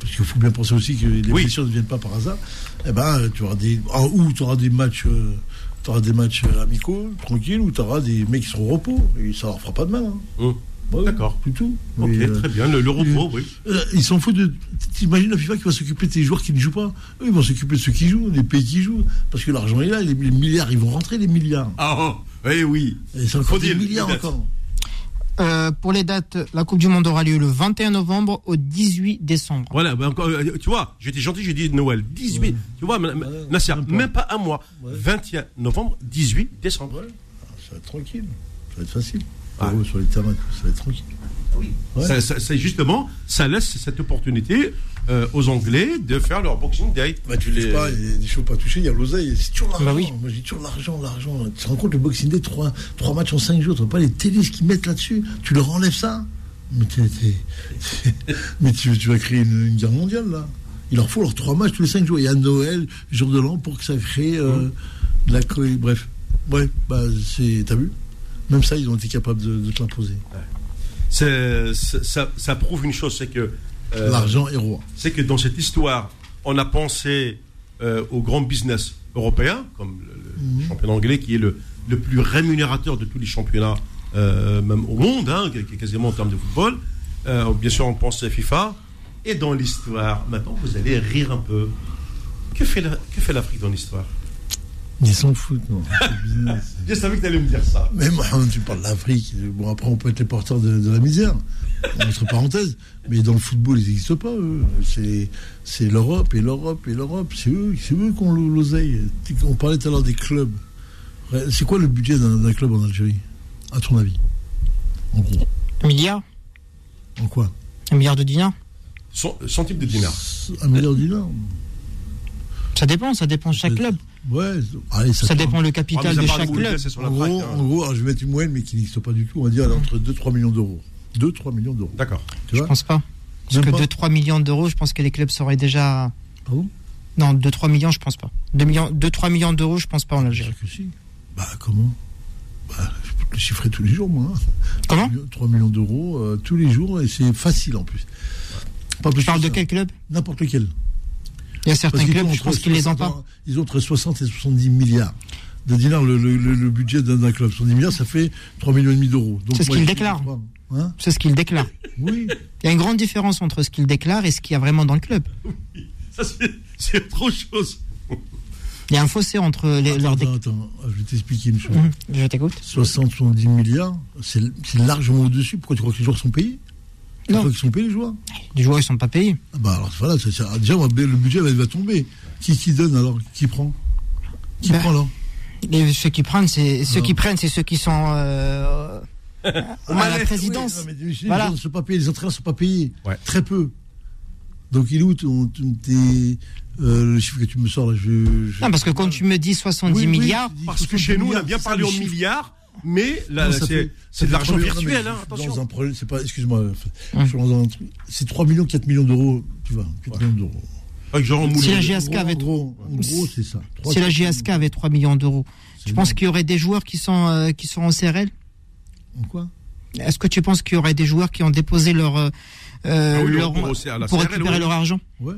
parce qu'il faut bien penser aussi que les blessures ne viennent pas par hasard, eh ben, tu auras des. ou tu auras des matchs. euh, tu auras des matchs euh, amicaux, tranquilles, ou tu auras des mecs qui seront au repos. Et ça leur fera pas de mal. hein. Ouais, D'accord. Tout. Ok, Mais, euh, très bien. Le, le repos, oui. euh, ils s'en foutent de. T'imagines la FIFA qui va s'occuper de tes joueurs qui ne jouent pas Eux, ils vont s'occuper de ceux qui jouent, des pays qui jouent. Parce que l'argent est là, les, les milliards, ils vont rentrer, les milliards. Ah, oh, oui, oui. Et c'est encore Faut des dire, milliards encore. Euh, pour les dates, la Coupe du Monde aura lieu le 21 novembre au 18 décembre. Voilà, ben encore, euh, tu vois, j'étais gentil, j'ai dit Noël. 18, tu vois, Ouais, Nasser, même pas. un mois. Ouais. 21 novembre, 18 décembre. Ouais. Ah, Ça va être tranquille. Ça va être facile. Ah. Sur les terrains, ça va être tranquille. Ouais. Ça, ça- ça, justement, ça laisse cette opportunité euh, aux Anglais de faire leur Boxing Day. Bah, tu laisses pas, il y a des choses pas touchées, il y a l'oseille, c'est toujours l'argent. Bah oui. Moi, je dis toujours l'argent, l'argent. Tu te rends compte, le Boxing Day, trois, trois matchs en cinq jours, tu vois pas les télés qu'ils mettent là-dessus, tu leur enlèves ça. Mais, t'es- t'es- mais tu, tu vas créer une, une guerre mondiale, là. Il leur faut leurs trois matchs tous les cinq jours. Il y a Noël, jour de l'an, pour que ça crée euh, de la co- Bref. Ouais, bah, c'est. T'as vu? Même ça, ils ont été capables de, de te l'imposer. C'est- c'est- ça, ça prouve une chose, c'est que euh, L'argent est roi. c'est que dans cette histoire, on a pensé euh, au grand business européen, comme le, le Mhm. championnat anglais, qui est le, le plus rémunérateur de tous les championnats, euh, même au monde, hein, quasiment en termes de football. Bien sûr, on pense à FIFA. Et dans l'histoire, maintenant, vous allez rire un peu. Que fait la- que fait l'Afrique dans l'histoire? Ils s'en foutent, non. Je savais que tu allais me dire ça. Mais moi, tu parles d'Afrique. Bon, après, on peut être les porteurs de, de la misère, entre parenthèses. Mais dans le football, ils n'existent pas, eux. C'est, c'est l'Europe et l'Europe et l'Europe. C'est eux, c'est eux qui ont l'oseille. On parlait tout à l'heure des clubs. C'est quoi le budget d'un, d'un club en Algérie, à ton avis En gros? Un milliard En quoi? Un milliard de dinars Son, son type de dinar. Un milliard de dinars Ça dépend, ça dépend de chaque club. Ouais, allez, ça, dépend le Ah, capital mais de chaque club. En gros, hein. en gros alors, je vais mettre une moyenne, mais qui n'existe pas du tout. On va dire entre 2-3 millions d'euros. 2-3 millions d'euros. D'accord. Je vois pense pas. Parce Même que pas 2-3 millions d'euros, je pense que les clubs seraient déjà. Pardon Non, 2-3 millions, je pense pas. 2-3 millions, 2-3 millions d'euros, je pense pas en Je Algérie. que si. Bah, comment? Bah, Je peux te le chiffrer tous les jours, moi. hein. Comment? 3 millions d'euros euh, tous les jours, et c'est facile en plus. Pas plus Tu parles que de quel club? N'importe lequel. Il y a certains clubs, je pense qu'ils les ont 60 pas. Ils ont entre 60 et 70 milliards de dinars, le, le- le- budget d'un club. 70 milliards, ça fait 3 millions et demi d'euros. C'est ce qu'ils déclarent. Hein C'est ce qu'ils déclarent. oui. Il y a une grande différence entre ce qu'ils déclarent et ce qu'il y a vraiment dans le club. Ça, c'est- autre chose. Il y a un fossé entre les, Attends, je vais t'expliquer une chose. Mhm, Je t'écoute. 60, 70 milliards, c'est largement au-dessus. Pourquoi tu crois que les joueurs sont payés? Tu Non. crois qu'ils sont payés, les joueurs? Les joueurs, ils sont pas payés. Ah bah alors voilà, ça- ça- déjà le budget va, va tomber. Qui, qui donne alors? Qui prend? Qui Bah, prend alors? Et ceux qui prennent, c'est ceux qui prennent, c'est ceux qui sont euh, à la présidence. Oui, non, mais les gens ne sont pas payés, les entraîneurs ne sont pas payés. Ouais. Très peu. Donc il est où ton, ton- tes, euh, le chiffre que tu me sors là je, je- Non, parce que quand tu me dis 70 Oui, oui, milliards, je dis Parce que 70 chez nous, on a bien parlé en chiffre. milliards, mais là, Non, ça c'est fait- c'est ça de l'argent 3 virtuel, hein, mais attention. Dans un problème, c'est pas, excuse-moi, Hum. je un truc. C'est 3 millions, 4 millions d'euros, tu vois, 4 millions d'euros. Si la GSK avait gros, en gros, c'est ça. Trois, si la GSK avait 3 millions d'euros, penses énorme. qu'il y aurait des joueurs qui sont, euh, qui sont en CRL En quoi? Est-ce que tu penses qu'il y aurait des joueurs qui ont déposé leur, euh, euh, Ah oui, leur- pour- CRL, récupérer oui. leur argent? Ouais.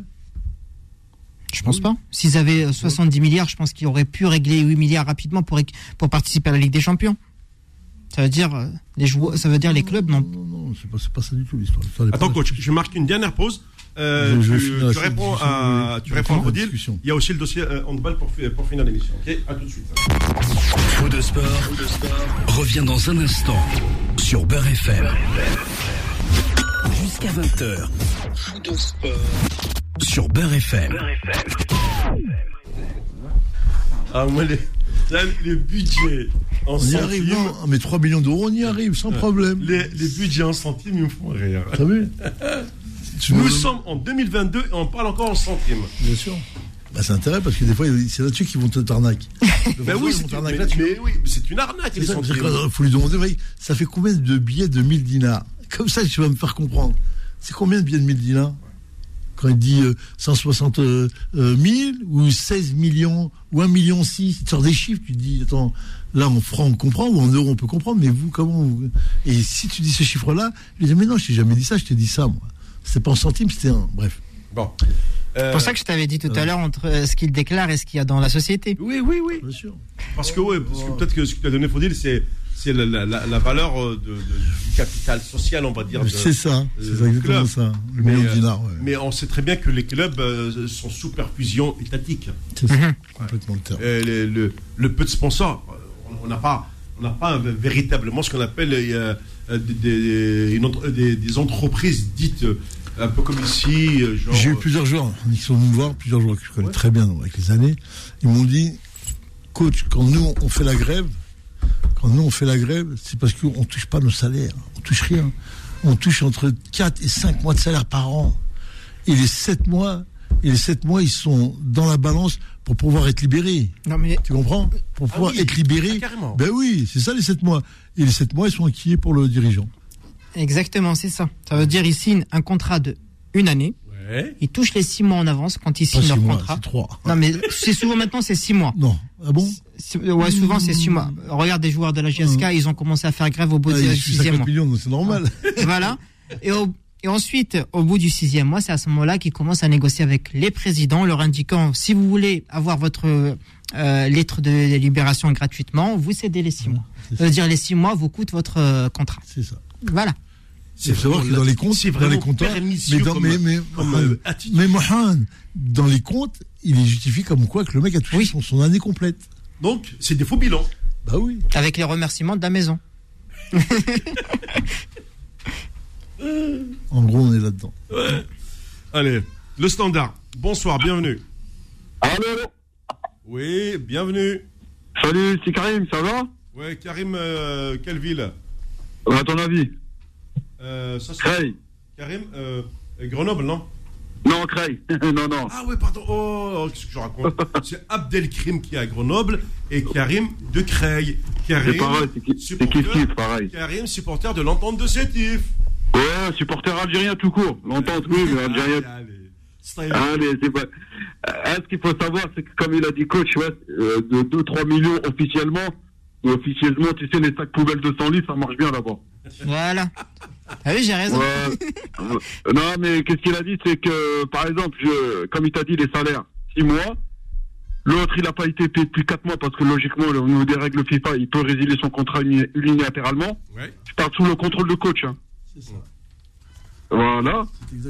Je pense Oui. pas. S'ils avaient euh, 70 milliards, je pense qu'ils auraient pu régler 8 milliards rapidement pour, participer à la Ligue des Champions. Ça veut dire, euh, les joueurs, ça veut dire les clubs, non Non, non, non, c'est pas, c'est pas ça du tout l'histoire. Attends, coach, je marque une dernière pause. Euh, Je- je tu, réponds à, tu réponds à. Il y a aussi le dossier euh, handball pour, pour finir l'émission. Ok, à tout de suite. Faux de sport, revient dans un instant sur Beurre FM. 20h. Sur Beurre FM. Ah, moi, les, là, les budgets en On y centimes. arrive, non? Mais 3 millions d'euros, on y arrive, sans problème. Les, les budgets en centimes, ils me font rire. T'as vu? Nous me- sommes en 2022 et on parle encore en centimes. Bien sûr. Bah, c'est intérêt parce que des fois, c'est là-dessus qu'ils vont te t'arnaquer. Ben oui, c'est une, mais, mais oui, mais c'est une arnaque. Il faut lui demander, voyez, ça fait combien de billets de 1000 dinars Comme ça, tu vas me faire comprendre. C'est combien de billets de 1000 dinars Quand il dit euh, 160 euh, euh, 000 ou 16 millions ou 1 million 6, il te sort des chiffres, tu te dis, attends, là en francs on comprend ou en euros on peut comprendre, mais vous, comment vous... Et si tu dis ce chiffre-là, je dis, mais non, je t'ai jamais dit ça, je t'ai dit ça, moi. C'était pas en centimes, c'était un. Bref. Bon. C'est pour ça que je t'avais dit tout à l'heure entre euh, ce qu'il déclare et ce qu'il y a dans la société. Oui, oui, oui. Bien sûr. Parce que, parce que peut-être que ce que tu as donné, Faudil, c'est, c'est la, la, la, la valeur euh, de, de- du capital social, on va dire. C'est ça, c'est euh, exactement club. ça. Le Mais, million euh, de dinars, ouais. Mais on sait très bien que les clubs euh, sont sous perfusion étatique. C'est ça, complètement le terme. Euh, le, le- le peu de sponsors, euh, on n'a pas, on n'a pas euh, véritablement ce qu'on appelle euh, euh, des, des- une entre- des- des entreprises dites euh, un peu comme ici, euh, genre. J'ai eu plusieurs joueurs qui sont venus me voir, plusieurs joueurs que je connais très bien avec les années. Ils m'ont dit, coach, quand nous on fait la grève, quand nous on fait la grève, c'est parce qu'on ne touche pas nos salaires, on touche rien. On touche entre 4 et 5 mois de salaire par an. Et les 7 mois, et les 7 mois, ils sont dans la balance pour pouvoir être libérés. Non mais Tu comprends? Pour pouvoir oui. être libérés. Ah, carrément. Ben oui, c'est ça les 7 mois. Et les 7 mois, ils sont acquis pour le dirigeant. Exactement, c'est ça. Ça veut dire ils signent un contrat de une année. Ouais. Ils touchent les six mois en avance quand ils signent leur 6 mois, contrat. 3. Non mais c'est souvent maintenant c'est six mois. Non. Ah bon Ouais, souvent c'est six mois. Regarde des joueurs de la GSK, ils ont commencé à faire grève au bout Ah, du sixième 50 mois. c'est normal. voilà. Et, au- et ensuite, au bout du sixième mois, c'est à ce moment-là qu'ils commencent à négocier avec les présidents, leur indiquant si vous voulez avoir votre euh, lettre de libération gratuitement, vous cédez les six mois. Ça veut dire les six mois vous coûtent votre euh, contrat. C'est ça. Voilà. Il faut savoir que dans les comptes, c'est dans les comptes, pernicieux mais, dans, comme- mais, mais, euh, mais Mohamed, dans les comptes, il est justifié comme quoi que le mec a touché Oui. son, son année complète. Donc, c'est des faux bilans. Bah oui. Avec les remerciements de la maison. En gros, on est là-dedans. Allez, le standard. Bonsoir, bienvenue. Allô Oui, bienvenue. Salut, c'est Karim, ça va? Ouais, Karim, euh, quelle ville? À ton avis euh, ça, Creil. Karim, euh, Grenoble, non Non, Creil. non, non. Ah ouais, pardon. Oh, oh, qu'est-ce que je raconte C'est Abdelkrim qui est à Grenoble et Karim de Creil. Karim, C'est pareil, c'est qui- c'est supporter- kiff pareil. Karim, supporter de l'entente de Sétif. Ouais, supporter algérien tout court. L'entente, oui, mais algérien. Allez, allez. Style. Allez, c'est pas. Euh, ce qu'il faut savoir, c'est que comme il a dit coach, ouais, euh, de 2-3 millions officiellement, et officieusement, tu sais, les sacs poubelles de 100 litres, ça marche bien là-bas. Voilà. Ah oui, j'ai raison. Ouais. Euh, non, mais qu'est-ce qu'il a dit, c'est que, par exemple, je, comme il t'a dit, les salaires, 6 mois. L'autre, il n'a pas été payé depuis 4 mois parce que logiquement, au niveau des règles FIFA, il peut résilier son contrat uni- unilatéralement. Ouais. Je parle sous le contrôle de coach. hein. C'est ça. Voilà.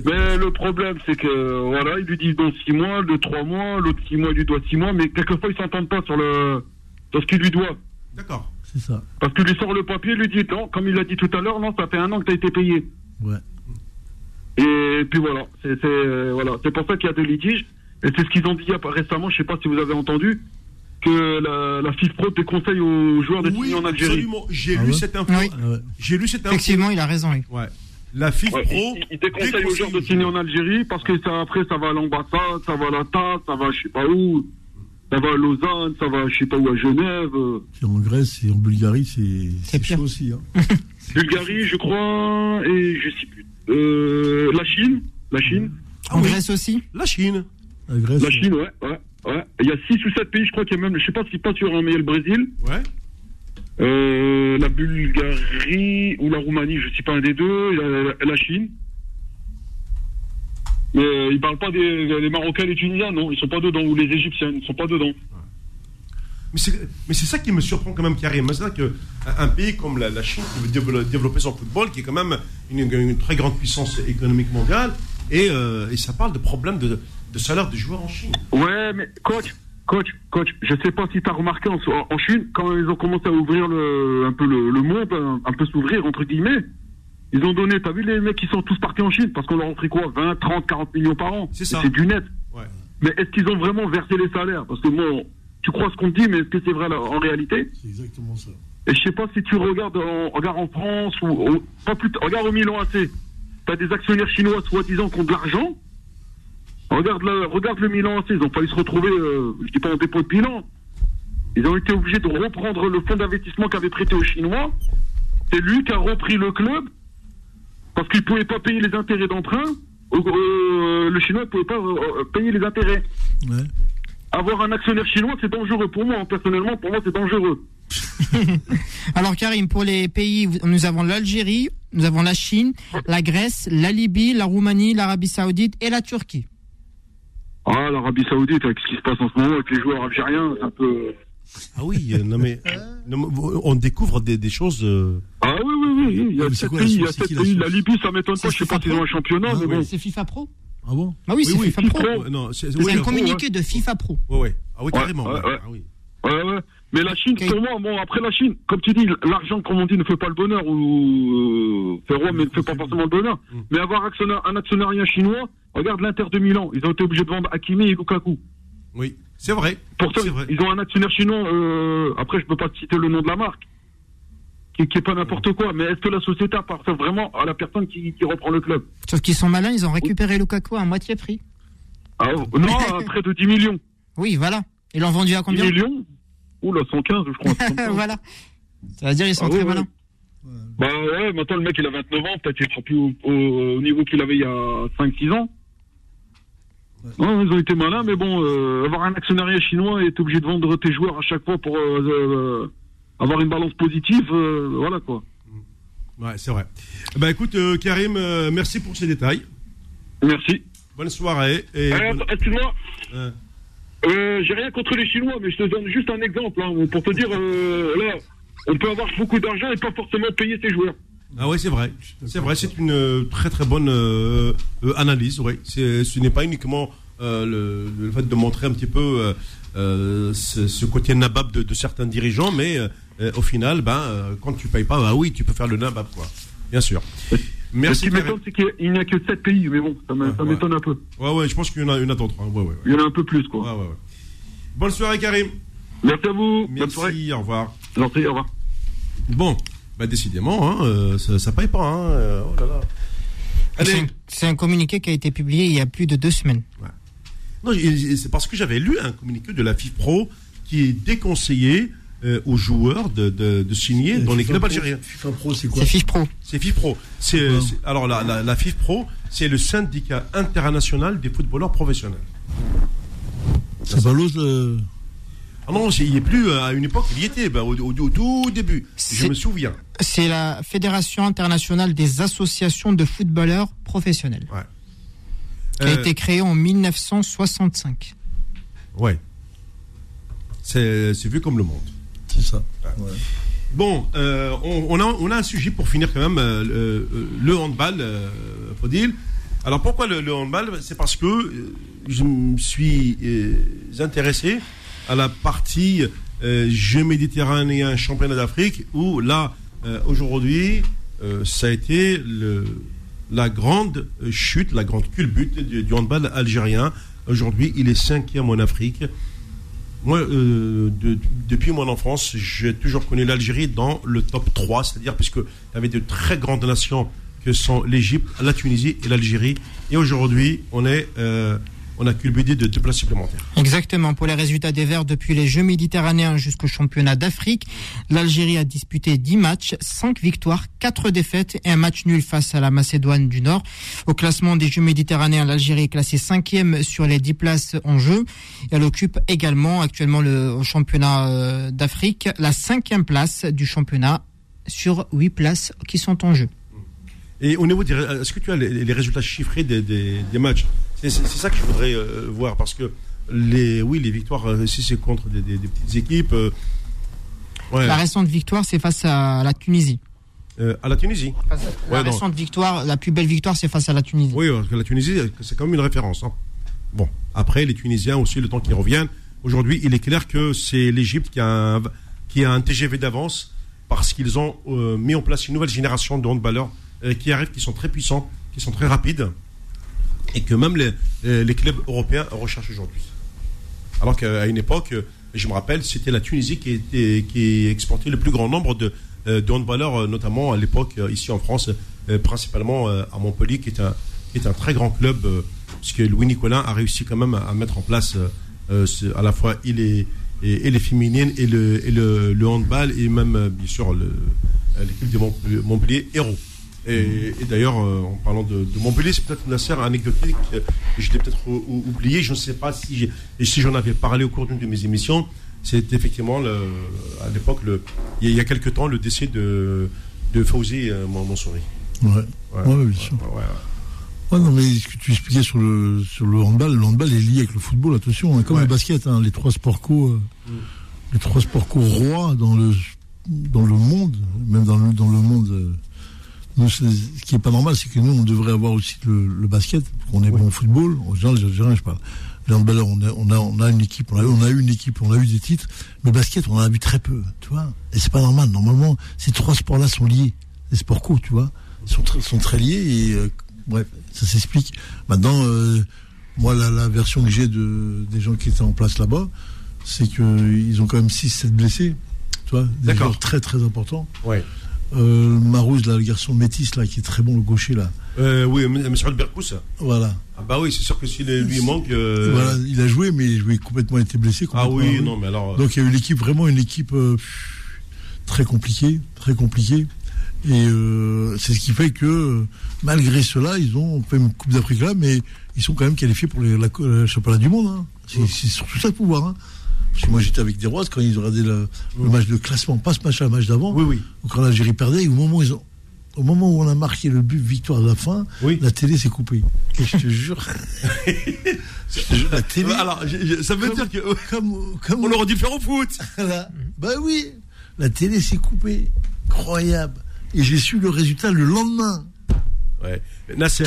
Mais le problème, c'est que, voilà, ils lui disent dans 6 mois, le 3 mois, l'autre 6 mois, il lui doit 6 mois, mais quelquefois, ils s'entendent pas sur le, sur ce qu'il lui doit. D'accord. C'est ça. Parce qu'il lui sort le papier, lui dit, non, comme il l'a dit tout à l'heure, non, ça fait un an que tu as été payé. Ouais. Et puis voilà, c'est c'est, euh, voilà, c'est pour ça qu'il y a des litiges. Et c'est ce qu'ils ont dit récemment, je sais pas si vous avez entendu, que la, la FIFPro déconseille aux joueurs de Oui, signer en Algérie. absolument. J'ai Ah lu ouais cette info. Oui. Ah ouais. J'ai lu cette info. Effectivement, il a raison. oui. Ouais. La FIFA Ouais, Pro. il, il déconseille aux joueurs de signer en Algérie parce que ça, après ça va à l'ambassade, ça va à la TAS, ça va je sais pas où, ça va à Lausanne, ça va je sais pas où à Genève, euh, en Grèce et en Bulgarie, c'est chaud aussi. Hein. Bulgarie je crois, et je sais plus, euh, la Chine, la Chine, En oui. Grèce aussi La Chine. La Grèce. la Chine, ouais, ouais, ouais. Il y a 6 ou 7 pays, je crois qu'il y a même, je sais pas si pas sur un, mais il y a le Brésil, Ouais. Euh, la Bulgarie ou la Roumanie, je sais pas un des deux, il y a la, la Chine. Mais euh, ils parlent pas des, des Marocains et les Tunisiens, non, ils sont pas dedans, ou les Égyptiens, ils sont pas dedans. Mais c'est, ça qui me surprend quand même, Karim. C'est que un, un pays comme la, la Chine qui veut développer, son football, qui est quand même une, une très grande puissance économique mondiale, et, euh, et ça parle de problèmes de, de salaire des joueurs en Chine. Ouais, mais coach, coach, coach, je sais pas si tu as remarqué en, en Chine, quand ils ont commencé à ouvrir le, un peu le, le monde, un, un peu s'ouvrir, entre guillemets, Ils ont donné, t'as vu les mecs qui sont tous partis en Chine? Parce qu'on leur a offert quoi? 20, 30, 40 millions par an. C'est ça. C'est du net. Ouais. Mais est-ce qu'ils ont vraiment versé les salaires? Parce que bon, tu crois ce qu'on te dit, mais est-ce que c'est vrai là, en réalité? C'est exactement ça. Et je sais pas si tu regardes en, regarde en France ou, ou- pas plus, regarde au Milan AC. T'as des actionnaires chinois soi-disant qui ont de l'argent. Regarde le, regarde le Milan AC. Ils ont failli se retrouver, euh, je dis pas en dépôt de bilan. Ils ont été obligés de reprendre le fonds d'investissement qu'avait prêté aux Chinois. C'est lui qui a repris le club parce qu'il pouvait pas payer les intérêts d'emprunt. Euh, le Chinois ne pouvait pas euh, payer les intérêts. Ouais. Avoir un actionnaire chinois, c'est dangereux pour moi. Personnellement, pour moi, c'est dangereux. Alors Karim, pour les pays, nous avons l'Algérie, nous avons la Chine, la Grèce, la Libye, la Roumanie, l'Arabie Saoudite et la Turquie. Ah, l'Arabie Saoudite, avec ce qui se passe en ce moment avec les joueurs algériens, c'est un peu. Ah oui, euh, non mais, non, mais on découvre des, des choses. euh, Ah oui, oui, oui. Il y a sept pays, il y a source C'est sept qui la pays. source La Libye, ça m'étonne pas. Je sais pas FIFA s'ils ont un championnat, Ah, mais oui. bon. C'est FIFA Pro Ah bon Ah oui, c'est oui, FIFA Pro. Non, c'est oui, un communiqué de FIFA Pro. ouais, ouais. Ah oui, carrément. Ouais, ouais, ouais. Ah oui. Ouais, ouais. Mais la Chine, Ok. pour moi, bon, après la Chine, comme tu dis, l'argent, comme on dit, ne fait pas le bonheur, ou euh, fait roi, mais ne fait pas forcément le bonheur. Mm. Mais avoir un actionnariat chinois, regarde l'Inter de Milan, ils ont été obligés de vendre Hakimi et Lukaku. Oui, c'est vrai. Pourtant, vrai. ils ont un actionnaire chinois, euh, après, je peux pas te citer le nom de la marque, qui, qui est pas n'importe quoi, mais est-ce que la société appartient vraiment à la personne qui, qui reprend le club Sauf qu'ils sont malins, ils ont récupéré Lukaku à moitié prix. ah, Non, à près de 10 millions. Oui, voilà. Ils l'ont vendu à 10 combien millions Oula, 115, je crois. Voilà. Ça veut dire ils sont Ah ouais, très ouais. malins. Bah ouais, maintenant le mec il a 29 ans, peut-être qu'il sera plus au, au- au niveau qu'il avait il y a 5-6 ans. Non, ils ont été malins, mais bon, euh, avoir un actionnariat chinois et être obligé de vendre tes joueurs à chaque fois pour euh, euh, avoir une balance positive, euh, voilà quoi. Ouais, c'est vrai. Bah écoute, euh, Karim, euh, merci pour ces détails. Merci. Bonne soirée. Et Euh, bonne- Excuse-moi, euh, euh, j'ai rien contre les Chinois, mais je te donne juste un exemple hein, pour te dire, là, on peut avoir beaucoup d'argent et pas forcément payer ses joueurs. Ah ouais, c'est vrai. C'est vrai, c'est une très très bonne analyse. C'est, ce n'est pas uniquement le, le fait de montrer un petit peu euh, ce, ce côté nabab de, de certains dirigeants, mais euh, euh, au final, ben, euh, quand tu payes pas, bah oui, tu peux faire le nabab, quoi. Bien sûr. Merci. Ce qui m'étonne, c'est qu'il n'y a que 7 pays, mais bon, ça Ouais, ouais. m'étonne un peu. Ouais, ouais, je pense qu'il y en a, il y en a d'autres. hein. Ouais, ouais, ouais. Il y en a un peu plus, quoi. Ouais, ouais, ouais. Bonne soirée, Karim. Merci à vous, bonne soirée. Merci, au revoir. Gentil, au revoir. Bon, bah décidément, hein, euh, ça, ça paye pas. Hein, euh, oh là là. C'est Allez. un- C'est un communiqué qui a été publié il y a plus de deux semaines. Non, c'est parce que j'avais lu un communiqué de la FIFPro qui déconseillait euh, aux joueurs de, de, de signer dans les FIFA clubs Pro- algériens. FIFA Pro, c'est quoi C'est FIFPro. C'est FIFPro. C'est, Ouais. c'est- alors la, la, la FIFPro, c'est le syndicat international des footballeurs professionnels. C'est l'autre. euh, Ah non, c'est- il n'y est plus euh, à une époque, il y était bah, au, au- au tout début. Je me souviens. C'est la Fédération internationale des associations de footballeurs professionnels, qui a Euh, été créée en 1965. Ouais. C'est c'est vu comme le monde. C'est ça. Ouais. Bon, euh, on, on a, on a un sujet pour finir quand même, euh, le, le handball, euh. Alors pourquoi le, le handball? C'est parce que euh, je me suis euh, intéressé à la partie euh, Jeux méditerranéens championnat d'Afrique où là, euh, aujourd'hui, euh, ça a été le, la grande chute, la grande culbute du, du handball algérien. Aujourd'hui, il est cinquième en Afrique. Moi, euh, de- depuis mon enfance, j'ai toujours connu l'Algérie dans le top 3, c'est-à-dire puisque il y avait de très grandes nations que sont l'Égypte, la Tunisie et l'Algérie. Et aujourd'hui, on est, euh, on a culbuté de deux places supplémentaires. Exactement. Pour les résultats des Verts depuis les Jeux méditerranéens jusqu'au championnat d'Afrique, l'Algérie a disputé 10 matchs, 5 victoires, 4 défaites et un match nul face à la Macédoine du Nord. Au classement des Jeux méditerranéens, l'Algérie est classée 5e sur les 10 places en jeu. Elle occupe également actuellement le au championnat euh, d'Afrique la 5e place du championnat sur 8 places qui sont en jeu. Et au niveau des, ré- est-ce que tu as les, les résultats chiffrés des, des- des matchs? C'est ça que je voudrais euh, voir parce que les, oui, les victoires, euh, si c'est contre des, des- des petites équipes, euh, ouais, La récente victoire, c'est face à la Tunisie. à la Tunisie. La Ouais, récente victoire, la plus belle victoire, c'est face à la Tunisie. Oui, parce que la Tunisie, c'est quand même une référence. hein. Bon, après, les Tunisiens aussi, le temps qu'ils reviennent. Aujourd'hui, il est clair que c'est l'Égypte qui, a un- qui a un TGV d'avance parce qu'ils ont mis en place une nouvelle génération de handballeurs qui arrivent, qui sont très puissants, qui sont très rapides, et que même les, euh, les clubs européens recherchent aujourd'hui. Alors qu'à une époque, euh, je me rappelle, c'était la Tunisie qui, était, qui exportait le plus grand nombre de, euh, de handballeurs, notamment à l'époque ici en France, principalement à Montpellier, qui est un, qui est un très grand club, puisque Louis Nicolin a réussi quand même à, mettre en place ce- à la fois les, et, les féminines et le, et le, le handball, et même bien sûr l'équipe de Montpellier Héros. Et, et d'ailleurs, euh, en parlant de, de Montpellier, c'est peut-être une affaire anecdotique euh, que je l'ai peut-être ou- ou- oublié. Je ne sais pas si, si j'en avais parlé au cours d'une de mes émissions. C'est effectivement, le, à l'époque, il y, a- il y a quelques temps, le décès de, de Fauzi euh, Mon- Monsouri. Ouais. Ouais. Ouais, bien sûr. Ouais, ouais. Ouais, non, mais ce que tu expliquais sur le, sur le handball, le handball est lié avec le football, attention, hein, comme Ouais. le basket, hein, les trois sports co, euh, les trois sports co rois dans le, dans le monde, même dans le, dans le monde. Euh, nous, ce qui est pas normal, c'est que nous, on devrait avoir aussi le, le basket, on est bon au football, en général, les Algériens, je parle. On a, on a, on a une équipe, on a, on a eu une équipe, on a eu des titres, mais le basket, on en a vu très peu, tu vois. Et c'est pas normal. Normalement, ces trois sports-là sont liés. Les sports co, tu vois, sont, très- sont très liés et, euh, bref, ça s'explique. Maintenant, euh, moi, la, la version que j'ai de, des gens qui étaient en place là-bas, c'est qu'ils ont quand même 6-7 blessés, tu vois, des D'accord. joueurs très très importants. Ouais. Euh, Marouz, là, le garçon métis, là, qui est très bon, le gaucher, là. Euh, oui, M. M. Berkous. Voilà. Ah bah oui, c'est sûr que s'il lui manque. euh, Voilà, il a joué, mais il a complètement été blessé. Ah oui, non, mais alors. euh, Donc il y a eu l'équipe, vraiment une équipe euh, très compliquée, très compliquée. Et c'est ce qui fait que, malgré cela, ils ont fait une Coupe d'Afrique là, mais ils sont quand même qualifiés pour les, la, le championnat du monde. hein. C'est c'est surtout ça le pouvoir. Hein. Parce que moi j'étais avec des Rois quand ils ont regardé le, le match de classement, pas ce match-là, le match d'avant. oui, oui. Quand l'Algérie perdait, et au moment où ils ont, au moment où on a marqué le but victoire de la fin, Oui. la télé s'est coupée. Et je te jure, je te jure, la télé. Alors, je- je- ça veut Comme- dire que. euh, comme, comme On aurait dû faire au foot. Voilà. Bah oui, la télé s'est coupée. Incroyable. Et j'ai su le résultat le lendemain. Ouais. Nasser,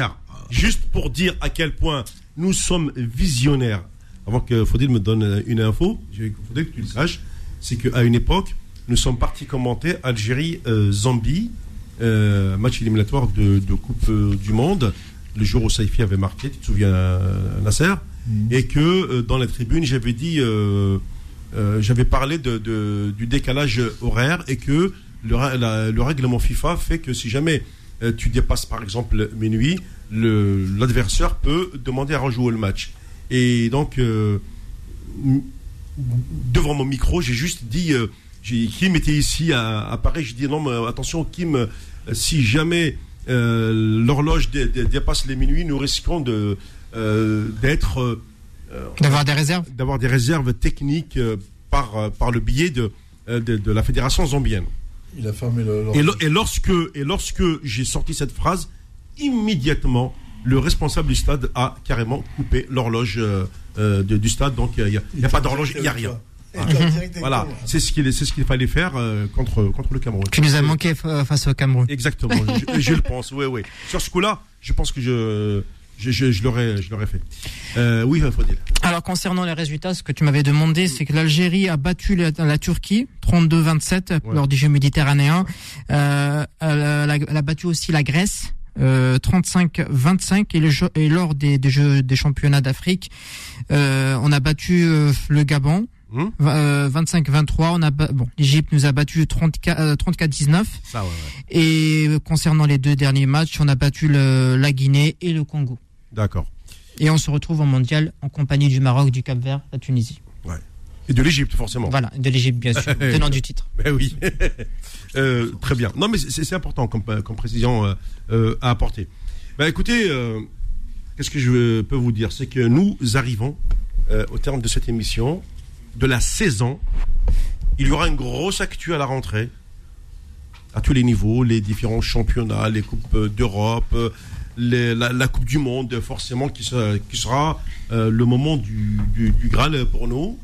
juste pour dire à quel point nous sommes visionnaires, avant que Faudil me donne euh, une info, il faudrait que tu le saches, c'est qu'à une époque, nous sommes partis commenter Algérie-Zambie, euh, match éliminatoire de, de Coupe euh, du Monde, le jour où Saifi avait marqué, tu te souviens, euh, Nasser? Et que euh, dans la tribune, j'avais dit, euh, euh, j'avais parlé de, de- du décalage horaire et que le, ra- la- le règlement FIFA fait que si jamais euh, tu dépasses par exemple minuit, l'adversaire peut demander à rejouer le match. Et donc, euh, devant mon micro, j'ai juste dit, euh, j'ai- Kim était ici à, à Paris, je dis non, mais attention Kim, euh, si jamais euh, l'horloge dé- dé- dépasse les minuit, nous risquons de euh, d'être euh, D'avoir des réserves d'avoir des réserves techniques euh, par, euh, par le biais de, euh, de, de la fédération zambienne. Il a fermé le. Et, lo- et lorsque, et lorsque j'ai sorti cette phrase, immédiatement, le responsable du stade a carrément coupé l'horloge euh, euh, du stade. Donc, il n'y a, il y a pas d'horloge, il n'y a rien. Voilà, c'est ce qu'il c'est ce qu'il fallait faire euh, contre, contre le Cameroun. Tu nous as manqué face au Cameroun. Exactement, je, je le pense, oui, oui. Sur ce coup-là, je pense que je, je, je, je l'aurais je l'aurais fait. Euh, oui, Faudil. Alors concernant les résultats, ce que tu m'avais demandé, c'est que l'Algérie a battu la, la Turquie 32-27 Ouais. lors du jeu méditerranéen. Euh, elle, a, elle a- elle a battu aussi la Grèce. Euh, 35-25 et, le jeu- et lors des, des jeux des championnats d'Afrique, euh, on a battu euh, le Gabon Hum euh, 25-23. On a bon, l'Égypte nous a battu 34 euh, 34-19 Ça, ouais, ouais. et euh, concernant les deux derniers matchs, on a battu le, la Guinée et le Congo. D'accord. Et on se retrouve en mondial en compagnie du Maroc, du Cap-Vert, la Tunisie. Et de l'Égypte, forcément. Voilà, de l'Égypte bien sûr, tenant du titre. Ben oui. Euh, très bien. Non, mais c'est important comme, comme précision euh, euh, à apporter. Ben écoutez, euh, qu'est-ce que je peux vous dire? C'est que nous arrivons euh, au terme de cette émission, de la saison. Il y aura une grosse actu à la rentrée, à tous les niveaux, les différents championnats, les coupes euh, d'Europe, euh, les- la, la Coupe du Monde, forcément, qui sera, qui sera euh, le moment du, du, du Graal pour nous.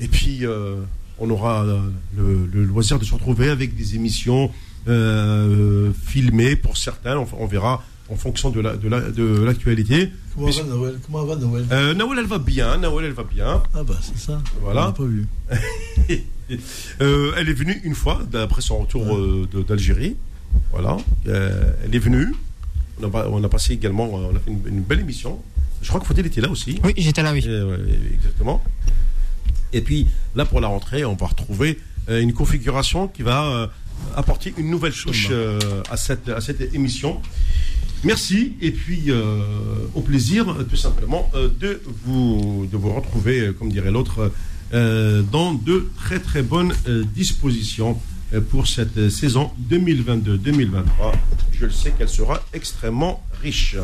Et puis, euh, on aura euh, le, le loisir de se retrouver avec des émissions euh, filmées pour certains. On, on verra en fonction de la de la- de l'actualité. Comment va Noël? Comment va Noël? Euh, Nawel, elle va bien. Nawel, elle va bien. Ah bah c'est ça. Voilà. On l'a pas vu. Euh, elle est venue une fois, d'après son retour euh, de- d'Algérie. Voilà. Euh, elle est venue. On a, on a passé également, on a fait une, une belle émission. Je crois que Faudel était là aussi. Oui, j'étais là, oui. Euh, ouais, exactement. Et puis là, pour la rentrée, on va retrouver euh, une configuration qui va euh, apporter une nouvelle touche euh, à, cette, à cette émission. Merci et puis euh, au plaisir tout simplement euh, de, vous, de vous retrouver, comme dirait l'autre, euh, dans de très très bonnes dispositions pour cette saison 2022-2023. Je le sais qu'elle sera extrêmement riche.